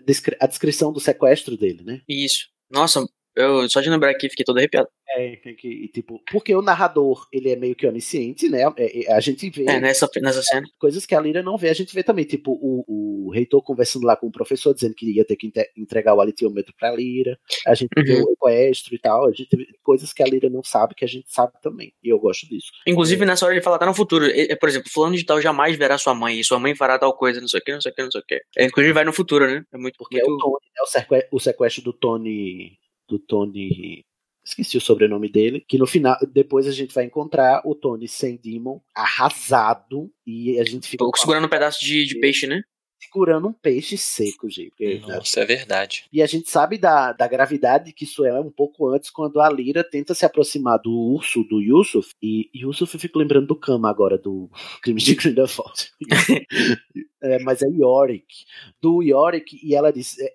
descri- a descrição do sequestro dele, né? Isso. Nossa, eu só de lembrar aqui fiquei todo arrepiado. É, que, tipo, porque o narrador, ele é meio que onisciente, né? É, é, a gente vê É, nessa, nessa cena. coisas que a Lira não vê. A gente vê também, tipo, o, o reitor conversando lá com o professor, dizendo que ia ter que entregar o alitiômetro pra Lira. A gente vê Uhum. o equestro e tal. A gente vê coisas que a Lira não sabe, que a gente sabe também. E eu gosto disso. Inclusive, nessa hora ele fala, tá no futuro. E- Por exemplo, fulano de tal jamais verá sua mãe, e sua mãe fará tal coisa, não sei o que, não sei o que, não sei o que. É, inclusive vai no futuro, né? É muito, Porque é o Tony, né? O sequestro do Tony. Do Tony. Esqueci o sobrenome dele. Que no final, depois a gente vai encontrar o Tony sem Demon, arrasado. E a gente fica. segurando um pedaço de, de peixe, né? Segurando um peixe seco, gente. Porque, Nossa, é verdade. E a gente sabe da, da gravidade que isso é um pouco antes, quando a Lyra tenta se aproximar do urso, do Yusuf. E Yusuf eu fico lembrando do Kama agora, do *laughs* Crime de Grindelwald. *laughs* é, mas é Yorick. Do Yorick, e ela diz: é,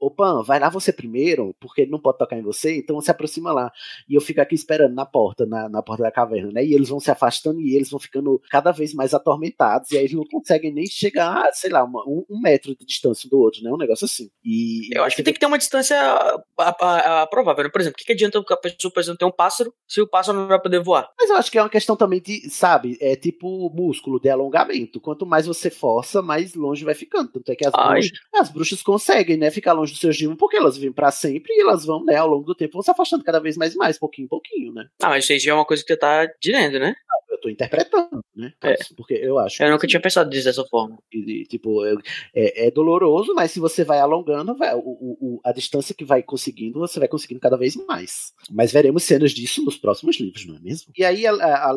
Ô, Pan, vai lá você primeiro, porque ele não pode tocar em você, então se aproxima lá. E eu fico aqui esperando na porta, na, na porta da caverna, né? E eles vão se afastando e eles vão ficando cada vez mais atormentados, e aí eles não conseguem nem chegar, sei lá, uma- um, um metro de distância um do outro, né? Um negócio assim. E Eu acho que tem que ter uma distância a- a- a- provável. né? Por exemplo, o que, que adianta a pessoa, por exemplo, ter um pássaro se o pássaro não vai poder voar? Mas eu acho que é uma questão também de, sabe, é tipo músculo de alongamento. Quanto mais você força, mais longe vai ficando. Tanto é que as, bruxas, as bruxas conseguem, né, ficar longe dos seus demônios, porque elas vivem pra sempre e elas vão, né, ao longo do tempo, vão se afastando cada vez mais e mais, pouquinho em pouquinho, né? Ah, mas isso é uma coisa que você tá dizendo, né? Eu tô interpretando, né? É. Porque eu acho. Eu nunca tinha pensado disso dessa forma. E, tipo, é, é- é doloroso, mas se você vai alongando, vai, o, o- a distância que vai conseguindo, você vai conseguindo cada vez mais. Mas veremos cenas disso nos próximos livros, não é mesmo? E aí a, a.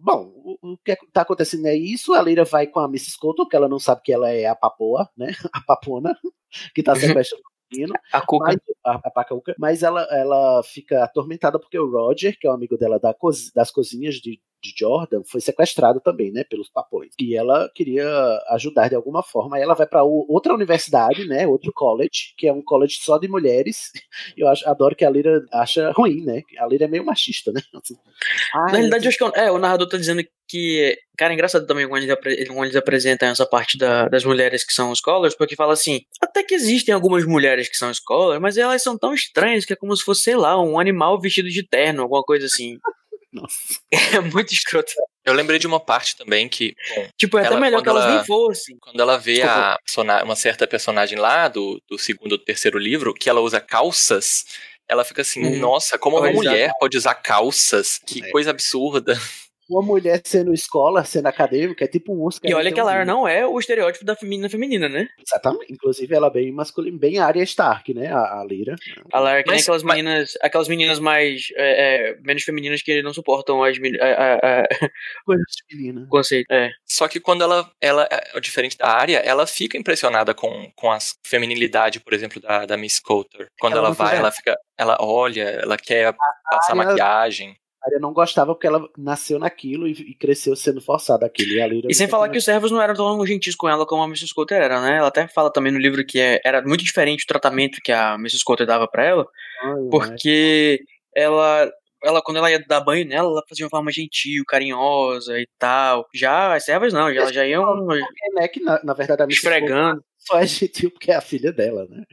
Bom, o, o que tá acontecendo é isso. A Lyra vai com a Mrs. Colton, que ela não sabe que ela é a papoa, né? *laughs* A papona, que tá sequestrando o menino. A Cuca. Mas, a, a Pacuca, mas ela, ela fica atormentada porque o Roger, que é o amigo dela da das cozinhas de, de Jordan foi sequestrada também, né, pelos papões. E ela queria ajudar de alguma forma. Aí ela vai para outra universidade, né, outro college, que é um college só de mulheres. *laughs* Eu acho, adoro que a Lira acha ruim, né? A Lira é meio machista, né? *laughs* Assim, Na realidade, eu acho que é, o narrador tá dizendo que. Cara, é engraçado também quando eles, apre- quando eles apresentam essa parte da- das mulheres que são scholars, porque fala assim: até que existem algumas mulheres que são scholars, mas elas são tão estranhas que é como se fosse, sei lá, um animal vestido de terno, alguma coisa assim. Nossa. *laughs* É muito escroto. Eu lembrei de uma parte também que. Bom, Tipo, é até ela- melhor que elas ela- nem fossem. Quando ela vê Desculpa. a uma certa personagem lá do, do segundo ou terceiro livro, que ela usa calças, ela fica assim, Uhum. nossa, como uma Pode usar mulher pode usar calças? Que É. coisa absurda. Uma mulher sendo escola, sendo acadêmica, é tipo um Oscar. E olha que a um- Lara não é o estereótipo da menina feminina, né? Exatamente. Inclusive, ela é bem masculina, bem Arya Stark, né? A, a Lira. A Lara é que nem Mas- aquelas meninas, aquelas meninas mais é, é, menos femininas que não suportam as meni- a- a- a- Coisa de menina. o conceito. É. Só que quando ela, ela é diferente da área, ela fica impressionada com, com a feminilidade, por exemplo, da, da Miss Coulter. Quando Ela ela, vai, ela fica, ela olha, ela quer passar Arya- maquiagem. Arya não gostava porque ela nasceu naquilo e, e cresceu sendo forçada aquilo. E, E sem falar que os servos não eram tão gentis com ela como a Mrs. Coulter era, né? Ela até fala também no livro que é- era muito diferente o tratamento que a Mrs. Coulter dava pra ela, Ai, porque ela, ela quando ela ia dar banho nela, ela fazia uma forma gentil, carinhosa e tal. Já as servas não, já, elas já iam Porque, né, que na, na verdade a Mrs. esfregando. Só é gentil porque é a filha dela, né?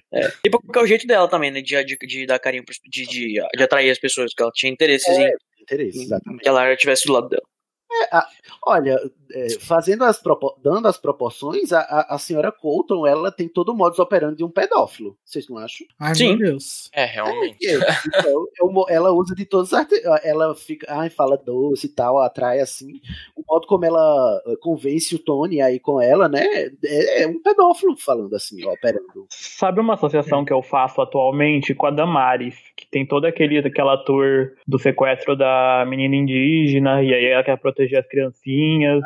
E porque é o jeito dela também, né? De, de, de dar carinho, pras- de, de, de atrair as pessoas, que ela tinha interesses É, em, Interesse, exatamente. que a Lara estivesse do lado dela. É, a- olha, é, fazendo as dando as proporções, a, a, a senhora Colton, ela tem todo o modus operandi de um pedófilo. Vocês não acham? Ai, Sim. meu Deus. É, realmente. É, então, é ela usa de todos os arte- Ela fica, ai, fala doce e tal, atrai assim. O modo como ela eh, convence o Tony aí com ela, né? É, é um pedófilo falando assim, ó, operando. Sabe uma associação que eu faço atualmente com a Damares, que tem todo aquele aquela tour do sequestro da menina indígena, e aí ela quer proteger as criancinhas,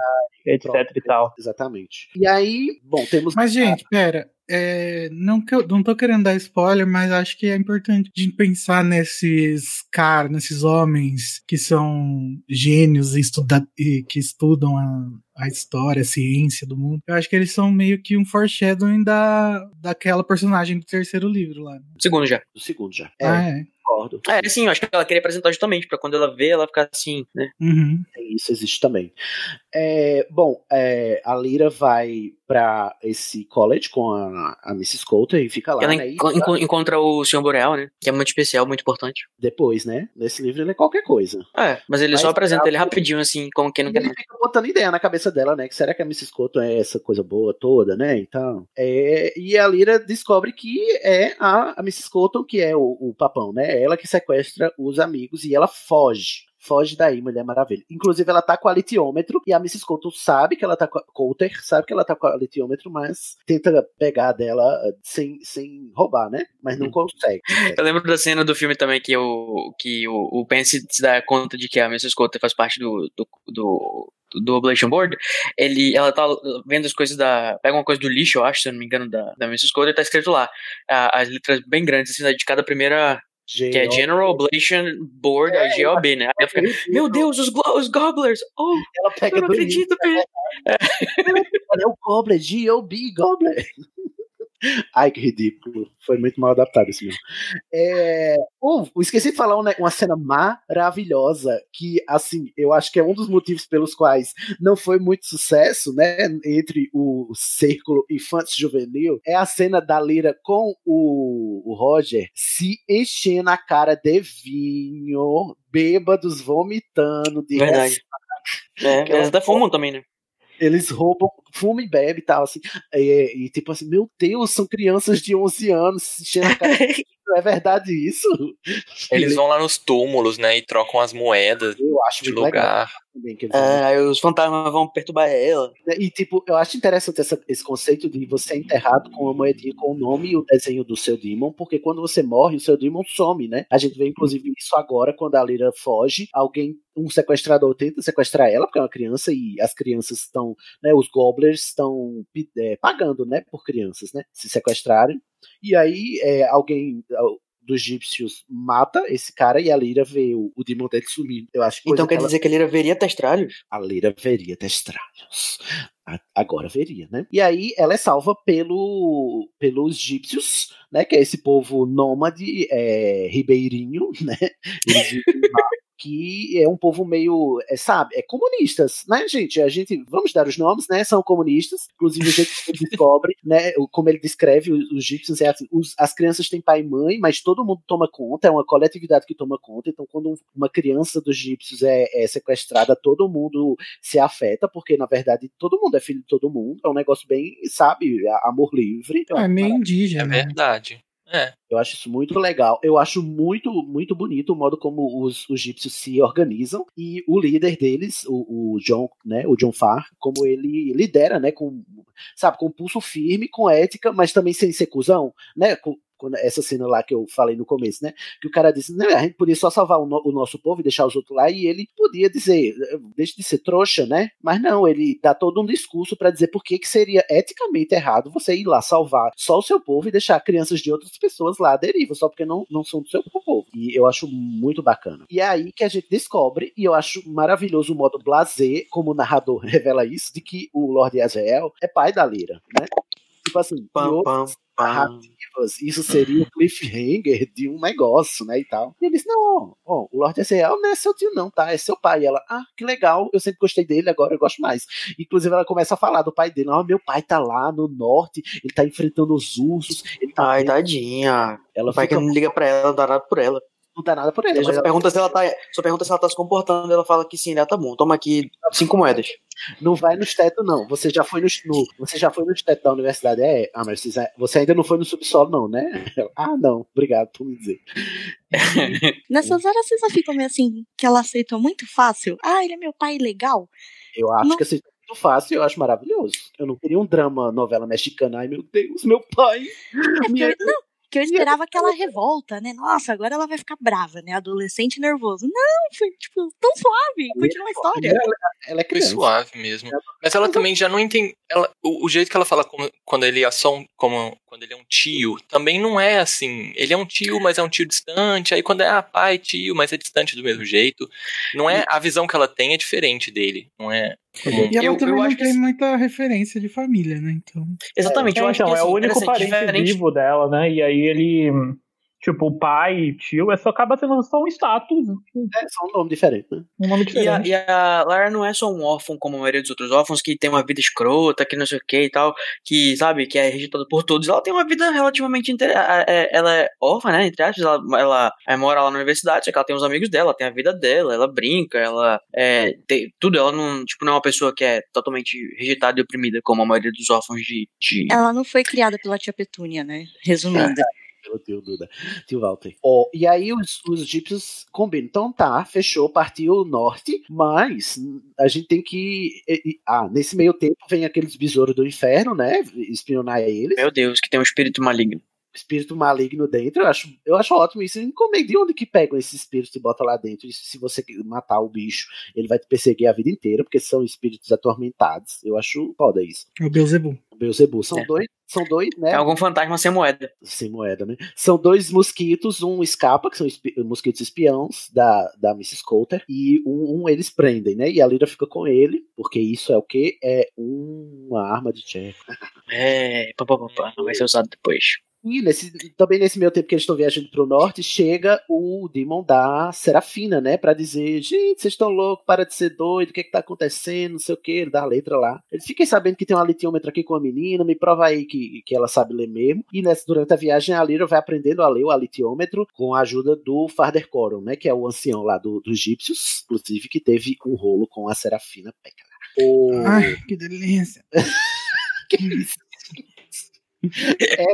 etc Pronto, e tal. Exatamente. E aí, bom, temos. Mas, gente, pera. é, não, que eu, não tô querendo dar spoiler, mas acho que é importante de pensar nesses caras, nesses homens que são gênios e, estuda, e que estudam a, a história, a ciência do mundo. Eu acho que eles são meio que um foreshadowing da, daquela personagem do terceiro livro lá. Segundo já. do segundo já. É, Ah, é. concordo. É, sim, eu acho que ela queria apresentar justamente, pra quando ela vê, ela ficar assim, né? Uhum. Tem Isso existe também. É, bom, é, a Lyra vai pra esse college com a, a Mrs. Coulter e fica lá, ela né? Enco- enco- encontra o Sr. Boreal, né? Que é muito especial, muito importante. depois, né? Nesse livro ele é qualquer coisa. É, mas ele Mas só apresenta ela- ele rapidinho, assim, como quem não quer ele nada. fica botando ideia na cabeça dela, né? Que será que a Mrs. Coulter é essa coisa boa toda, né? Então. É, e a Lyra descobre que é a, a Mrs. Coulter que é o, o papão, né? Ela que sequestra os amigos e ela foge. Foge daí, Mulher Maravilha. Inclusive, ela tá com a litiômetro e a Mrs. Coulter sabe que ela tá com a, Coulter sabe que ela tá com a litiômetro, mas tenta pegar dela eh, sem, sem roubar, né? Mas não consegue. *laughs* Eu lembro da cena do filme também que o, que o, o Pence se dá conta de que a Mrs. Coulter faz parte do, do, do, do Oblation Board. Ele, ela tá vendo as coisas da. Pega uma coisa do lixo, eu acho, se eu não me engano, da, da Mrs. Coulter, tá escrito lá. a- as letras bem grandes, assim, de cada primeira. Que é General Oblation Board, a GOB, né? Aí ela fica, meu Deus, os, os Gobblers! Oh, Ela pega eu não acredito, Pedro! Olha *laughs* o Gobbler, G.O.B. Gobbler. *laughs* Ai, que ridículo. Foi muito mal adaptado esse mesmo. É... Uh, esqueci de falar uma, uma cena maravilhosa que, assim, eu acho que é um dos motivos pelos quais não foi muito sucesso, né, entre o círculo infanto-juvenil, é a cena da Lira com o, o Roger se enchendo a cara de vinho, bêbados vomitando de Verdade. É, Que ela eles até fumam também, né? Eles roubam, fumam e bebem e tal, assim. E, e, tipo assim, meu Deus, são crianças de 11 anos se enchendo a cara. *laughs* é verdade isso? *laughs* Eles vão lá nos túmulos, né, e trocam as moedas Eu acho de lugar. também que eles É, aí os fantasmas vão perturbar ela. E, tipo, eu acho interessante essa- esse conceito de você é enterrado com uma moedinha com o nome e o desenho do seu demon, porque quando você morre, o seu demon some, né? A gente vê, inclusive, isso agora, quando a Lyra foge, alguém, um sequestrador tenta sequestrar ela, porque é uma criança, e as crianças estão, né, os gobblers estão é, pagando, né, por crianças, né, se sequestrarem. E aí, é, alguém dos egípcios mata esse cara e a Lyra vê o, o Demon Dead sumindo. Eu acho que Então quer que ela- dizer que a Lyra veria testralhos? a Lyra veria testralhos. Agora veria, né? E aí ela é salva pelo, pelos egípcios, né? Que é esse povo nômade, é, ribeirinho, *laughs* né? Que é um povo meio, é, sabe, é comunistas, né, gente? A gente, vamos dar os nomes, né? São comunistas. Inclusive, *laughs* o jeito que descobre, né? Como ele descreve os, os egípcios é assim: os- as crianças têm pai e mãe, mas todo mundo toma conta, é uma coletividade que toma conta. Então, quando um- uma criança dos egípcios é, é sequestrada, todo mundo se afeta, porque na verdade todo mundo é filho de todo mundo. É um negócio bem, sabe, amor livre. É acho meio indígena. né? Verdade. É. Eu acho isso muito legal. Eu acho muito, muito bonito o modo como os, os egípcios se organizam e o líder deles, o, o John, né, o John Farr, como ele lidera, né, com, sabe, com pulso firme, com ética, mas também sem ser cuzão, né, com, quando- essa cena lá que eu falei no começo, né? Que o cara disse, né, a gente podia só salvar o, no- o nosso povo e deixar os outros lá, e ele podia dizer, deixa de ser trouxa, né? Mas não, ele dá todo um discurso pra dizer por que que seria eticamente errado você ir lá salvar só o seu povo e deixar crianças de outras pessoas lá à deriva, só porque não, não são do seu povo. E eu acho muito bacana. E é aí que a gente descobre, e eu acho maravilhoso o modo blazer, como o narrador *laughs* revela isso, de que o Lord Azrael é pai da Lyra, né? Tipo assim, Pam, pam. Narrativas, isso seria o cliffhanger de um negócio, né, e tal. E eles, não, ó, o Lord Azrael não é seu tio não, tá? É seu pai. E ela, ah, que legal, eu sempre gostei dele, agora eu gosto mais. Inclusive ela começa a falar do pai dele, ó, meu pai tá lá no norte, ele tá enfrentando os ursos, ele tá... Ai, tadinha. Ela o pai que fica- não liga pra ela, não dá nada por ela. Não dá nada por ele, Ele só, ela- pergunta se ela tá, só pergunta se ela tá se comportando. Ela fala que sim, ela tá bom. Toma aqui cinco moedas. Não vai nos tetos, não. Você já foi no, no- você já foi nos tetos da universidade? É, ah, mas você ainda não foi no subsolo, não, né? *laughs* Ah, não, obrigado por me dizer. *laughs* Nessas horas vocês não ficam meio assim, que ela aceitou muito fácil. Ah, ele é meu pai legal. Eu acho Não. que assim, muito fácil, eu acho maravilhoso. Eu não queria um drama, novela mexicana. Ai, meu Deus, meu pai. É eu, não, que eu esperava aquela revolta, né? Nossa, agora ela vai ficar brava, né? Adolescente nervoso. Não, foi tipo tão suave. Continua a história. Ela, ela é Foi criança. suave mesmo. Mas ela também já não entende. Ela, o, o jeito que ela fala como- quando ele é só um, como quando ele é um tio, também não é assim. Ele é um tio, mas é um tio distante. Aí quando é ah, pai, tio, mas é distante do mesmo jeito. Não é a visão que ela tem é diferente dele. Não é. comum. E ela Eu- também eu não acho que tem assim- muita referência de família, né? Então. Exatamente, eu É, acho então, que é assim, o único parente diferente- vivo dela, né? E aí ele. Tipo, o pai e tio, é só acaba sendo só um status, É só um nome diferente, né? um nome E a, diferente. e a Lara não é só um órfão como a maioria dos outros órfãos que tem uma vida escrota, que não sei o que e tal, que, sabe, que é rejeitada por todos. Ela tem uma vida relativamente. Inter... é- Ela é órfã, né? Entre aspas, ela, ela é, mora lá na universidade, só que ela tem os amigos dela, tem a vida dela, ela brinca, ela é. Tem tudo, ela não, tipo, não é uma pessoa que é totalmente rejeitada e oprimida, como a maioria dos órfãos de. de... Ela não foi criada pela tia Petúnia, né? Resumindo. Pelo tio Duda. Tio Walter. Ó, e aí os, os egípcios combinam. Então tá, fechou, partiu norte, mas a gente tem que. e- e- Ah, nesse meio tempo vem aqueles besouros do inferno, né? Espionar eles. Meu Deus, que tem um espírito maligno. espírito maligno dentro. Eu acho, eu acho ótimo isso. É- de onde que pegam esses espíritos e botam lá dentro? E se você matar o bicho, ele vai te perseguir a vida inteira, porque são espíritos atormentados. Eu acho foda isso. É o Beuzebu. Beuzebu. São É. dois, são dois, né? É algum fantasma sem moeda. Sem moeda, né? São dois mosquitos, um escapa, que são espi- mosquitos espiãos da, da Mrs. Coulter, e um, um eles prendem, né? E a Lyra fica com ele, porque isso é o quê? É uma arma de Jack. É, pá, pá, pá, pá, não vai ser usado depois. E nesse, também nesse meio tempo que eles estão viajando pro norte, chega o Demon da Serafina, né? Pra dizer, gente, vocês estão loucos, para de ser doido, o que é que tá acontecendo, não sei o que, ele dá a letra lá. Eles fiquem sabendo que tem uma litiômetra aqui com a menina, me prova aí que, que ela sabe ler mesmo. E nessa, durante a viagem, a Lyra vai aprendendo a ler o litiômetro com a ajuda do Father Coron, né? Que é o ancião lá do- dos egípcios, inclusive, que teve um rolo com a Serafina Peca. O... Ai, que delícia. *laughs* Que isso? É,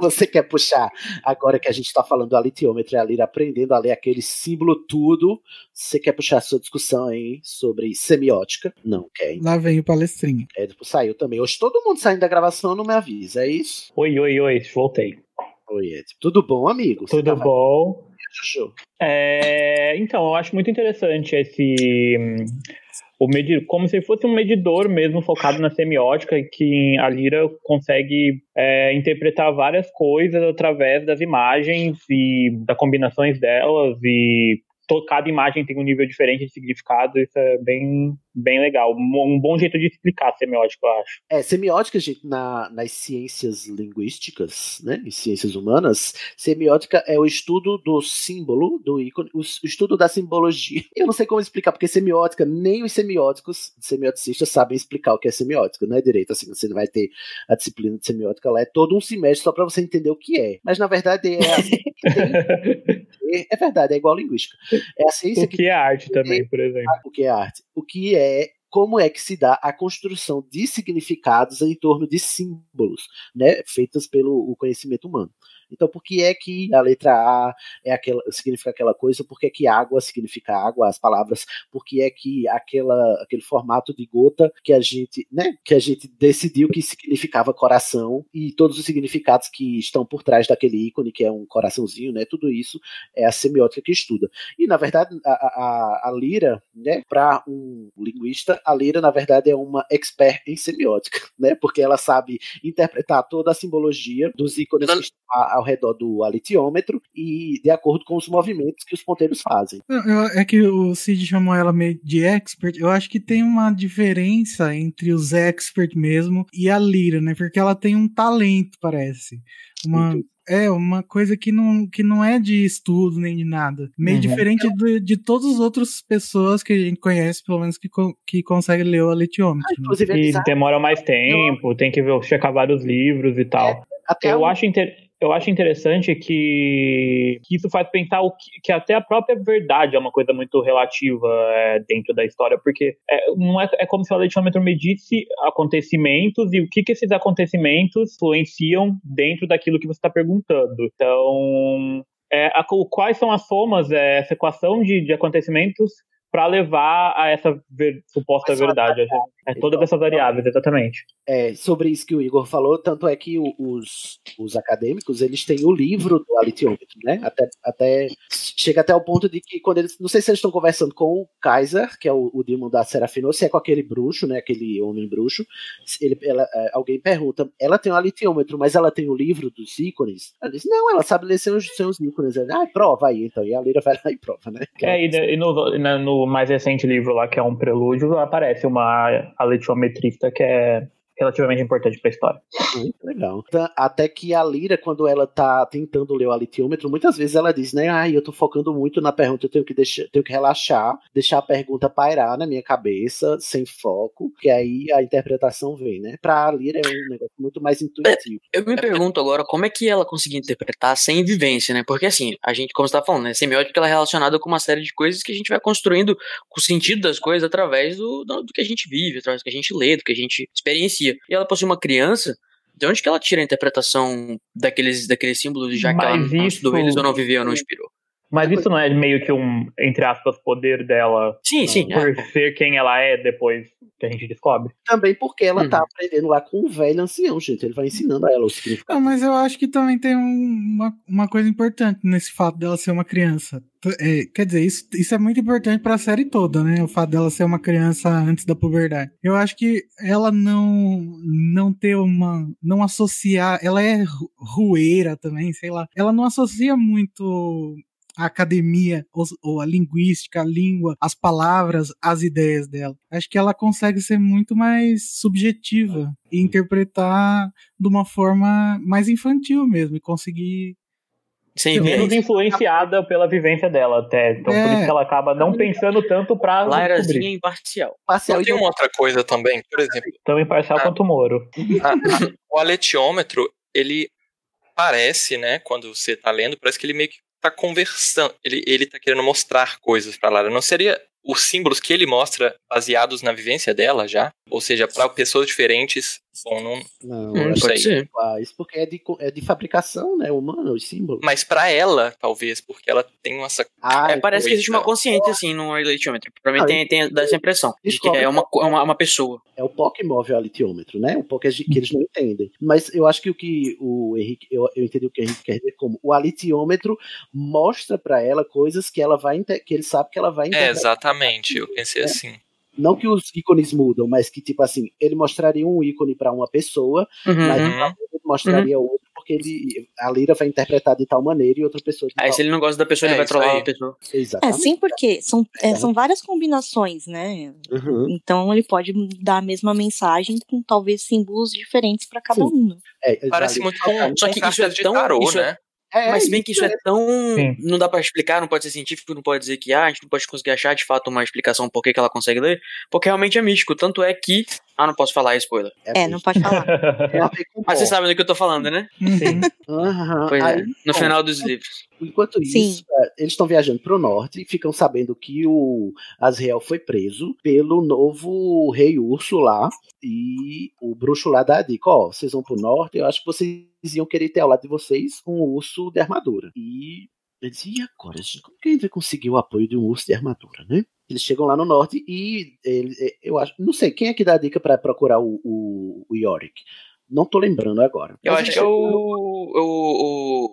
você quer puxar, agora que a gente tá falando do litiômetro e a Lira aprendendo a ler aquele símbolo tudo, você quer puxar a sua discussão aí sobre semiótica? Não quer? Lá vem o palestrinho. Édipo saiu também. Hoje todo mundo saindo da gravação não me avisa, é isso? Oi, oi, oi, voltei. Oi, Édipo. Tudo bom, amigo? Você Tudo tava- bom? Chuchu. É, então, eu acho muito interessante esse. o medi como se fosse um medidor mesmo focado na semiótica, que a Lira consegue é, interpretar várias coisas através das imagens e das combinações delas e cada imagem tem um nível diferente de significado, isso é bem, bem legal. Um, bom jeito de explicar a semiótica, eu acho. É, semiótica, gente, na, nas ciências linguísticas, né, em ciências humanas, semiótica é o estudo do símbolo, do ícone, o, estudo da simbologia. *laughs* Eu não sei como explicar, porque semiótica, nem os semióticos, semioticistas, sabem explicar o que é semiótica, não é direito, assim, você vai ter a disciplina de semiótica lá, é todo um semestre só para você entender o que é. Mas, na verdade, é assim, *laughs* é, é verdade, é igual a linguística. É a ciência O que é arte também, por exemplo. o que é arte. O que é como é que se dá a construção de significados em torno de símbolos, né, feitas pelo conhecimento humano. Então, por que é que a letra A é aquela, significa aquela coisa? Por que é que água significa água? As palavras. Por que é que aquela, aquele formato de gota que a gente, né, que a gente decidiu que significava coração e todos os significados que estão por trás daquele ícone que é um coraçãozinho, né? Tudo isso é a semiótica que estuda. E na verdade, a, a, a Lira, né, para um linguista, a Lira na verdade é uma expert em semiótica, né? Porque ela sabe interpretar toda a simbologia dos ícones que estão ao redor do alitiômetro e de acordo com os movimentos que os ponteiros fazem. É que o Cid chamou ela meio de expert. Eu acho que tem uma diferença entre os expert mesmo e a Lira, né? Porque ela tem um talento, parece. Uma, é, uma coisa que não, que não é de estudo nem de nada. Meio Uhum. diferente do- de todas as outras pessoas que a gente conhece, pelo menos que, que consegue ler o aletiômetro. né? E demora mais tempo, tem que ver, checar vários livros e tal. eu, o- acho inter- eu acho interessante que, que isso faz pensar que, que até a própria verdade é uma coisa muito relativa é, dentro da história, porque é, não é, é como se o leitômetro medisse acontecimentos e o que, que esses acontecimentos influenciam dentro daquilo que você está perguntando. Então, é, a- quais são as somas, é, essa equação de, de acontecimentos para levar a essa ver- suposta verdade. É, todas essas variáveis, exatamente. É, sobre isso que o Igor falou, tanto é que o- os, os acadêmicos eles têm o livro do alitiômetro, né? Até, até chega até o ponto de que quando eles, não sei se eles estão conversando com o Kaiser, que é o, o Demon da Serafina, ou se é com aquele bruxo, né? Aquele homem bruxo. Ele, ela, é, alguém pergunta, ela tem um alitiômetro, mas ela tem o livro dos ícones? Ela diz, não, ela sabe ler sem os ícones. Ela, ah, prova aí então. E a Lira vai lá e prova, né? É, e, e no, no mais recente livro lá, que é um prelúdio, aparece uma aletiometrista que é relativamente importante para a história. Muito legal. Tá- Até que a Lira, quando ela tá tentando ler o alitiômetro, muitas vezes ela diz, né? Ai, eu tô focando muito na pergunta, eu tenho que deixar, tenho que relaxar, deixar a pergunta pairar na minha cabeça, sem foco, que aí a interpretação vem, né? Pra Lira é um negócio muito mais intuitivo. Eu me pergunto agora como é que ela conseguia interpretar sem vivência, né? Porque assim, a gente, como você tá falando, né? Semiótica ela é relacionada com uma série de coisas que a gente vai construindo com o sentido das coisas através do, do, do que a gente vive, através do que a gente lê, do que a gente experiencia. E ela possui uma criança, de onde que ela tira a interpretação daqueles, daqueles símbolos, já que ela Mas não estudou isso- eles ou não viveu ou não inspirou? Mas isso não é meio que um, entre aspas, poder dela Sim, sim, por é. ser quem ela é depois que a gente descobre? Também porque ela Uhum. tá aprendendo lá com um velho ancião, gente. Ele vai ensinando a ela o significado. Ah, mas eu acho que também tem um- uma, uma coisa importante nesse fato dela ser uma criança. É, quer dizer, isso, isso é muito importante pra série toda, né? O fato dela ser uma criança antes da puberdade. Eu acho que ela não não ter uma. não associar. Ela é ru- rueira também, sei lá. Ela não associa muito a academia, os- ou a linguística, a língua, as palavras, as ideias dela. Acho que ela consegue ser muito mais subjetiva e interpretar de uma forma mais infantil mesmo, e conseguir. Sem Menos influenciada pela vivência dela até. Então por É. isso que ela acaba não pensando tanto pra descobrir. imparcial. Parcial Tem uma outra coisa também, por exemplo, Tão imparcial quanto o Moro. a- a- o aletiômetro, ele parece, né, quando você tá lendo, parece que ele meio que tá conversando, ele, ele tá querendo mostrar coisas pra Lara. Não seria os símbolos que ele mostra baseados na vivência dela já? Ou seja, pra pessoas diferentes, bom, não, Não, não eu sei. Isso porque é de, é de fabricação, né? Humana, os símbolos. Mas pra ela, talvez, porque ela tem essa Ah, É, parece que existe uma consciência, assim, no leitiômetro. Pra mim Não, tem, tem dá essa impressão. De que Descobre é uma, é uma, uma pessoa. É o POC que move o alitiômetro, né? O POC é de- que eles não entendem. Mas eu acho que o que o Henrique, eu, eu entendi o que o Henrique quer dizer como o alitiômetro mostra pra ela coisas que ela vai que ele sabe que ela vai É, interpretar. exatamente, eu pensei assim. Não que os ícones mudam, mas que, tipo assim, ele mostraria um ícone pra uma pessoa, Uhum. mas Uhum. ele mostraria outro, porque ele, a Lira vai interpretar de tal maneira e outra pessoa de Aí tal. se ele não gosta da pessoa, ele É, vai isso trollar a pessoa. É, Exatamente. sim, porque são, é, são várias combinações, né? Uhum. Então ele pode dar a mesma mensagem com talvez símbolos diferentes pra cada Sim. um. né? É, Parece muito com, Só com que isso é tão- tarô, isso é- né? É, Mas se bem que isso é tão. Sim. Não dá pra explicar, não pode ser científico, não pode dizer que ah, a gente não pode conseguir achar de fato uma explicação por que, que ela consegue ler, porque realmente é místico. Tanto é que. Ah, não posso falar, é spoiler. É, não pode falar. A *laughs* com Mas vocês pó. sabem do que eu tô falando, né? Sim. Aham. Pois Aí, é. No bom, final dos livros. Enquanto Sim. isso, é, eles estão viajando pro norte e ficam sabendo que o Asriel foi preso pelo novo rei urso lá e o bruxo lá da dica, ó, vocês vão pro norte, eu acho que vocês iam querer ter ao lado de vocês um urso de armadura. E eles, e agora, gente, como que a gente vai conseguir o apoio de um urso de armadura, né? Eles chegam lá no norte e ele- é, eu acho, não sei, quem é que dá a dica pra procurar o, o, o Yorick? Não tô lembrando agora. Eu acho eles que é o. O.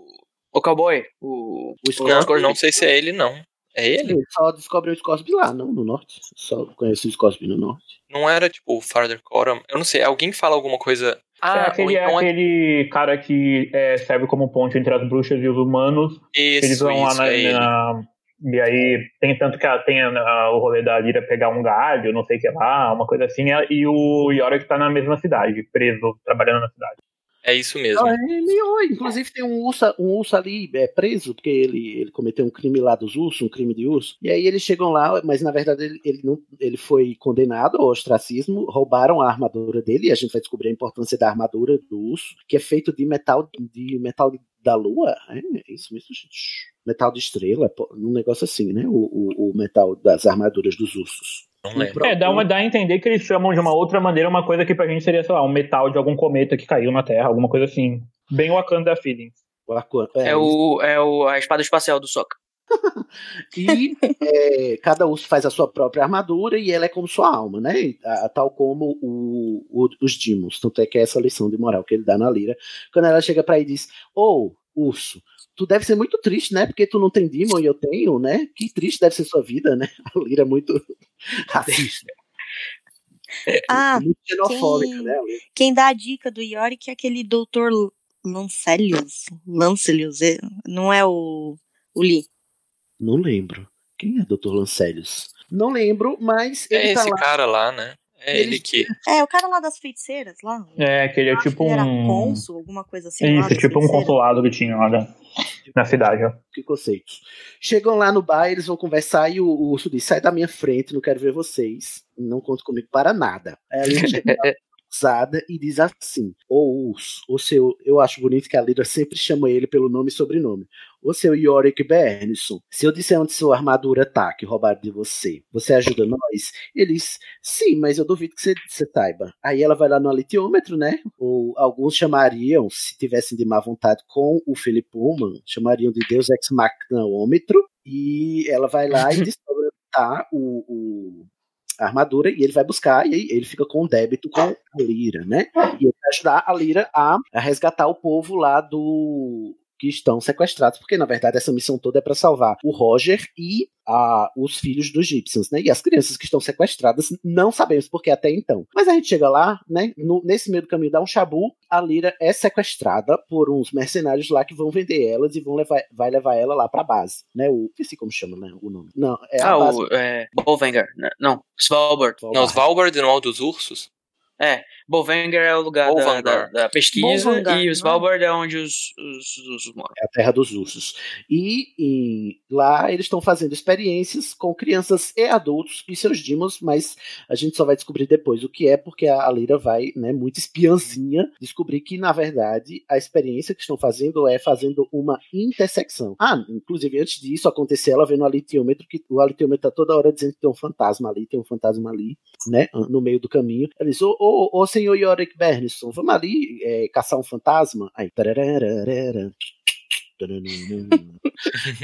O, o cowboy. O. O Scorpion. Scorpion. Não sei se é ele, não. É ele? Ele só descobre o Scorsby lá, não, no norte. Só conhece o Scorsby no norte. Não era tipo o Father Coram? Eu não sei, alguém fala alguma coisa. é Ah, aquele, ou então é aquele cara que é, serve como ponte entre as bruxas e os humanos. isso, Eles vão lá isso, na, é ele. na- E aí tem tanto que ela tem a- o rolê da Lira pegar um galho, não sei o que lá, uma coisa assim, e o Yorick tá na mesma cidade, preso, trabalhando na cidade. É isso mesmo. Ah, é meio, inclusive tem um urso, um urso ali é, preso, porque ele, ele cometeu um crime lá dos ursos, um crime de urso. E aí eles chegam lá, mas na verdade ele, ele, não, ele foi condenado ao ostracismo, roubaram a armadura dele, e a gente vai descobrir a importância da armadura do urso, que é feito de metal de metal da lua. É, é isso mesmo, gente. Metal de estrela, um negócio assim, né? O, o, o metal das armaduras dos ursos. Não lembro. É, dá, uma, dá a entender que eles chamam de uma outra maneira uma coisa que pra gente seria, sei lá, um metal de algum cometa que caiu na Terra, alguma coisa assim. Bem Wakanda feeling. É, o, é o, a espada espacial do Soca. *laughs* E é, cada urso faz a sua própria armadura e ela é como sua alma, né? E, a- tal como o, o- os Dimos. Tanto é que é essa lição de moral que ele dá na Lira. Quando ela chega pra ele e diz: Ô, urso, tu deve ser muito triste, né? Porque tu não tem Demon e eu tenho, né? Que triste deve ser sua vida, né? *laughs* A Lira é muito *laughs* racista. Ah, muito xenofóbica, quem, né? quem dá a dica do Yorick é aquele doutor Lancelius. Lancelius, é- não é o, o Lee. Não lembro. Quem é Dr. Lancelius? Não lembro, mas ele É tá esse lá. cara lá, né? É Ele- ele que. É, o cara lá das feiticeiras, lá. É, que ele é tipo que ele era um. cônsul, alguma coisa assim. Isso, tipo um consulado que tinha lá na, na cidade, ó. que conceitos. Chegam lá no bar, eles vão conversar e o, o urso diz: sai da minha frente, não quero ver vocês. Não conto comigo para nada. Aí a *laughs* lá, usada e diz assim: urso, o seu. Eu acho bonito que a Lira sempre chama ele pelo nome e sobrenome. O seu Yorick Bernison, se eu disser onde sua armadura tá, que roubaram de você, você ajuda nós? Eles, sim, mas eu duvido que você, você saiba. Aí ela vai lá no alitiômetro, né? Ou alguns chamariam, se tivessem de má vontade com o Philip Pullman, chamariam de Deus Ex Machinômetro. E ela vai lá e *laughs* descobre tá o, o- a armadura e ele vai buscar e aí ele fica com um débito com a Lira, né? E ele vai ajudar a Lira a, a resgatar o povo lá do que estão sequestrados, porque na verdade essa missão toda é para salvar o Roger e a, os filhos dos Gibsons, né? E as crianças que estão sequestradas, não sabemos por que até então. Mas a gente chega lá, né? no- nesse meio do caminho dá um chabu, a Lira é sequestrada por uns mercenários lá que vão vender elas e vão levar, vai levar ela lá pra base, né? O, esqueci como chama, né? O nome. Não, é a ah, base. o. É, Bolvanger. né? Não, Svalbard. Não, Svalbard não é o dos ursos? É, Bolvanger é o lugar da, da, da pesquisa Bolvangar, e não é? o Svalbard é onde os, os, os ursos moram. É a terra dos ursos. E em- lá eles estão fazendo experiências com crianças e adultos e seus dimos, mas a gente só vai descobrir depois o que é, porque a a Lira vai, né, muito espiãzinha, descobrir que, na verdade, a experiência que estão fazendo é fazendo uma intersecção. Ah, inclusive, antes disso acontecer, ela vê no alitiômetro que o alitiômetro tá toda hora dizendo que tem um fantasma ali, tem um fantasma ali, né, no meio do caminho. Ela diz, ô, ô, ô senhor Yorick Bernison, vamos ali é, caçar um fantasma? Aí,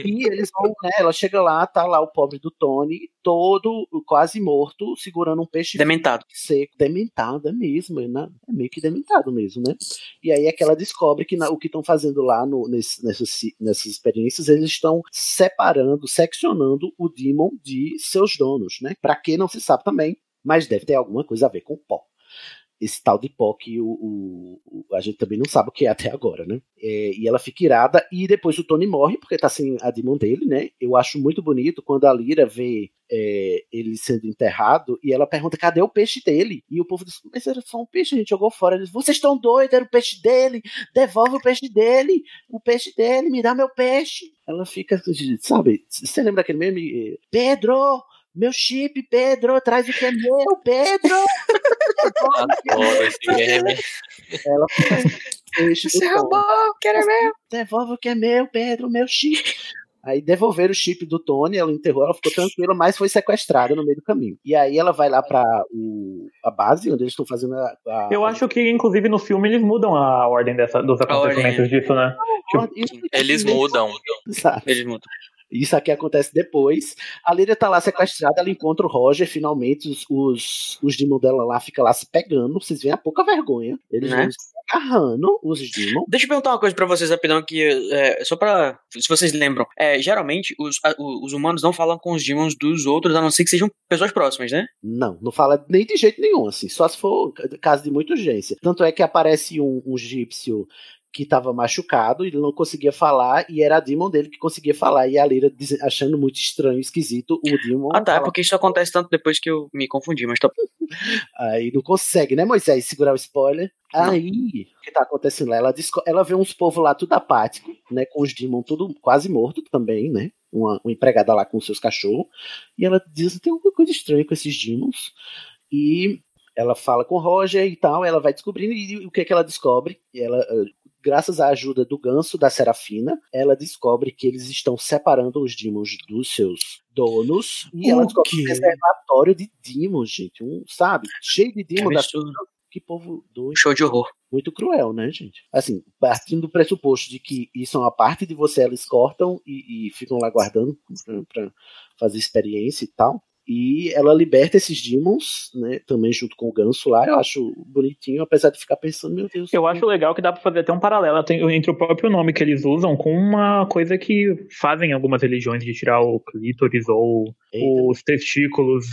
e eles vão, né? Ela chega lá, tá lá o pobre do Tony, todo quase morto, segurando um peixe Dementado. seco, dementado, é mesmo, né? É meio que dementado mesmo, né? E aí é que ela descobre que na- o que estão fazendo lá no, nesse- nessas, nessas experiências, eles estão separando, seccionando o Demon de seus donos, né? Pra que não se sabe também. mas deve ter alguma coisa a ver com pó esse tal de pó que o, o, o, a gente também não sabe o que é até agora, né? É, e ela fica irada, e depois o Tony morre, porque tá sem a demon dele, né? Eu acho muito bonito quando a Lyra vê é, ele sendo enterrado, e ela pergunta, cadê o peixe dele? E o povo diz, mas era só um peixe, a gente jogou fora. Eles, vocês estão doidos, era o peixe dele, devolve o peixe dele, o peixe dele, me dá meu peixe. Ela fica, sabe, você lembra daquele meme? Pedro! Meu chip, Pedro, traz o que é meu, *laughs* Pedro! Adoro esse meme. Ela peixe Você roubou, que era meu. Devolve o que é meu, Pedro, meu chip. Aí devolveram o chip do Tony, ela enterrou, ela ficou tranquila, mas foi sequestrada no meio do caminho. E aí ela vai lá pra o, a base, onde eles estão fazendo a, a- Eu acho que, inclusive, no filme eles mudam a ordem dessa, dos acontecimentos disso, né? Tipo, Eles mudam. Exato. Eles mudam. Isso aqui acontece depois. A Lyria tá lá sequestrada, ela encontra o Roger, finalmente os, os, os demons dela lá ficam lá se pegando. Vocês veem a pouca vergonha. Eles Né? vão se agarrando, os demons. Deixa eu perguntar uma coisa pra vocês rapidão que é, só pra. Se vocês lembram, é, geralmente os, a- os humanos não falam com os demons dos outros, a não ser que sejam pessoas próximas, né? Não, não fala nem de jeito nenhum, assim, só se for caso de muita urgência. Tanto é que aparece um, um egípcio que estava machucado e ele não conseguia falar, e era a Demon dele que conseguia falar, e a Lyra achando muito estranho, esquisito, o Demon. Ah tá, é fala- porque isso acontece tanto depois que eu me confundi, mas tá. *laughs* Aí não consegue, né, Moisés, segurar o spoiler. Aí, o que tá acontecendo lá? Ela, ela vê uns povos lá tudo apático, né, com os Demon tudo quase morto também, né, uma, uma empregada lá com seus cachorros, e ela diz, tem alguma coisa estranha com esses Demons, e ela fala com o Roger e tal, ela vai descobrindo, e o que é que ela descobre? E ela, graças à ajuda do ganso da Serafina, ela descobre que eles estão separando os Demons dos seus donos, e ela O descobre um quê? reservatório de Demons, gente, um, sabe, cheio de Demons da que povo doido. Show de horror. Muito cruel, né, gente? Assim, partindo do pressuposto de que isso é uma parte de você, eles cortam e, e ficam lá guardando pra, pra fazer experiência e tal. E ela liberta esses demons, né? Também junto com o ganso lá. Eu acho bonitinho, apesar de ficar pensando, meu Deus. Eu acho legal que dá pra fazer até um paralelo entre o próprio nome que eles usam com uma coisa que fazem algumas religiões de tirar o clítoris ou os testículos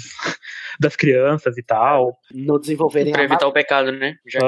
das crianças e tal. Não desenvolverem Pra a evitar o pecado, né? Já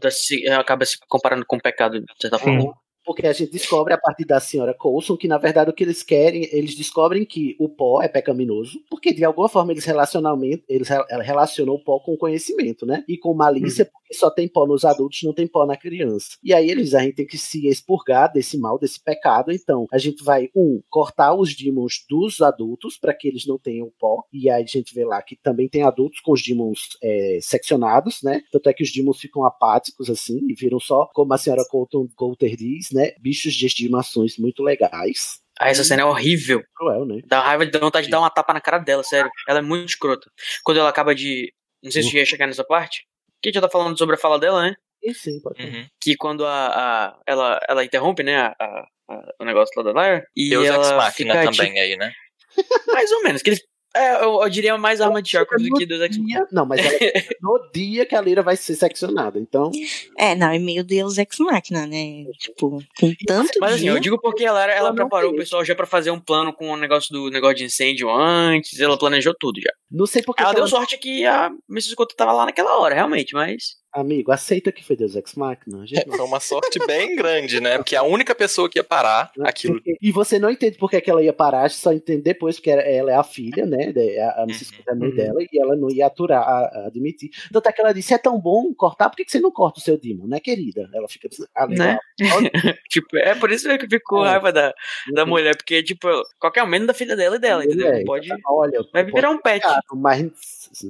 tá se- acaba se comparando com o pecado, de certa forma. Porque a gente descobre a partir da senhora Coulson que, na verdade, o que eles querem, eles descobrem que o pó é pecaminoso, porque de alguma forma eles relacionamento, eles re- relacionam o pó com conhecimento, né? E com malícia, porque só tem pó nos adultos, não tem pó na criança. E aí eles a gente tem que se expurgar desse mal, desse pecado. Então, a gente vai, um, cortar os demons dos adultos para que eles não tenham pó. E aí a gente vê lá que também tem adultos com os demons é, seccionados, né? Tanto é que os demons ficam apáticos assim e viram só, como a senhora Colton Coulter diz, né? Bichos de estimações muito legais. Ah, essa cena é horrível. Cruel, né? Dá raiva de dar vontade de dar uma tapa na cara dela, sério. Ela é muito escrota. Quando ela acaba de. Não sei se ia chegar nessa parte. Que já tá falando sobre a fala dela, né? Sim, pode Uhum. Que quando a, a- ela, ela interrompe, né? A, a- a- o negócio lá da Lyra. E Deus ela Ex Machina fica, também tipo, aí, né? *laughs* mais ou menos. Que eles, é, eu, eu diria mais arma de Sharkov do que Ex Dia- Não, mas ela no *laughs* dia que a Lyra vai ser seccionada. Então, É, não, é meio Deus Ex Machina, né? Tipo, com tanto Mas assim, dia... eu digo porque ela, ela Ela preparou o pessoal já pra fazer um plano com o negócio do negócio de incêndio antes, ela planejou tudo já. não sei porque Ela que deu ela- sorte que a Mrs. Couto tava lá naquela hora, realmente, mas. Amigo, aceita que foi Deus Ex Machina. Gente não Foi uma sorte bem grande, né? Porque a única pessoa que ia parar aquilo. Porque- E você não entende por que ela ia parar, só entende depois, porque ela é a filha, né? de- A, a Mrs. Coulter é a mãe Uhum. dela, e ela não ia aturar, a, a admitir. Tanto é que ela disse: é tão bom cortar, por que que você não corta o seu Demon, né, querida? Ela fica ali, Né? *laughs* tipo, é por isso que ficou É. raiva da, da mulher, porque, tipo, qualquer um menos da filha dela e dela, entendeu? É, pode. Olha, Vai virar um pet. Mas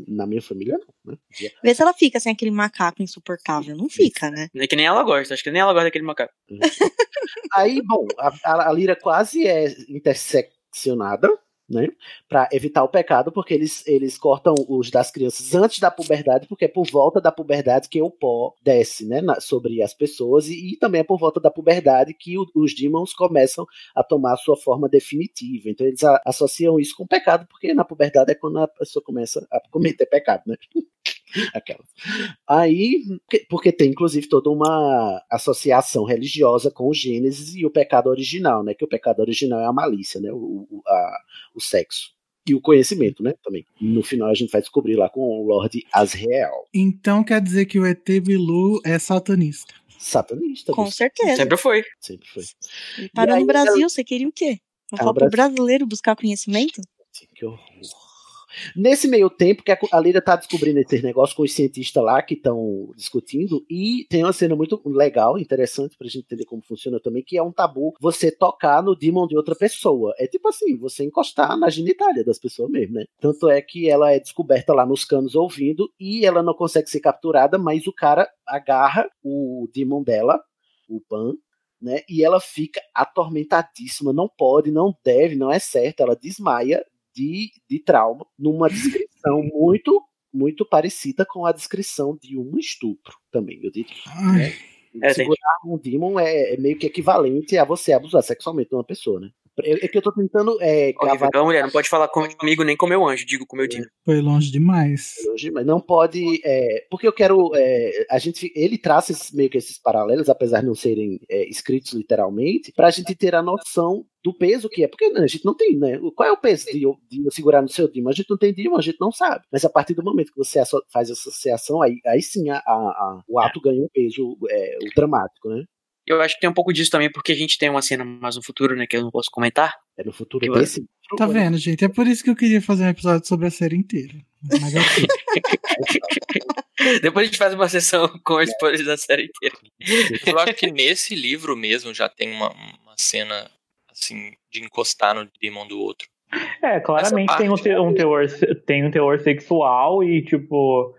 na minha família, não. Né? Vê se ela fica sem aquele macaco insuportável. Não fica, né? É que nem ela gosta, acho que nem ela gosta daquele macaco. *laughs* Aí, bom, a, a, a Lyra quase é interseccionada, né? Pra evitar o pecado, porque eles, eles cortam os das crianças antes da puberdade, porque é por volta da puberdade que o pó desce, né? na- sobre as pessoas, e, e também é por volta da puberdade que o- os demons começam a tomar a sua forma definitiva. Então eles a- associam isso com pecado, porque na puberdade é quando a pessoa começa a cometer pecado, né? *laughs* Aquela. Aí, porque- tem inclusive toda uma associação religiosa com o Gênesis e o pecado original, né? Que o pecado original é a malícia, né? O, o, a- o sexo. E o conhecimento, né? Também. No final a gente vai descobrir lá com o Lord Azrael. Então quer dizer que o ET Bilu é satanista. Satanista. Com certeza. Sempre foi. Sempre foi. E parou E aí, no Brasil, você queria o quê? Não Ah, falar o pro Brasil- brasileiro buscar conhecimento? Que horror. Nesse meio tempo que a Lira tá descobrindo esses negócios com os cientistas lá que estão discutindo, e tem uma cena muito legal, interessante pra gente entender como funciona também, que é um tabu você tocar no demon de outra pessoa. É tipo assim, você encostar na genitália das pessoas mesmo, né? Tanto é que ela é descoberta lá nos canos ouvindo e ela não consegue ser capturada, mas o cara agarra o demon dela, o Pan, né? E ela fica atormentadíssima, não pode, não deve, não é certo, ela desmaia de, de trauma numa *laughs* descrição muito muito parecida com a descrição de um estupro também, eu diria. Ai, É, Segurar um demon é, é meio que equivalente a você abusar sexualmente de uma pessoa, né? É, é que eu tô tentando é, cavar Então, mulher, não pode falar comigo nem com meu anjo, digo com meu Dino. foi longe demais. hoje, mas não pode. é, porque eu quero. é, a gente, ele traça esses- meio que esses paralelos, apesar de não serem é, escritos literalmente, pra gente ter a noção do peso que é. Porque né, a gente não tem, né? Qual é o peso de, eu- de eu segurar no seu Dimo? A gente não tem Dimo, a gente não sabe. Mas a partir do momento que você faz associação, aí, aí sim a, a- a- o ato ganha um peso é, o dramático, né? Eu acho que tem um pouco disso também, porque a gente tem uma cena mais no futuro, né, que eu não posso comentar. É no futuro Que desse. Tá vendo, gente? É por isso que eu queria fazer um episódio sobre a série inteira. Mas. *laughs* Depois a gente faz uma sessão com spoilers da série inteira. Eu acho que nesse livro mesmo já tem uma, uma cena assim de encostar no demon do outro. É, claramente tem um, te- um teor, tem um teor sexual e, tipo,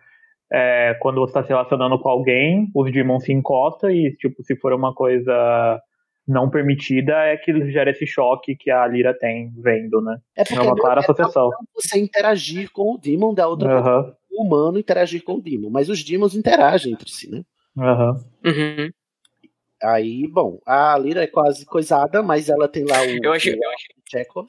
é, quando você tá se relacionando com alguém, os demons se encostam e, tipo, se for uma coisa não permitida, é que gera esse choque que a Lyra tem vendo, né? É É uma clara associação. você interagir com o Demon da outra pessoa. Aham, O humano interagir com o Demon, mas os Demons interagem entre si, né? aham. Uhum. Aí, bom, a Lira é quase coisada, mas ela tem lá o. Eu acho, o eu Chekhov.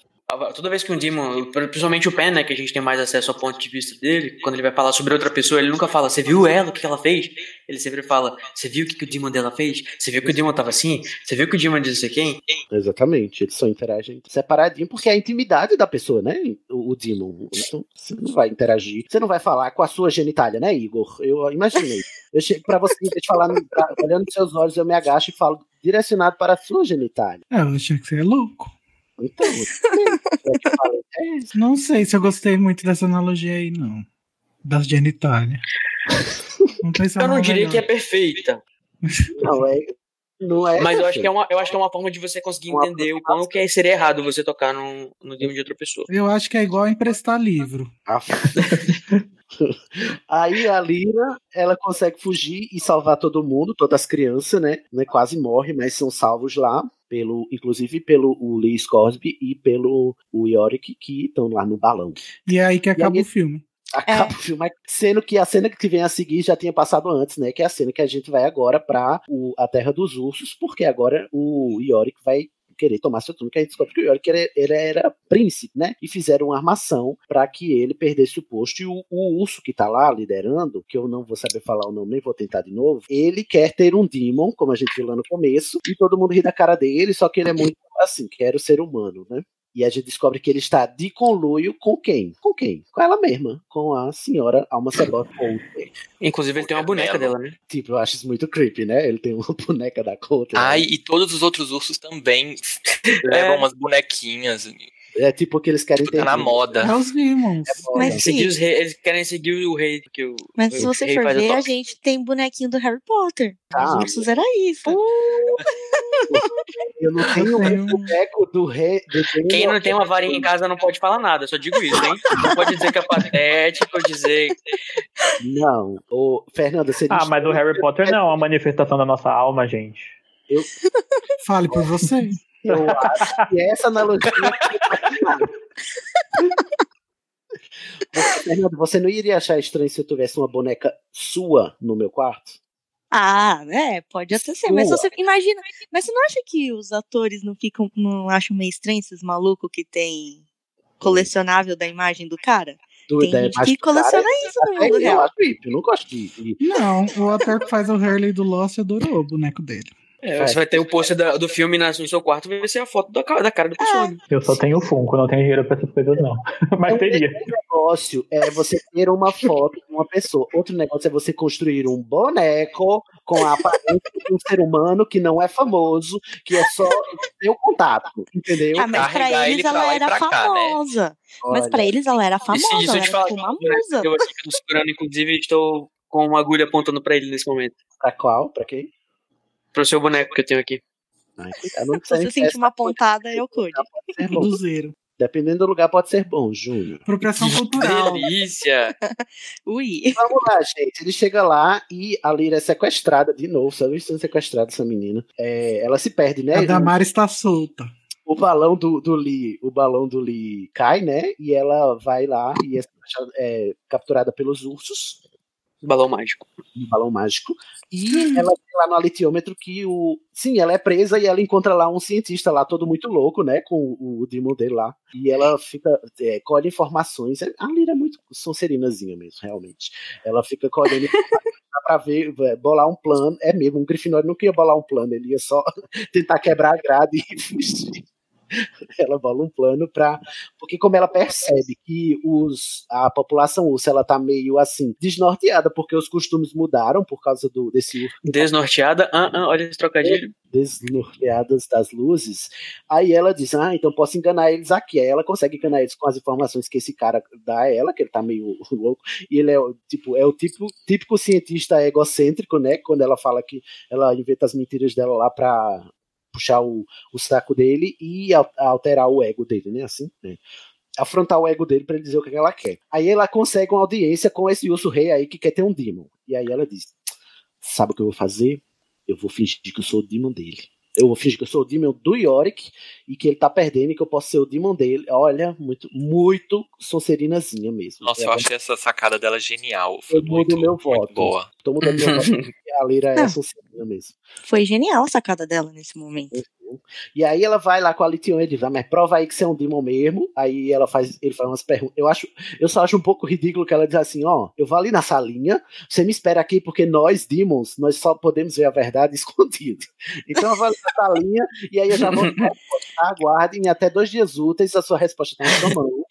Toda vez que um Demon, principalmente o Pen, né, que a gente tem mais acesso ao ponto de vista dele, quando ele vai falar sobre outra pessoa, ele nunca fala, você viu ela, o que ela fez? Ele sempre fala, você viu o que, que o Demon dela fez? Você viu que o Demon tava assim? Você viu que o Demon disse quem? Exatamente, eles só interagem separadinho, porque é a intimidade da pessoa, né? O, o Demon. Então, você não vai interagir. Você não vai falar com a sua genitália, né, Igor? Eu imaginei. Eu chego pra você, de falar, pra- olhando nos seus olhos, eu me agacho e falo direcionado para a sua genitália. Eu achei que você é louco. Então, é. Não sei se eu gostei muito dessa analogia aí, não. Das genitálias. Não *laughs* Eu não diria melhor. que é perfeita, não é. Não é mas eu acho que é uma, eu acho que é uma forma de você conseguir Uma entender o quão que seria errado você tocar no, no Demon de outra pessoa. Eu acho que é igual emprestar livro. Ah. *laughs* Aí a Lira, ela consegue fugir e salvar todo mundo, todas as crianças, né? né? Quase morre, mas são salvos lá, pelo, inclusive pelo o Lee Scoresby e pelo o Yorick, que estão lá no balão. E é aí que acaba aí- o filme. Acaba o filme, sendo que a cena que vem a seguir já tinha passado antes, né? Que é a cena que a gente vai agora pra o, a Terra dos Ursos, porque agora o Yorick vai querer tomar seu turno, que a gente descobre que o Yorick ele, ele era príncipe, né? E fizeram uma armação para que ele perdesse o posto. E o, o urso que tá lá liderando, que eu não vou saber falar o nome, nem vou tentar de novo, ele quer ter um Demon, como a gente viu lá no começo, e todo mundo ri da cara dele, só que ele é muito assim, quero ser humano, né? E a gente descobre que ele está de conluio com quem? Com quem? Com ela mesma, com a senhora Alma Coulter. Inclusive, ele tem uma boneca dela, né? Tipo, eu acho isso muito creepy, né? Ele tem uma *laughs* boneca da Coulter. né? Ai, e todos os outros ursos também *laughs* levam umas bonequinhas. É tipo que eles querem Tipo, tá na moda. É os Demons. Mas Seguir sim, os reis- eles querem seguir o rei, porque o, mas o se você rei for o ver, a gente tem bonequinho do Harry Potter. Os Ah, ursos era isso. Eu não tenho um boneco do rei. do Quem não tem uma varinha em casa não pode falar nada, eu só digo isso, hein? Não pode dizer que é patético, ou dizer. Não. Ô, Fernanda, você Ah, mas o Harry Potter não é uma manifestação da nossa alma, gente. Fale por você. Eu acho que essa analogia. Você, Fernanda, você não iria achar estranho se eu tivesse uma boneca sua no meu quarto? Ah, né? Pode até ser. Mas você imagina. Mas você não acha que os atores não ficam. Não acham meio estranho esses malucos que tem colecionável da imagem do cara? Do, Tem da gente imagem que do cara, coleciona isso no mundo eu real. acho creepy, Eu não gosto de. de- Não, o ator que faz o Hurley do Lost adorou o boneco dele. É, você vai ter o pôster do filme na- no seu quarto, vai ser a foto da, da cara do personagem. Eu só tenho Funko, não tenho dinheiro pra essas coisas, não. *laughs* Mas teria. Um negócio é você ter uma foto de uma pessoa. Outro negócio é você construir um boneco com a aparência de um ser humano que não é famoso, que é só seu contato, entendeu? Ah, mas pra eles ela era famosa. Mas Olha. pra eles ela era famosa, eu ela te era falo. tipo uma né, musa. Eu tô segurando, inclusive, estou com uma agulha apontando pra ele nesse momento. Pra qual? Pra quem? Pro seu boneco que eu tenho aqui. Ai, cuidado, *laughs* Se você sentir uma pontada, eu cuido. zero. Dependendo do lugar, pode ser bom, Júnior. Apropriação cultural. Delícia! *laughs* Ui. Vamos lá, gente. Ele chega lá e a Lira é sequestrada de novo. Sabe sendo sequestrada essa menina? É, ela se perde, né? A Damara está solta. o balão do, do Lee, o balão do Lee cai, né? E ela vai lá e é, é capturada pelos ursos. Balão mágico. Um balão mágico. E ela tem lá no alitiômetro que o. Sim, ela é presa e ela encontra lá um cientista lá, todo muito louco, né? Com o, o demon dele lá. E ela fica. É, colhe informações. A Lira é muito sonserinazinha mesmo, realmente. Ela fica colhendo informações pra ver, é, bolar um plano. É mesmo, um Grifinório não queria bolar um plano, ele ia só *laughs* tentar quebrar a grade e *laughs* fugir. *laughs* Ela bola um plano para porque como ela percebe que os a população ursa ela tá meio assim desnorteada porque os costumes mudaram por causa do desse urso Desnorteada. Ah, ah, olha esse trocadilho. desnorteadas das luzes. Aí ela diz: Ah, então posso enganar eles aqui. Aí ela consegue enganar eles com as informações que esse cara dá a ela, que ele tá meio *laughs* louco. E ele é o tipo, é o tipo, típico cientista egocêntrico, né? Quando ela fala que ela inventa as mentiras dela lá pra puxar o, o saco dele e al- alterar o ego dele, né? Assim, né? Afrontar o ego dele pra ele dizer o que ela quer. Aí ela consegue uma audiência com esse urso rei aí que quer ter um demon. E aí ela diz: Sabe o que eu vou fazer? Eu vou fingir que eu sou o demon dele. Eu vou fingir que eu sou o demon do Yorick e que ele tá perdendo e que eu posso ser o demon dele. Olha, muito, muito sonserinazinha mesmo. Nossa, eu Ela- achei essa sacada dela genial. Foi Eu muito, meu muito voto. boa. Tô mudando meu voto porque a Lira é Não. *laughs* sonserina mesmo. Foi genial a sacada dela nesse momento. E aí ela vai lá com a Lition e diz, ah, mas prova aí que você é um demon mesmo. Aí ela faz, ele faz umas perguntas. Eu acho, eu só acho um pouco ridículo que ela diz assim, ó, eu vou ali na salinha, você me espera aqui porque nós, demons, nós só podemos ver a verdade *laughs* escondida. Então eu vou ali na salinha e aí eu já vou. *laughs* Aguardem até dois dias úteis, a sua resposta tá na sua mão.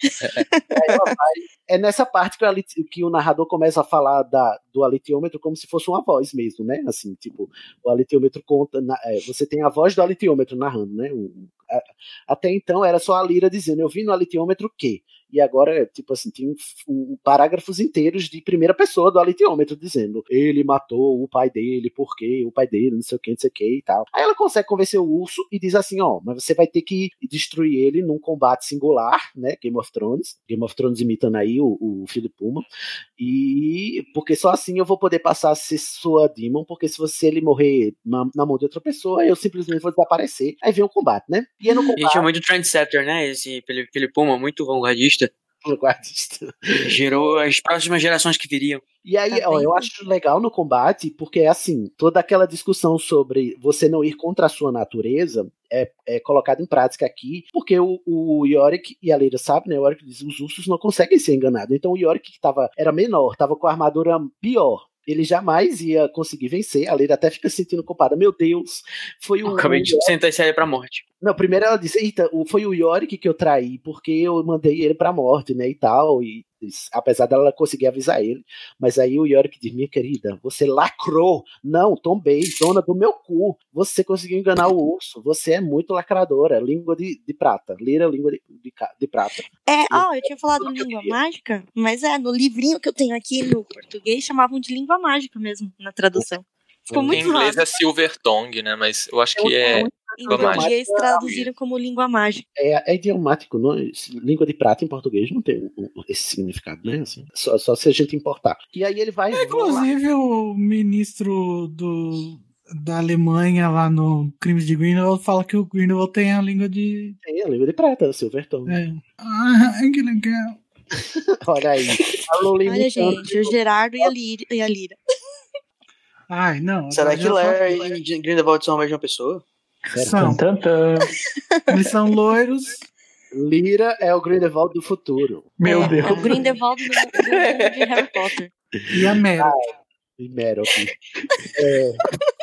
É nessa parte que que o narrador começa a falar da, do alitiômetro como se fosse uma voz mesmo, né? Assim, tipo, o alitiômetro conta. na- é, você tem a voz do alitiômetro narrando, né? O- a- até então era só a Lira dizendo, eu vi no alitiômetro que. E agora, tipo assim, tem um- parágrafos inteiros de primeira pessoa do alitiômetro dizendo ele matou o pai dele, porque o pai dele, não sei o que, não sei o que e tal. Aí ela consegue convencer o urso e diz assim: ó, mas você vai ter que destruir ele num combate singular, né? Game of Thrones. Game of Thrones imitando aí o, o filho Puma. E porque só assim eu vou poder passar a ser sua Demon, porque se você ele morrer na, na mão de outra pessoa, eu simplesmente vou desaparecer. Aí vem o combate, né? E aí no A gente é combate, muito trendsetter, né? Esse Felipe Puma, muito vanguardista. *laughs* o guardista. Gerou as próximas gerações que viriam. E aí, Tá ó, eu acho legal no combate, porque é assim, toda aquela discussão sobre você não ir contra a sua natureza é, é colocada em prática aqui, porque o, o Yorick e a Leira sabe, né? O Yorick diz os ursos não conseguem ser enganados. Então o Yorick que tava, era menor, tava com a armadura pior. Ele jamais ia conseguir vencer. A Leira até fica se sentindo culpada. Meu Deus, foi o. Eu acabei de sentenciar ele pra morte. não, primeiro ela disse, eita, foi o Yorick que eu traí, porque eu mandei ele pra morte, né, e tal, e apesar dela conseguir avisar ele, mas aí o Yorick diz, minha querida, você lacrou, não, tombei, dona do meu cu, você conseguiu enganar o urso, você é muito lacradora, língua de, de prata, lira língua de, de, de prata. É, ó, eu tinha falado eu língua queria. mágica, mas é, no livrinho que eu tenho aqui no português chamavam de língua mágica mesmo, na tradução. Ficou Em muito inglês zoado. é Silver Tongue, né? Mas eu acho que é. Em português traduziram como língua mágica. É, é idiomático, não, língua de prata em português não tem esse significado, né, assim, só, só se a gente importar. E aí ele vai... Inclusive, o ministro do, da Alemanha lá no Crimes de Grindelwald fala que o Grindelwald tem a língua de. Tem a língua de prata, Silver Tongue. É. Ah, *laughs* que legal. *laughs* Olha aí. Falou Olha, gente, o Gerardo e a Lira. E a Lira. Ai, não. Será que já Lair e Grindelwald são a mesma pessoa? São. *laughs* Eles são loiros. Lira é o Grindelwald do futuro. Meu é, Deus. É o Grindelwald do, do de Harry Potter. E a Mera. E Meryl. É,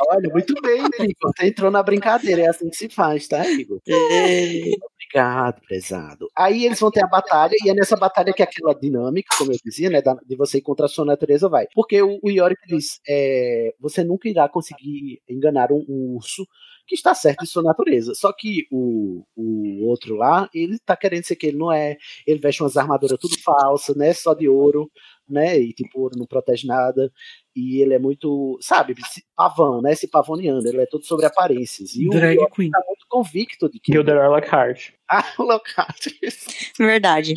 Olha, muito bem, Igor. Você entrou na brincadeira, é assim que se faz, tá, Igor? Obrigado, prezado. Aí eles vão ter a batalha, e é nessa batalha que aquela dinâmica, como eu dizia, né, de você ir contra a sua natureza vai. Porque o, o Yorick diz: é, você nunca irá conseguir enganar um, um urso que está certo de sua natureza. Só que o, o outro lá, ele tá querendo ser que ele não é, ele veste umas armaduras tudo falsas, né, só de ouro, né, e tipo, ouro não protege nada. E ele é muito, sabe, pavão, né? Esse pavoneando, ele é todo sobre aparências. E Drag o Yorick queen. tá muito convicto de que. Gilderoy Lockhart. *laughs* Ah, o Lockhart. Verdade.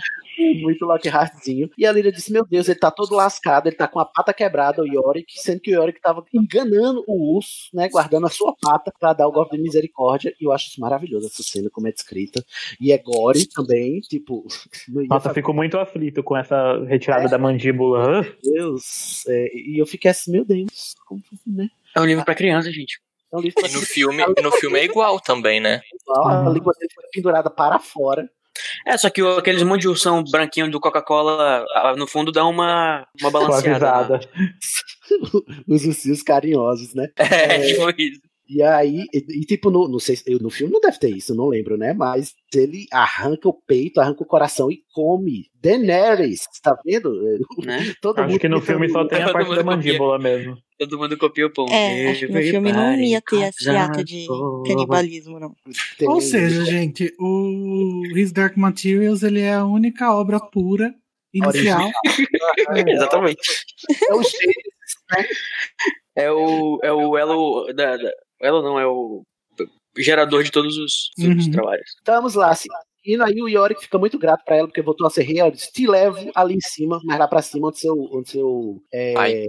Muito Lockhartzinho. E a Lyra disse: Meu Deus, ele tá todo lascado, ele tá com a pata quebrada, o Yorick, sendo que o Yorick tava enganando o urso, né? Guardando a sua pata pra dar o golpe de misericórdia. E eu acho isso maravilhoso, essa cena, como é descrita. E é gore também, tipo. *laughs* Nossa, fazer- fico muito aflito com essa retirada da mandíbula. Meu Deus. É, e eu fiquei assim, meu Deus, como né? É um livro pra criança, gente. É um livro E no filme, no filme é igual também, né? A língua dele foi pendurada para fora. É, só que aqueles monte de ursão branquinho do Coca-Cola, no fundo, dá uma, uma balanceada. suavizada. *laughs* Os ursinhos carinhosos, né? É, tipo isso. E aí, e, e, tipo, no, não sei, no filme não deve ter isso, não lembro, né? Mas ele arranca o peito, arranca o coração e come. Daenerys, tá vendo? Né? *laughs* Todo Acho que no filme só tem a parte da mundo mandíbula mesmo. Todo mundo copia o pão. É, acho que no filme não ia ter esse ato de canibalismo, não. Tem- Ou seja, gente, o His Dark Materials ele é a única obra pura inicial. *laughs* Exatamente. É o jeito, né? É o, é o elo da, da- o elo não, é o gerador de todos os, todos os Uhum. trabalhos. Estamos lá, seguindo. Aí o Yorick fica muito grato pra ela, porque voltou a ser rei. Ela diz: Te levo ali em cima, mais lá pra cima, onde seu, onde seu é, Pai.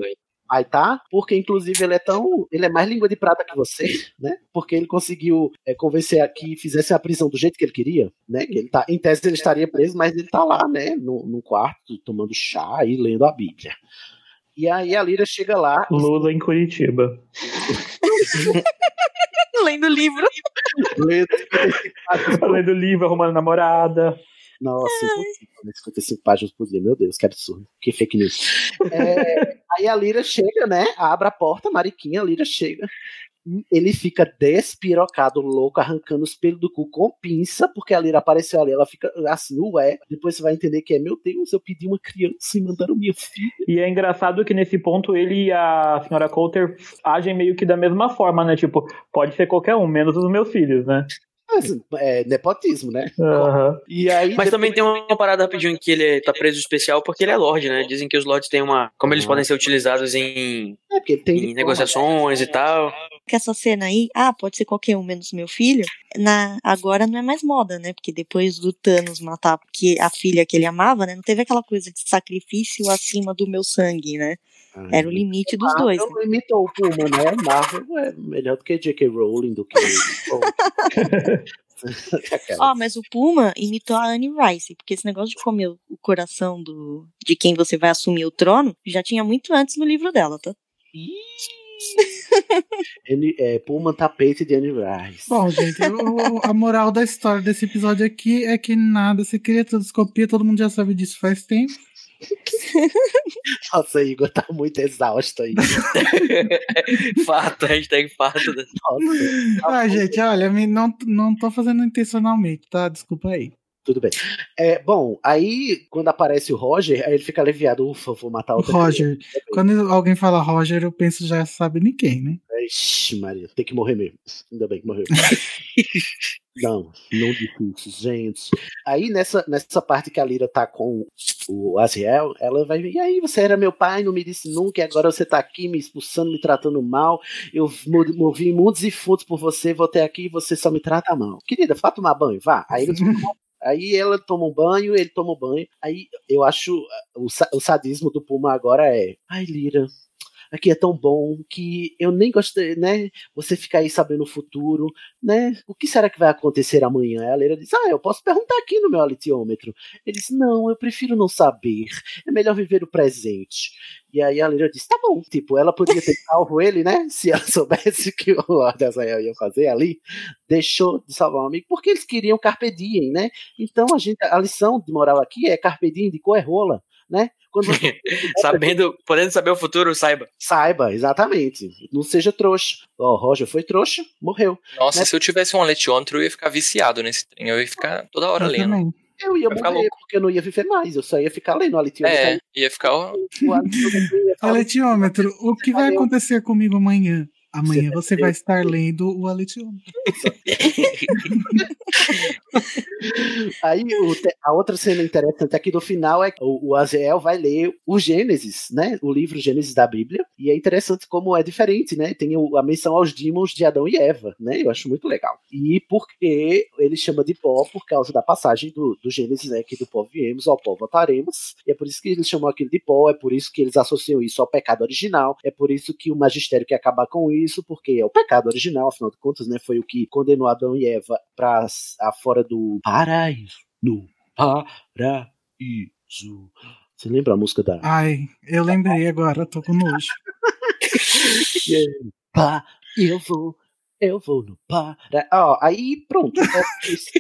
pai tá. Porque, inclusive, ele é tão. Ele é mais língua de prata que você, *laughs* né? Porque ele conseguiu é, convencer a que fizesse a prisão do jeito que ele queria, né? Que ele tá, em tese ele estaria preso, mas ele tá lá, né? No, no quarto, tomando chá e lendo a Bíblia. E aí a Lyra chega lá. Lula em Curitiba. *laughs* Lendo o livro. *laughs* lendo livro, arrumando namorada. Nossa, impossível, né? 55 páginas por dia, meu Deus, que absurdo. Que fake news. É, aí a Lira chega, né? Abre a porta, Mariquinha, a Lira chega. Ele fica despirocado, louco, arrancando os pelos do cu com pinça, porque a Lira apareceu ali. Ela fica assim, ué. Depois você vai entender que é, meu Deus, eu pedi uma criança e mandaram minha filha. E é engraçado que nesse ponto ele e a senhora Coulter agem meio que da mesma forma, né? Tipo, pode ser qualquer um, menos os meus filhos, né? Mas, é nepotismo, né? Aham. E aí. Mas também tem uma parada rapidinho que ele tá preso especial porque ele é Lorde, né? Dizem que os Lords têm uma. Como eles podem ser utilizados em, É, em negociações e tal. Que essa cena aí, ah, pode ser qualquer um menos meu filho, na, agora não é mais moda, né? Porque depois do Thanos matar porque a filha que ele amava, né? Não teve aquela coisa de sacrifício acima do meu sangue, né? Era o limite dos dois. Marvel não imitou o Puma, né? Marvel é melhor do que J.K. Rowling, do que. *laughs* Ó, mas o Puma imitou a Anne Rice, porque esse negócio de comer o coração do, de quem você vai assumir o trono já tinha muito antes no livro dela, tá? Ele, é, Pullman tapete de Rice. Bom, gente, o- a moral da história desse episódio aqui é que nada se cria, tudo se copia, todo mundo já sabe disso faz tempo. Nossa, Igor tá muito exausto aí. *laughs* fato, hashtag fato. Nossa, Ah, gente, olha, não, não tô fazendo intencionalmente, tá? Desculpa aí. Tudo bem. É, bom, aí quando aparece o Roger, aí ele fica aliviado. Ufa, vou matar outra Roger. Quando alguém fala Roger, eu penso já sabe ninguém, né? Ixi, Maria, tem que morrer mesmo. Ainda bem que morreu. *laughs* não, não difícil, gente. Aí nessa, nessa parte que a Lira tá com o Aziel, ela vai e aí você era meu pai, não me disse nunca, e agora você tá aqui me expulsando, me tratando mal. Eu mo- movi mundos e fundos por você, voltei aqui e você só me trata mal. Querida, vá tomar banho, vá. Aí eles *laughs* Aí ela toma um banho, ele toma um banho. Aí eu acho uh, o, o sadismo do Puma agora é. Ai, Lira, aqui é tão bom que eu nem gostei, né? Você ficar aí sabendo o futuro, né? O que será que vai acontecer amanhã? A Lira diz: Ah, eu posso perguntar aqui no meu alitiômetro. Ele diz: Não, eu prefiro não saber. É melhor viver o presente. E aí a Lira diz: Tá bom. Tipo, ela podia ter salvo ele, né? *laughs* Se ela soubesse que o Lord Azael ia fazer ali, deixou de salvar um amigo, porque eles queriam Carpe Diem, né? Então a gente, a lição de moral aqui é Carpe Diem de cor é. Né? Quando você *laughs* Sabendo, podendo saber o futuro, saiba. saiba, exatamente. Não seja trouxa. Ó, Roger foi trouxa, morreu. Nossa, Né? se eu tivesse um aletiômetro, eu ia ficar viciado nesse trem. Eu ia ficar toda hora Eu lendo. também. Eu ia ficar morrer, porque eu não ia viver mais. Eu só ia ficar lendo a leitura. É, ia ficar. O aletiômetro ia *laughs* Aletiômetro, o que vai acontecer comigo amanhã? Amanhã Você você vai vai estar lendo o aletiômetro. *laughs* Aí o a outra cena interessante aqui do final é que o, o Azael vai ler o Gênesis, né? O livro Gênesis da Bíblia. E é interessante como é diferente, né? Tem o- a menção aos demons de Adão e Eva, né? Eu acho muito legal. E porque ele chama de pó por causa da passagem do, do Gênesis, né? Que do pó viemos, ao pó voltaremos. E é por isso que eles chamam aquilo de pó, é por isso que eles associam isso ao pecado original, é por isso que o magistério quer acabar com isso, porque é o pecado original, afinal de contas, né? Foi o que condenou Adão e Eva para fora do paraíso. No paraíso. Você lembra a música da. Ai, eu lembrei agora, tô com nojo. *laughs* Pá, eu vou, eu vou no para. Ó, aí pronto. É, isso.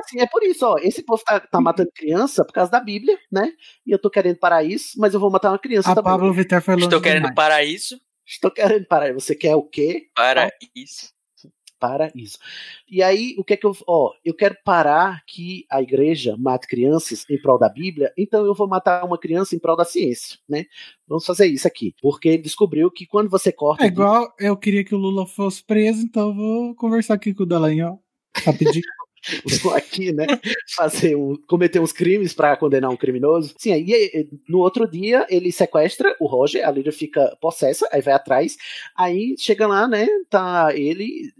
assim, é por isso, ó. Esse povo tá, tá matando criança por causa da Bíblia, né? E eu tô querendo parar isso, mas eu vou matar uma criança A também. Pablo Vittar foi longe Estou querendo demais. parar isso. Estou querendo parar. Você quer o quê? Para isso. Para isso. E aí, o que é que eu. Ó, eu quero parar que a igreja mate crianças em prol da Bíblia, então eu vou matar uma criança em prol da ciência, né? Vamos fazer isso aqui. Porque ele descobriu que quando você corta. É igual eu queria que o Lula fosse preso, então eu vou conversar aqui com o Dallagnol. Rapidinho. *laughs* *laughs* Aqui, né? Fazer um, cometer uns crimes para condenar um criminoso. Sim, aí no outro dia ele sequestra o Roger, a Lídia fica possessa, aí vai atrás, aí chega lá, né? Tá ele.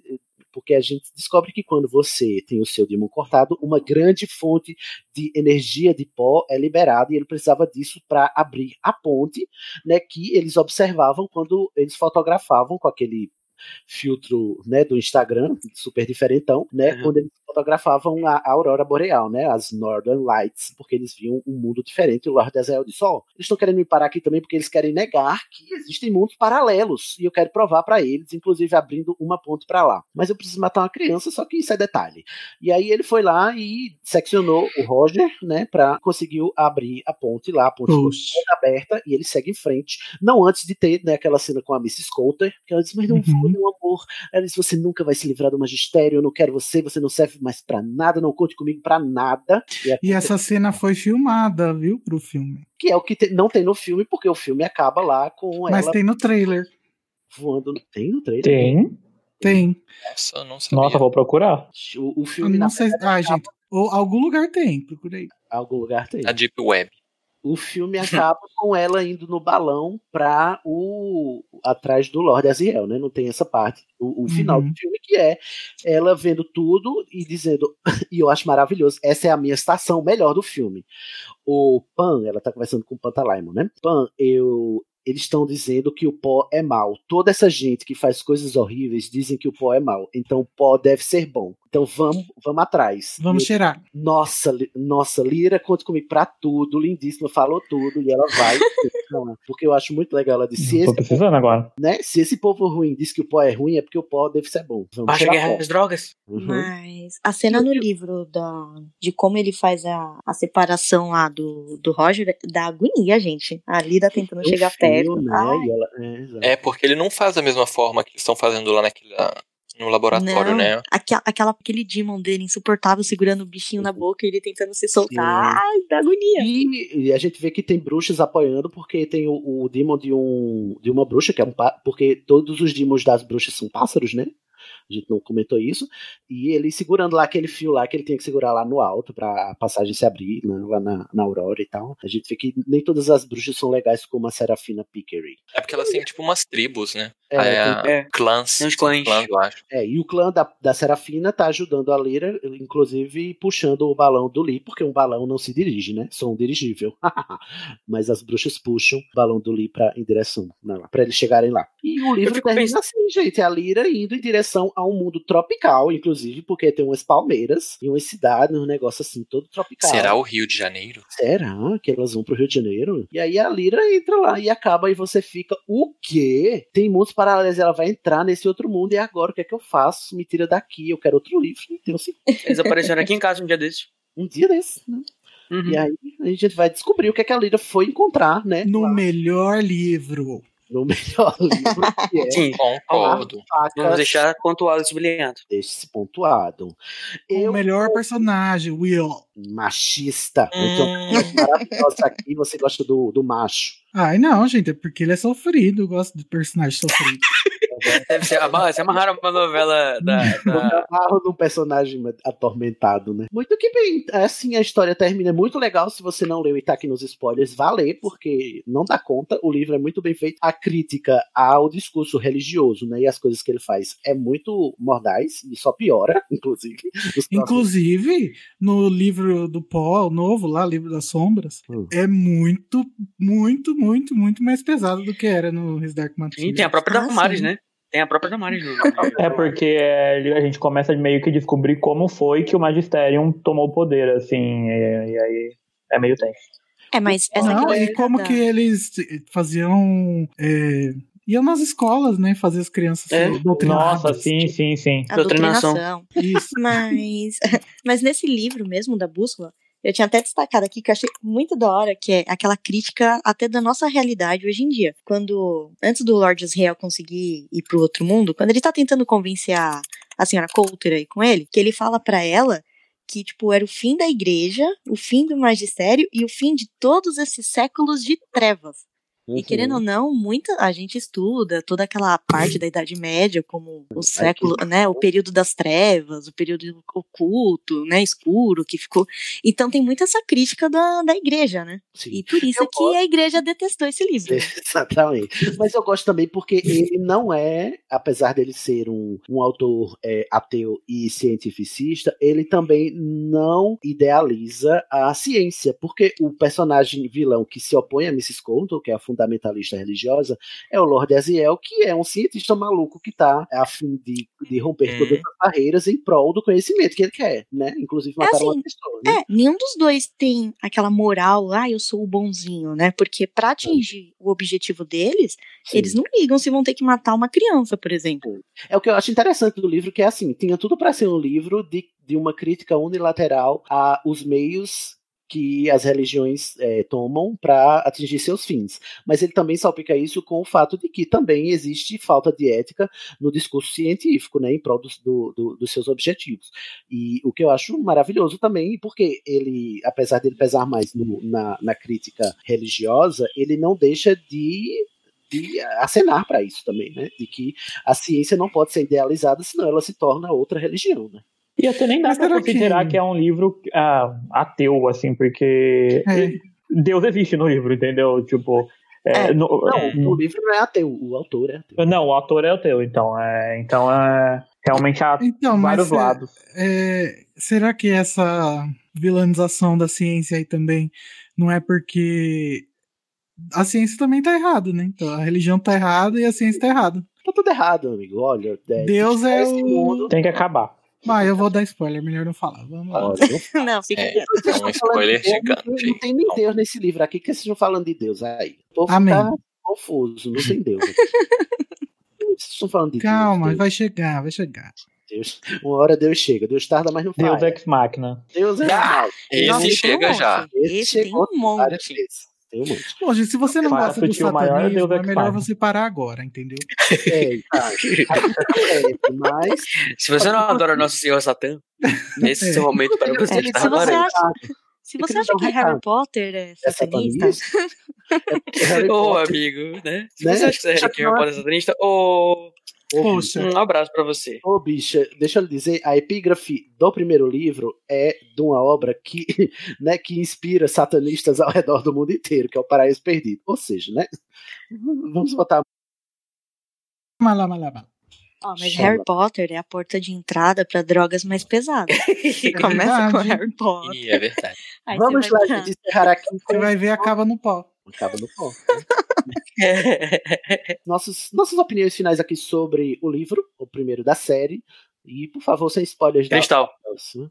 Porque a gente descobre que quando você tem o seu demon cortado, uma grande fonte de energia de pó é liberada e ele precisava disso para abrir a ponte, né? Que eles observavam quando eles fotografavam com aquele filtro né, do Instagram, super diferentão, né? Uhum. Quando eles fotografavam a, a aurora boreal, né? As Northern Lights, porque eles viam um mundo diferente. E o Lord Azael disse: Ó, eles estão querendo me parar aqui também porque eles querem negar que existem mundos paralelos. E eu quero provar para eles, inclusive abrindo uma ponte para lá. Mas eu preciso matar uma criança, só que isso é detalhe. E aí ele foi lá e seccionou o Roger, né? Pra conseguiu abrir a ponte lá, a ponte aberta e ele segue em frente. Não antes de ter né, aquela cena com a Mrs. Coulter, que ela disse: Mas não Uhum. foi, meu amor. Ela disse: Você nunca vai se livrar do magistério, eu não quero você, você não serve mais pra nada, não conte comigo pra nada. E é- E essa cena foi filmada, viu, pro filme. Que é o que te- não tem no filme, porque o filme acaba lá com Mas ela tem no trailer. voando. Tem no trailer? Tem. Tem. Nossa, eu não sabia. Nossa, vou procurar. O, o Eu filme não na sei. Ai, gente. Ou algum lugar tem, procurei. algum lugar tem. A Deep Web. O filme *laughs* acaba com ela indo no balão pra o atrás do Lord Aziel, né? Não tem essa parte. O, o final Uhum. do filme que é ela vendo tudo e dizendo, *laughs* e eu acho maravilhoso, essa é a minha estação melhor do filme. O Pan, ela tá conversando com o Pantalaimon, né? Pan, eu eles estão dizendo que o pó é mal. Toda essa gente que faz coisas horríveis dizem que o pó é mal. Então o pó deve ser bom. Então vamos, vamos atrás. Vamos eu- cheirar. nossa, nossa, Lira conta comigo pra tudo, lindíssima, falou tudo, e ela vai. *laughs* porque eu acho muito legal. Ela disse: se Tô esse, precisando agora. né, se esse povo ruim diz que o pó é ruim, é porque o pó deve ser bom. Vamos Baixa guerra das drogas. Uhum. Mas a cena no livro da, de como ele faz a, a separação lá do, do Roger dá agonia, gente. A Lida tentando Tem um chegar fio, perto. né, ela- é. É, porque ele não faz da mesma forma que eles estão fazendo lá naquela, no laboratório, não. né? Aquela, aquela, aquele demon dele insuportável segurando o bichinho na boca e ele tentando se soltar. Sim. Ai, dá agonia. E, e a gente vê que tem bruxas apoiando, porque tem o, o demon de, um, de uma bruxa, que é um pá- porque todos os demons das bruxas são pássaros, né? A gente não comentou isso. E ele segurando lá aquele fio lá que ele tinha que segurar lá no alto pra a passagem se abrir, né, lá na, na Aurora e tal. A gente vê que nem todas as bruxas são legais como a Serafina Pickery. É porque elas têm tipo umas tribos, né? É, É, tem- É. clãs. Tem uns clãs. clãs, eu acho. É, e o clã da, da Serafina tá ajudando a Lyra, inclusive puxando o balão do Lee, porque um balão não se dirige, né? Só um dirigível. *laughs* Mas as bruxas puxam o balão do Lee pra, em direção, né, lá, pra eles chegarem lá. E o livro termina pensando- assim, gente, a Lyra indo em direção a um mundo tropical, inclusive, porque tem umas palmeiras e umas cidades, um negócio assim, todo tropical. Será o Rio de Janeiro? Será que elas vão pro Rio de Janeiro? E aí a Lyra entra lá e acaba e você fica, o quê? Tem mundos paralelos, ela vai entrar nesse outro mundo e agora o que é que eu faço? Me tira daqui, eu quero outro livro. Então, assim, Eles apareceram aqui em casa um dia desse. *laughs* um dia desse, né? Uhum. E aí A gente vai descobrir o que, é que a Lyra foi encontrar, né? No melhor livro. No melhor *laughs* livro que é. Sim, concordo. Vamos deixar pontuado e sublinhado. Deixe-se pontuado. O melhor personagem, Will. Machista. Então, maravilhosa aqui, você gosta do, do macho. Ai, não, gente, é porque ele é sofrido. Eu gosto de personagem sofrido. *laughs* Deve ser, se amarraram uma novela da. da... amarro num personagem atormentado, né? Muito que bem. Assim, a história termina muito legal. Se você não leu e tá aqui nos spoilers, vá ler, porque não dá conta. O livro é muito bem feito. A crítica ao discurso religioso, né? E as coisas que ele faz é muito mordaz e só piora, *laughs* inclusive. Inclusive, no livro do Paul, novo lá, Livro das Sombras, Hum. é muito, muito, muito, muito mais pesado do que era no His Dark Materials. Sim, tem a própria Ah, Damares, sim. né? Tem a própria Damares *laughs* no. É porque a gente começa a meio que descobrir como foi que o Magisterium tomou o poder, assim, e, e aí é meio tenso. É, mas essa Não, aqui e como que eles faziam. é, iam nas escolas, né? Fazer as crianças É. serem doutrinadas. Nossa, sim, sim, sim. A Doutrinação. doutrinação. Isso. Mas, *laughs* mas nesse livro mesmo, da Bússola, eu tinha até destacado aqui que eu achei muito da hora, que é aquela crítica até da nossa realidade hoje em dia. Quando, antes do Lord Israel conseguir ir pro outro mundo, quando ele tá tentando convencer a, a senhora Coulter aí com ele, que ele fala pra ela que, tipo, era o fim da igreja, o fim do magistério e o fim de todos esses séculos de trevas. E querendo ou não, muita a gente estuda toda aquela parte da Idade Média como o século, né, o período das trevas, o período oculto, né, escuro que ficou. Então tem muito essa crítica da, da igreja, né? Sim. E por isso que a igreja detestou esse livro. né? *laughs* Exatamente. Mas eu gosto também porque ele não é, apesar dele ser um, um autor é, ateu e cientificista, ele também não idealiza a ciência, porque o personagem vilão que se opõe a Mrs. Colton, que é a fundamentalista religiosa, é o Lord Aziel, que é um cientista maluco que está a fim de, de romper Hum. todas as barreiras em prol do conhecimento que ele quer, né? Inclusive É matar assim, uma pessoa, né? É, nenhum dos dois tem aquela moral, ah, eu sou o bonzinho, né? Porque pra atingir o objetivo deles, Sim. eles não ligam se vão ter que matar uma criança, por exemplo. É o que eu acho interessante do livro, que é assim, tinha tudo para ser um livro de, de uma crítica unilateral a os meios que as religiões eh, tomam para atingir seus fins. Mas ele também salpica isso com o fato de que também existe falta de ética no discurso científico, né, em prol dos, do, do, seus objetivos. E o que eu acho maravilhoso também, porque ele, apesar dele pesar mais no- na, na crítica religiosa, ele não deixa de de acenar para isso também, né? De que a ciência não pode ser idealizada, senão ela se torna outra religião, né? E até nem dá Mas pra será que- considerar que... é um livro ah, ateu, assim, porque É. Deus existe no livro, entendeu? Tipo. é, É. no- Não, é, o livro não é ateu, o autor é ateu. não, o autor é ateu, então. É, então é realmente há Então, mas vários é- lados. é, será que essa vilanização da ciência aí também não é porque a ciência também tá errada, né? Então a religião tá errada e a ciência tá errada. Tá tudo errado, amigo. Olha, é, Deus é esse o- mundo. Tem que acabar. Ah, eu vou dar spoiler, melhor não falar. Vamos lá. *laughs* Não fica É, quieto. é um spoiler Não tem- gigante. Não tem nem Deus nesse livro aqui, que vocês estão falando de Deus aí. O povo Amém. tá confuso, não tem Deus. aqui. *laughs* Vocês estão falando de Calma, Deus, vai chegar, vai chegar. Deus. Uma hora Deus chega. Deus tarda, mas não Deus falha. ex machina. Deus é Ah. Esse Nossa, um chega já. Esse tem chegou um monte. Um. Bom, gente, se você não Fala gosta do satanismo, é é melhor você parar agora, entendeu? *laughs* É, tá. Aí, mas Se você não adora Nosso Senhor Satã, esse *laughs* é momento para você É, estar se você agora. acha- Se Eu você acha que Harry. Potter é é satanista. *laughs* É Harry Ô, Potter, amigo, né? Se Né? você acha que você é é- Potter é satanista, ô, ô, Poxa. um abraço pra você. Ô, bicha, deixa eu lhe dizer, a epígrafe do primeiro livro é de uma obra que, *laughs* né, que inspira satanistas ao redor do mundo inteiro, que é o Paraíso Perdido. Ou seja, né? Vamos botar. Mas lá, mas lá, mas Chama. Harry Potter é a porta de entrada pra drogas mais pesadas. *laughs* Você começa com. Harry Potter. Ih, é verdade. aí Vamos lá, gente, encerrar aqui Você com. vai ver, acaba no pó. Acaba no pó. *laughs* *laughs* Nossos, nossas opiniões finais aqui sobre o livro, o primeiro da série. E, por favor, sem spoilers da Cristal.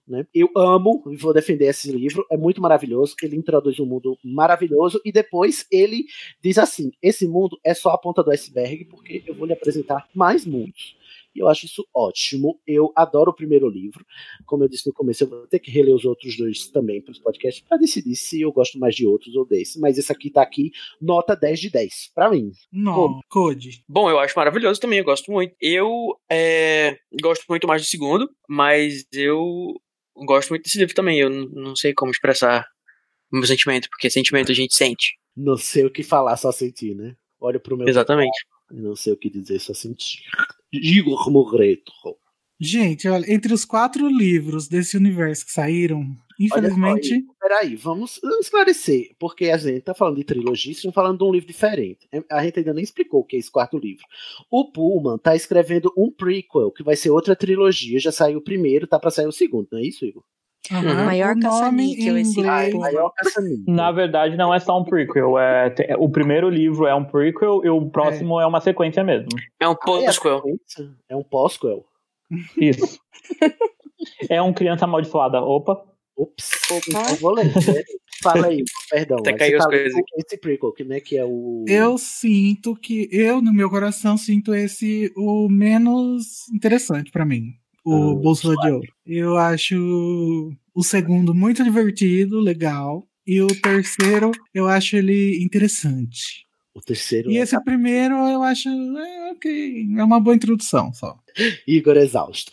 né? Eu amo e vou defender esse livro, é muito maravilhoso. Ele introduz um mundo maravilhoso e depois ele diz assim: esse mundo é só a ponta do iceberg, porque eu vou lhe apresentar mais mundos. E eu acho isso ótimo. Eu adoro o primeiro livro. Como eu disse no começo, eu vou ter que reler os outros dois também para os podcasts para decidir se eu gosto mais de outros ou desse. Mas esse aqui tá aqui, nota 10 de 10, para mim. Não, Code. Bom, eu acho maravilhoso também, eu gosto muito. Eu é, gosto muito mais do segundo, mas eu gosto muito desse livro também. Eu não sei como expressar o meu sentimento, porque sentimento a gente sente. Não sei o que falar, só sentir, né? Olho pro meu. Exatamente. Não sei o que dizer, só sentir. Igor Morreto. Gente, olha, entre os quatro livros desse universo que saíram, infelizmente. Olha Igor, peraí, vamos esclarecer, porque a gente tá falando de trilogia, estamos falando de um livro diferente. É, A gente ainda nem explicou o que é esse quarto livro. O Pullman tá escrevendo um prequel, que vai ser outra trilogia. Já saiu o primeiro, tá pra sair o segundo, não é isso, Igor? Aham, Maior caça-níquel esse. Maior caça-níquel. Na verdade, não é só um prequel. É, te- o primeiro livro é um prequel e o próximo é, uma sequência mesmo. É um É, a postquel. sequência? é um pós-quel. Isso. é um criança amaldiçoada. Opa. Ops, então vou ler. né? Fala aí, perdão. Até caiu as tá coisas lendo Esse prequel, que, né, que é o... Eu sinto que. Eu, no meu coração, sinto esse o menos interessante pra mim. O Ah, Bússola de Ouro. Eu acho o segundo muito divertido, legal. E o terceiro, eu acho ele interessante. O terceiro E é esse primeiro, eu acho. É, ok. É uma boa introdução só. *laughs* Igor exausto.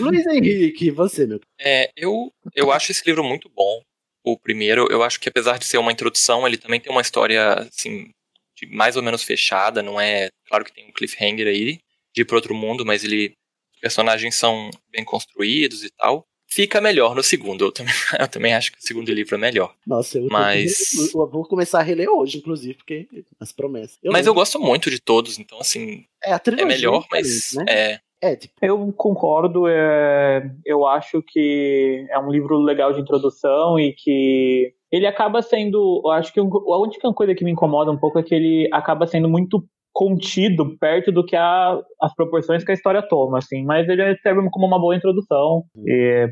Luiz Henrique, você, meu É, eu, eu acho esse livro muito bom. O primeiro, eu acho que apesar de ser uma introdução, ele também tem uma história, assim, de mais ou menos fechada, não é... Claro que tem um cliffhanger aí, de ir pro outro mundo, mas ele... Personagens são bem construídos e tal. Fica melhor no segundo, eu também, *laughs* eu também acho que o segundo livro é melhor. Nossa, eu, Mas- eu vou começar a reler hoje, inclusive, porque as promessas. mas eu gosto muito de todos, então, assim, É, a trilogia é melhor, diferente, mas... né? É, É, tipo, Eu concordo. é, eu acho que é um livro legal de introdução e que ele acaba sendo. Eu acho que a única coisa que me incomoda um pouco é que ele acaba sendo muito contido perto do que a, as proporções que a história toma, assim. Mas ele serve como uma boa introdução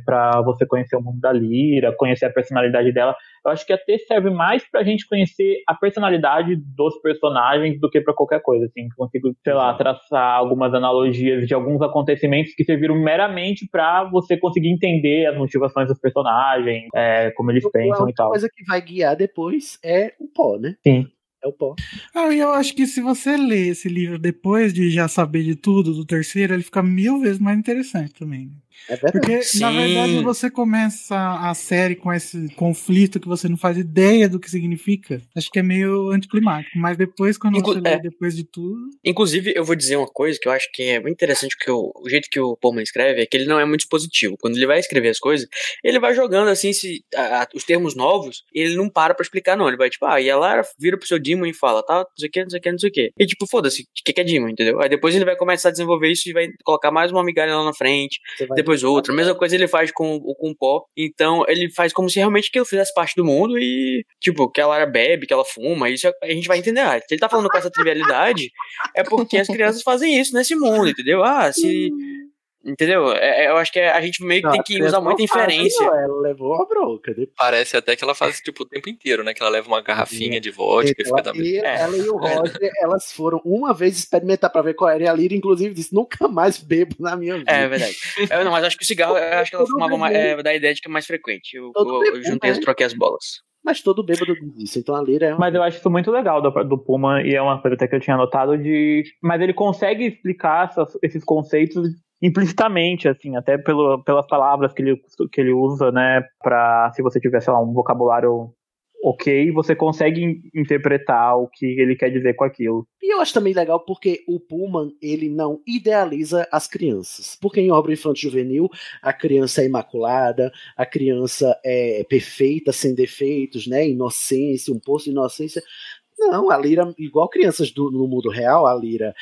para você conhecer o mundo da Lira, conhecer a personalidade dela. Eu acho que até serve mais pra gente conhecer a personalidade dos personagens do que pra qualquer coisa, assim. Consigo, sei lá, traçar algumas analogias de alguns acontecimentos que serviram meramente pra você conseguir entender as motivações dos personagens, é, como eles a pensam e tal. coisa que vai guiar depois é o pó, né? Sim. É o pó. Ah, e eu acho que se você ler esse livro depois de já saber de tudo do terceiro, ele fica mil vezes mais interessante também. É. Porque, na Sim. verdade, você começa a série com esse conflito que você não faz ideia do que significa. Acho que é meio anticlimático. Mas depois, quando Inclu- você lê é. depois de tudo. Inclusive, eu vou dizer uma coisa que eu acho que é muito interessante, que o, o jeito que o Pullman escreve é que ele não é muito expositivo. Quando ele vai escrever as coisas, ele vai jogando assim se, a- a- os termos novos, e ele não para pra explicar, não. Ele vai tipo, ah, e a Lara vira pro seu Demon e fala, tá, não sei o que, não sei o que, não sei o que. E tipo, foda-se, o que, que é Demon, entendeu? Aí depois ele vai começar a desenvolver isso e vai colocar mais uma migalha lá na frente, Você vai depois outra. A mesma coisa ele faz com, o- com o pó. Então ele faz como se realmente aquilo fizesse parte do mundo e, tipo, que a Lara bebe, que ela fuma. Isso a gente vai entender. Ah, se ele tá falando com essa trivialidade, é porque as crianças fazem isso nesse mundo, entendeu? Ah, se. Entendeu? É- é- eu acho que a gente meio que Não, tem que usar muita inferência. Ela levou a bronca. Depois. parece até que ela faz, tipo, o tempo inteiro, né? Que ela leva uma garrafinha de vodka e fica Ela, dando... e, É. ela e o Roger, elas foram uma vez experimentar pra ver qual era. E a Lira, inclusive, disse: nunca mais bebo na minha vida. É verdade. Eu, não, mas acho que o cigarro, eu acho que ela fumava mais, é, da ideia de que é mais frequente. Eu, Todo eu, eu juntei, né? troquei as bolas. Mas todo bêbado diz isso. Então a Lira é uma. Mas eu acho isso muito legal do, do Puma, e é uma coisa até que eu tinha notado de. Mas ele consegue explicar essas- esses conceitos implicitamente, assim, até pelo, pelas palavras que ele, que ele usa, né? Pra se você tiver, sei lá, um vocabulário ok, você consegue in- interpretar o que ele quer dizer com aquilo. E eu acho também legal porque o Pullman, ele não idealiza as crianças. Porque em obra infantil juvenil, a criança é imaculada, a criança é perfeita, sem defeitos, né? Inocência, um poço de inocência. Não, a Lira, igual crianças do, no mundo real, a Lira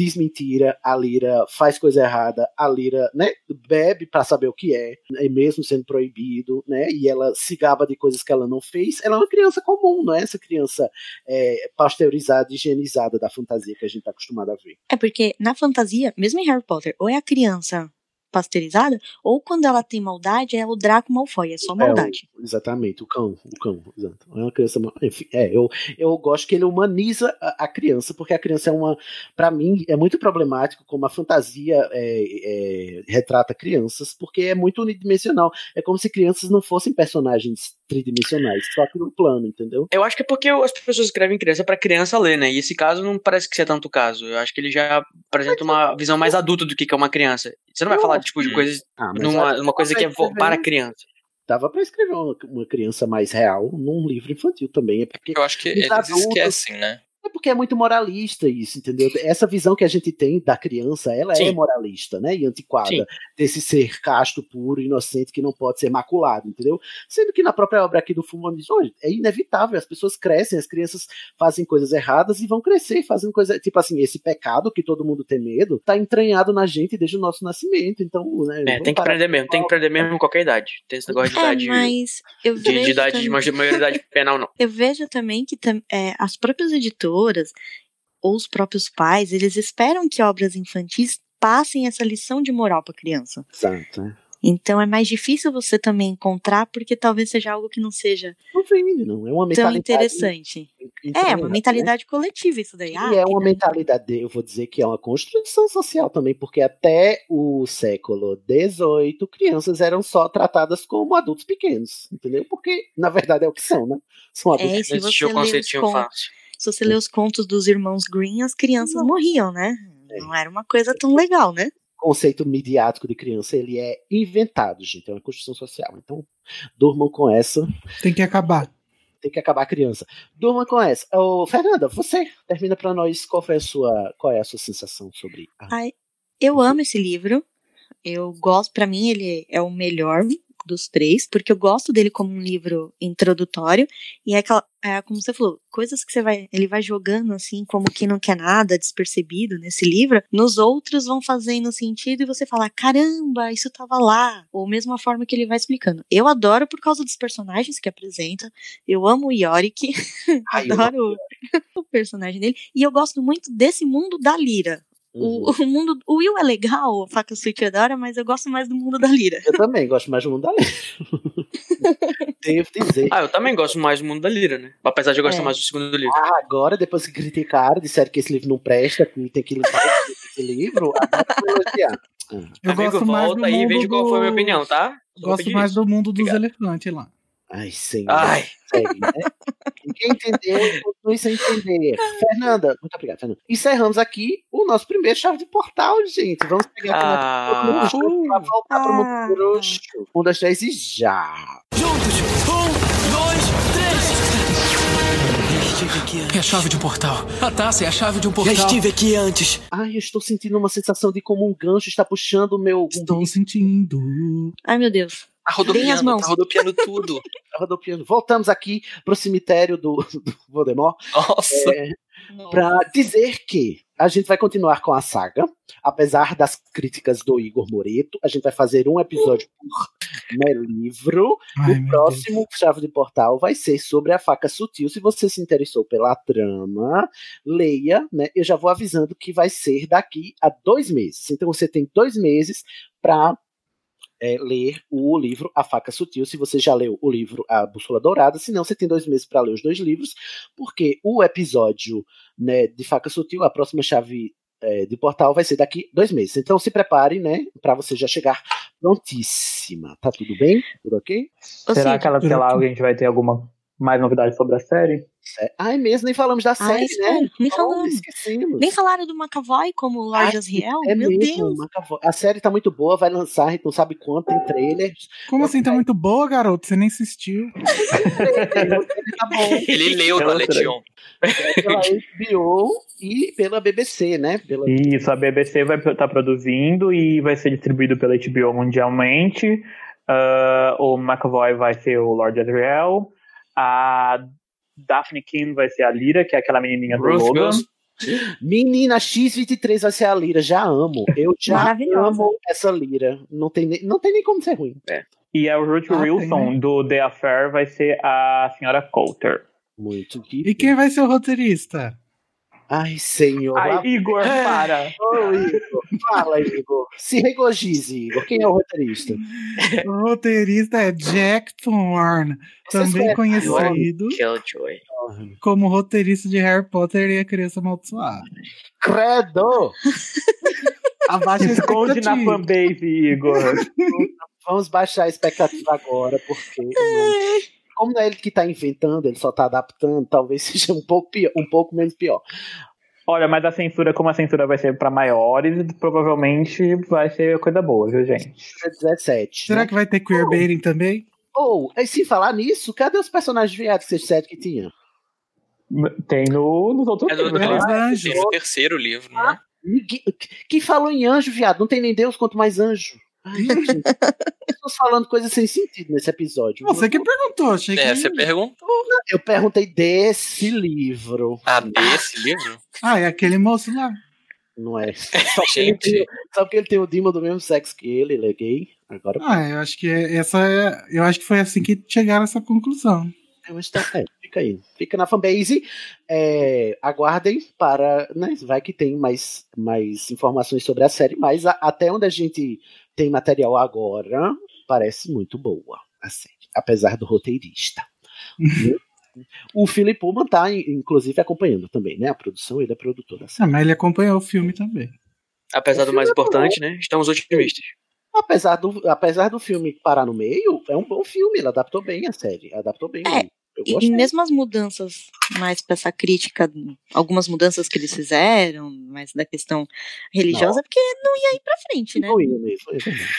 diz mentira, a Lira faz coisa errada, a Lira, né, bebe pra saber o que é, né, mesmo sendo proibido, né, e ela se gaba de coisas que ela não fez. Ela é uma criança comum, não é essa criança é, pasteurizada, higienizada da fantasia que a gente tá acostumado a ver. É porque na fantasia, mesmo em Harry Potter, ou é a criança pasteurizada, ou quando ela tem maldade, é o Draco Malfoy, é só maldade. É, o- exatamente, o cão, o cão, exato. É uma criança, enfim, é, eu, eu gosto que ele humaniza a, a criança, porque a criança é uma, Pra mim, é muito problemático como a fantasia é, é, retrata crianças, porque é muito unidimensional. É como se crianças não fossem personagens tridimensionais, só que no plano, entendeu? Eu acho que é porque as pessoas escrevem criança pra criança ler, né? E esse caso não parece que seja tanto o caso. Eu acho que ele já apresenta uma visão mais adulta do que é uma criança. Você não vai falar tipo de coisas Ah, numa uma coisa que é vo- para criança. Dava pra escrever uma, uma criança mais real num livro infantil também. É porque Eu acho que eles adultos- esquecem, né? É porque é muito moralista isso, entendeu? Essa visão que a gente tem da criança, ela é Sim. moralista, né? E antiquada. Sim. Desse ser casto, puro, inocente, que não pode ser maculado, entendeu? Sendo que na própria obra aqui do Fumo diz, olha, é inevitável, as pessoas crescem, as crianças fazem coisas erradas e vão crescer fazendo coisas. Tipo assim, esse pecado que todo mundo tem medo, tá entranhado na gente desde o nosso nascimento. Então, né? É, tem que aprender mesmo, tem que aprender mesmo em qualquer idade. Tem esse negócio de É, idade. mas eu de, de vejo idade de também- maioridade penal, não. Eu vejo também que é, as próprias editoras ou os próprios pais, eles esperam que obras infantis passem essa lição de moral para criança. Exato, né? Então é mais difícil você também encontrar, porque talvez seja algo que não seja Não vende, não. É uma tão mentalidade. interessante. É, uma né? mentalidade coletiva isso daí. E Ah, é uma não- mentalidade, eu vou dizer que é uma construção social também, porque até o século XVIII, crianças eram só tratadas como adultos pequenos, entendeu? Porque, na verdade, é o que são, né? São adultos É, se Não existia o conceitinho fácil. Se você lê os contos dos irmãos Green, as crianças morriam, né? É. Não era uma coisa tão legal, né? O conceito midiático de criança, ele é inventado, gente, é uma construção social. Então, durmam com essa, Tem que acabar. tem que acabar a criança. Durmam com essa. Ô, Fernanda, você termina pra nós qual foi a sua, qual é a sua sensação sobre a Ai, eu amo esse livro. Eu gosto, pra mim ele é o melhor dos três, porque eu gosto dele como um livro introdutório e é aquela, é, como você falou, coisas que você vai, ele vai jogando assim, como que não quer nada, despercebido nesse livro, nos outros vão fazendo sentido e você fala, caramba, isso tava lá, ou mesmo a forma que ele vai explicando. Eu adoro por causa dos personagens que apresenta, eu amo o Yorick, Ai, *laughs* eu adoro *laughs* o personagem dele, e eu gosto muito desse mundo da Lira. Uhum. O, o mundo. O Will é legal, a faca suíte é da hora, mas eu gosto mais do mundo da Lira. Eu também gosto mais do mundo da lei. *laughs* Devo dizer. Ah, eu também gosto mais do mundo da Lira, né? Apesar de eu gostar É. mais do segundo livro. Ah, agora, depois que criticaram, disseram que esse livro não presta, que tem que limpar esse *laughs* livro, agora eu vou elogiar. Ah, Eu Amigo, gosto mais do volta aí e mundo veja qual foi a minha do- opinião, tá? Gosto mais isso. do mundo dos Obrigado. elefantes lá. Ai, senhor. Ai. Segue, né? Quem entendeu, continue sem entender. Fernanda, muito obrigado, Fernanda. Encerramos aqui o nosso primeiro chave de portal, gente. Vamos pegar aqui Ah. pra voltar pro Ah. mundo bruxo. Um, dois, três e já. Juntos! Um, dois, três! Já estive aqui antes. É a chave de um portal. A taça é a chave de um portal. Já estive aqui antes. Ai, eu estou sentindo uma sensação de como um gancho está puxando o meu. Estou sentindo. Ai, meu Deus. Tá Deem as rodopiando, mãos. tá rodopiando tudo. *laughs* rodopiando. Voltamos aqui pro cemitério do, *laughs* do Voldemort. Nossa. É, para dizer que a gente vai continuar com a saga, apesar das críticas do Igor Moreto. A gente vai fazer um episódio por né, livro. Ai, o meu próximo Chave de Portal vai ser sobre a faca sutil. Se você se interessou pela trama, leia, né? Eu já vou avisando que vai ser daqui a dois meses. Então você tem dois meses para ler o livro A Faca Sutil. Se você já leu o livro A Bússola Dourada, se não, você tem dois meses para ler os dois livros, porque o episódio né, de Faca Sutil, a próxima chave é, de portal, vai ser daqui dois meses. Então se prepare, né, para você já chegar prontíssima. Tá tudo bem? Tudo ok? Será Cid, que ela, até lá a gente vai ter alguma mais novidade sobre a série? É, ai, mesmo, nem falamos da série, isso, né? nem Oh, falamos. esquecemos. Nem falaram do McAvoy como Lord Asriel? É meu mesmo, Deus. Macavoy. A série tá muito boa, vai lançar, a gente não sabe quando, tem trailer. Como assim tá muito boa, garoto? Você nem assistiu. tá *laughs* bom. Ele leu da Letion. pela HBO e pela BBC, né? Pela... Isso, a BBC vai estar produzindo e vai ser distribuído pela HBO mundialmente. Ah, o McAvoy vai ser o Lord Adriel. A Daphne King vai ser a Lyra, que é aquela menininha do Ruth Logan. Ghost. Menina X23 vai ser a Lira, já amo. Eu já amo essa Lira. Não tem, nem, não tem nem como ser ruim. E a Ruth Ah, tem, Wilson, né? do The Affair, vai ser a senhora Coulter. Muito E quem vai ser o roteirista? Ai, senhor. Ai, Igor, para. Ô, Igor, fala, Igor. Se regozije, Igor. Quem é o roteirista? O roteirista é Jack Thorne, Vocês também conhecido Killjoy. como roteirista de Harry Potter e a Criança Amaldiçoada. Credo! *laughs* Abaixa Esconde na fanbase, Igor. Vamos baixar a expectativa agora, porque não- como não é ele que tá inventando, ele só tá adaptando, talvez *laughs* seja um pouco pior, um pouco menos pior. Olha, mas a censura, como a censura vai ser pra maiores, provavelmente vai ser coisa boa, viu, gente? 17. Será né? que vai ter queerbaiting também? Ou, e se falar nisso, cadê os personagens viados que vocês disseram que tinha? Tem no, nos outros É livros, Os né? no terceiro livro, né? Ninguém- Quem falou em anjo, viado? Não tem nem Deus quanto mais anjo. Pessoas falando coisas sem sentido nesse episódio. Você que perguntou, achei que. É, você perguntou. Eu perguntei desse livro. Ah, desse livro? Ah, é aquele moço lá. Não é. *laughs* Só porque, ele tem, Gente, só porque ele tem o Dima do mesmo sexo que ele, ele é gay. Agora Ah, eu acho que é- essa é. Eu acho que foi assim que chegaram a essa conclusão. eu acho que tá- é, fica aí. Fica na fanbase. É, aguardem para. Né, vai que tem mais, mais informações sobre a série, mas a- até onde a gente tem material agora, parece muito boa a série, apesar do roteirista. *laughs* o Philip Pullman tá, in- inclusive, acompanhando também, né? A produção, ele é produtor da série. Ah, mas ele acompanhou o filme também. Apesar do mais importante, né? Estamos otimistas. Apesar do, apesar do filme parar no meio, é um bom filme, ele adaptou bem a série. Adaptou bem. É, E mesmo as mudanças, mais pra essa crítica, algumas mudanças que eles fizeram, mais da questão religiosa, porque não ia ir pra frente, né? Não ia mesmo, é verdade.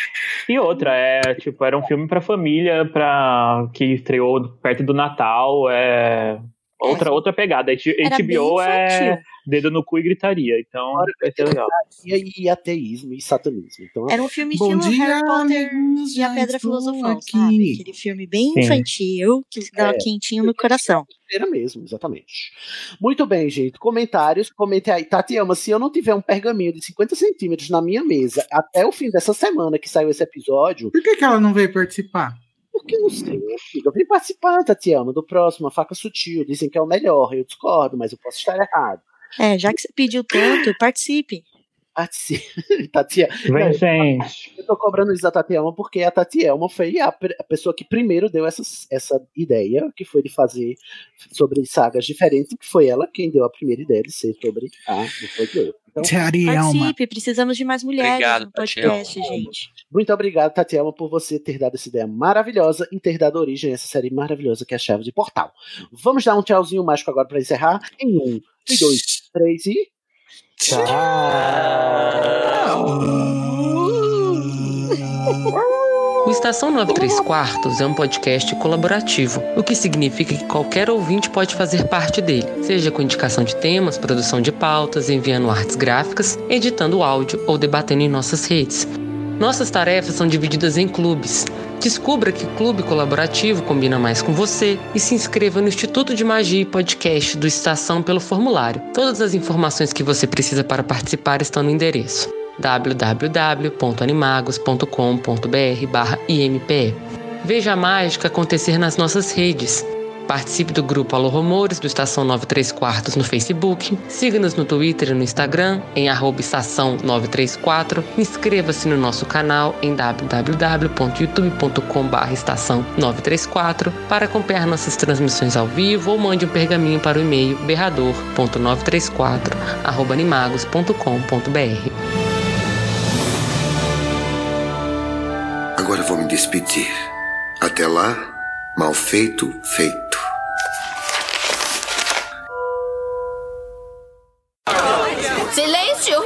E outra, é, tipo, era um filme pra família, pra, que estreou perto do Natal, é... Outra, outra pegada. Era HBO é dedo no cu e gritaria, então vai ser legal. E, e ateísmo e satanismo. Então, Era um filme estilo dia, Harry Potter amigos, e a Pedra Filosofal, aqui. sabe? Aquele filme bem Sim. infantil, que dá É. quentinho no coração. era mesmo, exatamente. Muito bem, gente. Comentários, comentem aí. Tatiana, se eu não tiver um pergaminho de 50 centímetros na minha mesa até o fim dessa semana que saiu esse episódio, Por que, que ela não veio participar? Porque não sei, minha filha. Vim participar, Tatiana, do próximo, a faca sutil. Dizem que é o melhor. Eu discordo, mas eu posso estar errado. É, já que você pediu tanto, participe. Tatiana. *laughs* Vem, gente. Eu tô cobrando isso da Tatiana porque a Tatiana foi a, a pessoa que primeiro deu essa, essa ideia, que foi de fazer sobre sagas diferentes, que foi ela quem deu a primeira ideia de ser sobre a do Folclore. Então, Tatiana. Participe, precisamos de mais mulheres Obrigado, no podcast, Tatiana. gente. muito obrigado, Tatiana, por você ter dado essa ideia maravilhosa e ter dado origem a essa série maravilhosa que é a Chave de Portal. Vamos dar um tchauzinho mágico agora para encerrar. Em um, e dois, três e. O Estação 93 Quartos é um podcast colaborativo, o que significa que qualquer ouvinte pode fazer parte dele, seja com indicação de temas, produção de pautas, enviando artes gráficas, editando áudio ou debatendo em nossas redes. Nossas tarefas são divididas em clubes. Descubra que clube colaborativo combina mais com você e se inscreva no Instituto de Magia e Podcast do Estação pelo formulário. Todas as informações que você precisa para participar estão no endereço www.animagos.com.br/impe. Veja a mágica acontecer nas nossas redes. Participe do grupo Alô Rumores do Estação 93 Quartos no Facebook. Siga-nos no Twitter e no Instagram em estação 934. Inscreva-se no nosso canal em www.youtube.com.br estação 934 para acompanhar nossas transmissões ao vivo ou mande um pergaminho para o e-mail berrador.934 arroba animagos.com.br. Agora vou me despedir. Até lá, mal feito, feito. Silêncio!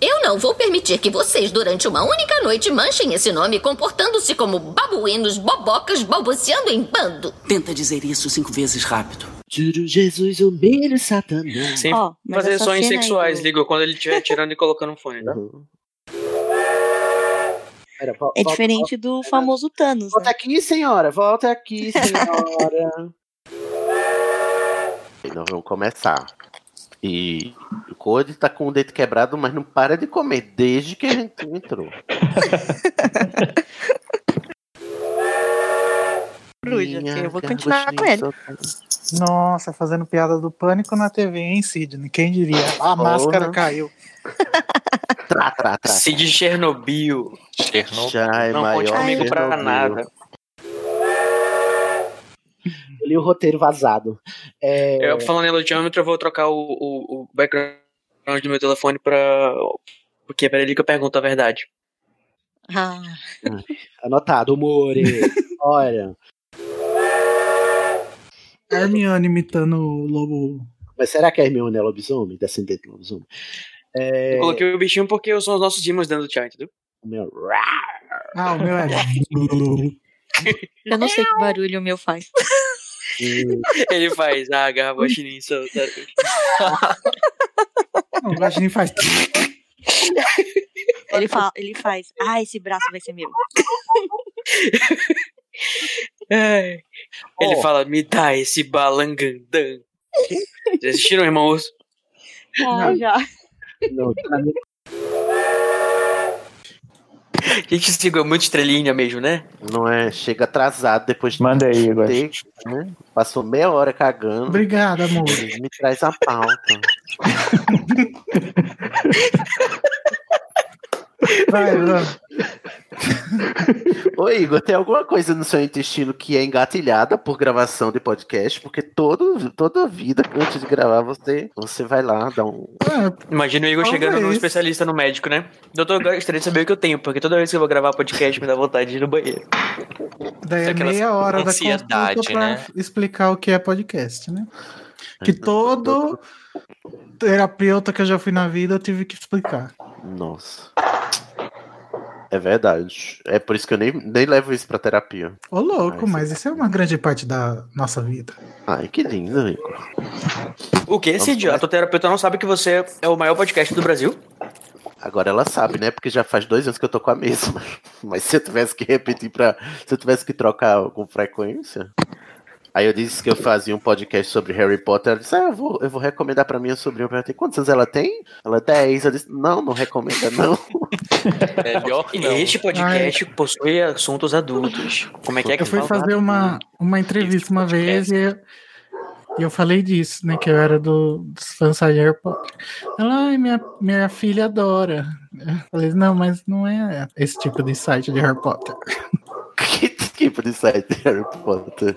Eu não vou permitir que vocês, durante uma única noite, manchem esse nome comportando-se como babuínos, bobocas, balbuciando em bando. Tenta dizer isso cinco vezes rápido. Juro, Jesus, humilha Satanás. Sem mas fazer sonhos aí sexuais, do- liga quando ele estiver tirando e colocando o fone, tá? Pera, vol- É volta- diferente do famoso Thanos, Volta né? aqui, senhora. Volta aqui, *laughs* senhora. Nós vamos começar. E o Code tá com o dedo quebrado, mas não para de comer desde que a gente entrou. *laughs* coruja, que eu vou continuar com ele. Nossa, fazendo piada do pânico na TV, hein, Sidney? Quem diria? A Porra. máscara caiu. Tra, tra, tra. Cid Chernobyl. Chernobyl. Já é Não maior conte comigo pra Chernobyl. nada. Eu li o roteiro vazado. É, Eu, falando em elogiômetro, eu vou trocar o, o, o background do meu telefone pra. Porque é pra ele que eu pergunto a verdade. Ah, Anotado, More. *laughs* Olha. Hermione imitando o lobo. Mas será que a Hermione é lobisomem? Descendente de lobisomem? É, Eu coloquei o bichinho porque são os nossos demons dentro do chat, entendeu? o meu- Ah, o meu é. *laughs* eu não sei que barulho o meu faz. *laughs* Ele faz, ah, agarra a chininha solta. *laughs* O Guaxinim faz. Ele, fala, ele faz, ah, esse braço vai ser meu. É. Ele Ó. fala, me dá esse balangandã. Já assistiram, irmãos? Ah, já. Não, pra mim- *laughs* Gente, esse é muito estrelinha mesmo, né? não é. Chega atrasado depois de Manda aí, Igor. ter, né? Passou meia hora cagando. Obrigado, amor. Me traz a pauta. *laughs* Vai, vai. *laughs* Ô Igor, tem alguma coisa no seu intestino que é engatilhada por gravação de podcast? Porque todo, toda vida, antes de gravar, você, você vai lá, dá um. Imagina o Igor chegando num Talvez. especialista no médico, né? Doutor, eu gostaria de saber o que eu tenho, porque toda vez que eu vou gravar podcast me dá vontade de ir no banheiro. Daí é Aquela meia hora da ansiedade, consulta pra né? explicar o que é podcast, né? Que todo terapeuta que eu já fui na vida eu tive que explicar. Nossa. É verdade. É por isso que eu nem, nem levo isso pra terapia. Ô, louco, mas isso é uma grande parte da nossa vida. Ai, que lindo, Igor. O que? Esse idiota, o terapeuta não sabe que você é o maior podcast do Brasil? Agora ela sabe, né? Porque já faz dois anos que eu tô com a mesma. *laughs* Mas se eu tivesse que repetir pra. Se eu tivesse que trocar com frequência. Aí eu disse que eu fazia um podcast sobre Harry Potter. Ela disse, ah, eu vou, eu vou recomendar pra minha sobrinha. Eu perguntei, quantos anos ela tem? Ela, 10. Eu disse, não, não recomenda, não. Melhor não. Este podcast possui assuntos adultos. Como é que é que Eu fui fazer uma, uma entrevista uma vez e eu, e eu falei disso, né? Que eu era do, dos fãs de Harry Potter. Ela, ai, minha, minha filha adora. Eu falei, não, mas não é esse tipo de site de Harry Potter. *laughs* que tipo de site de Harry Potter?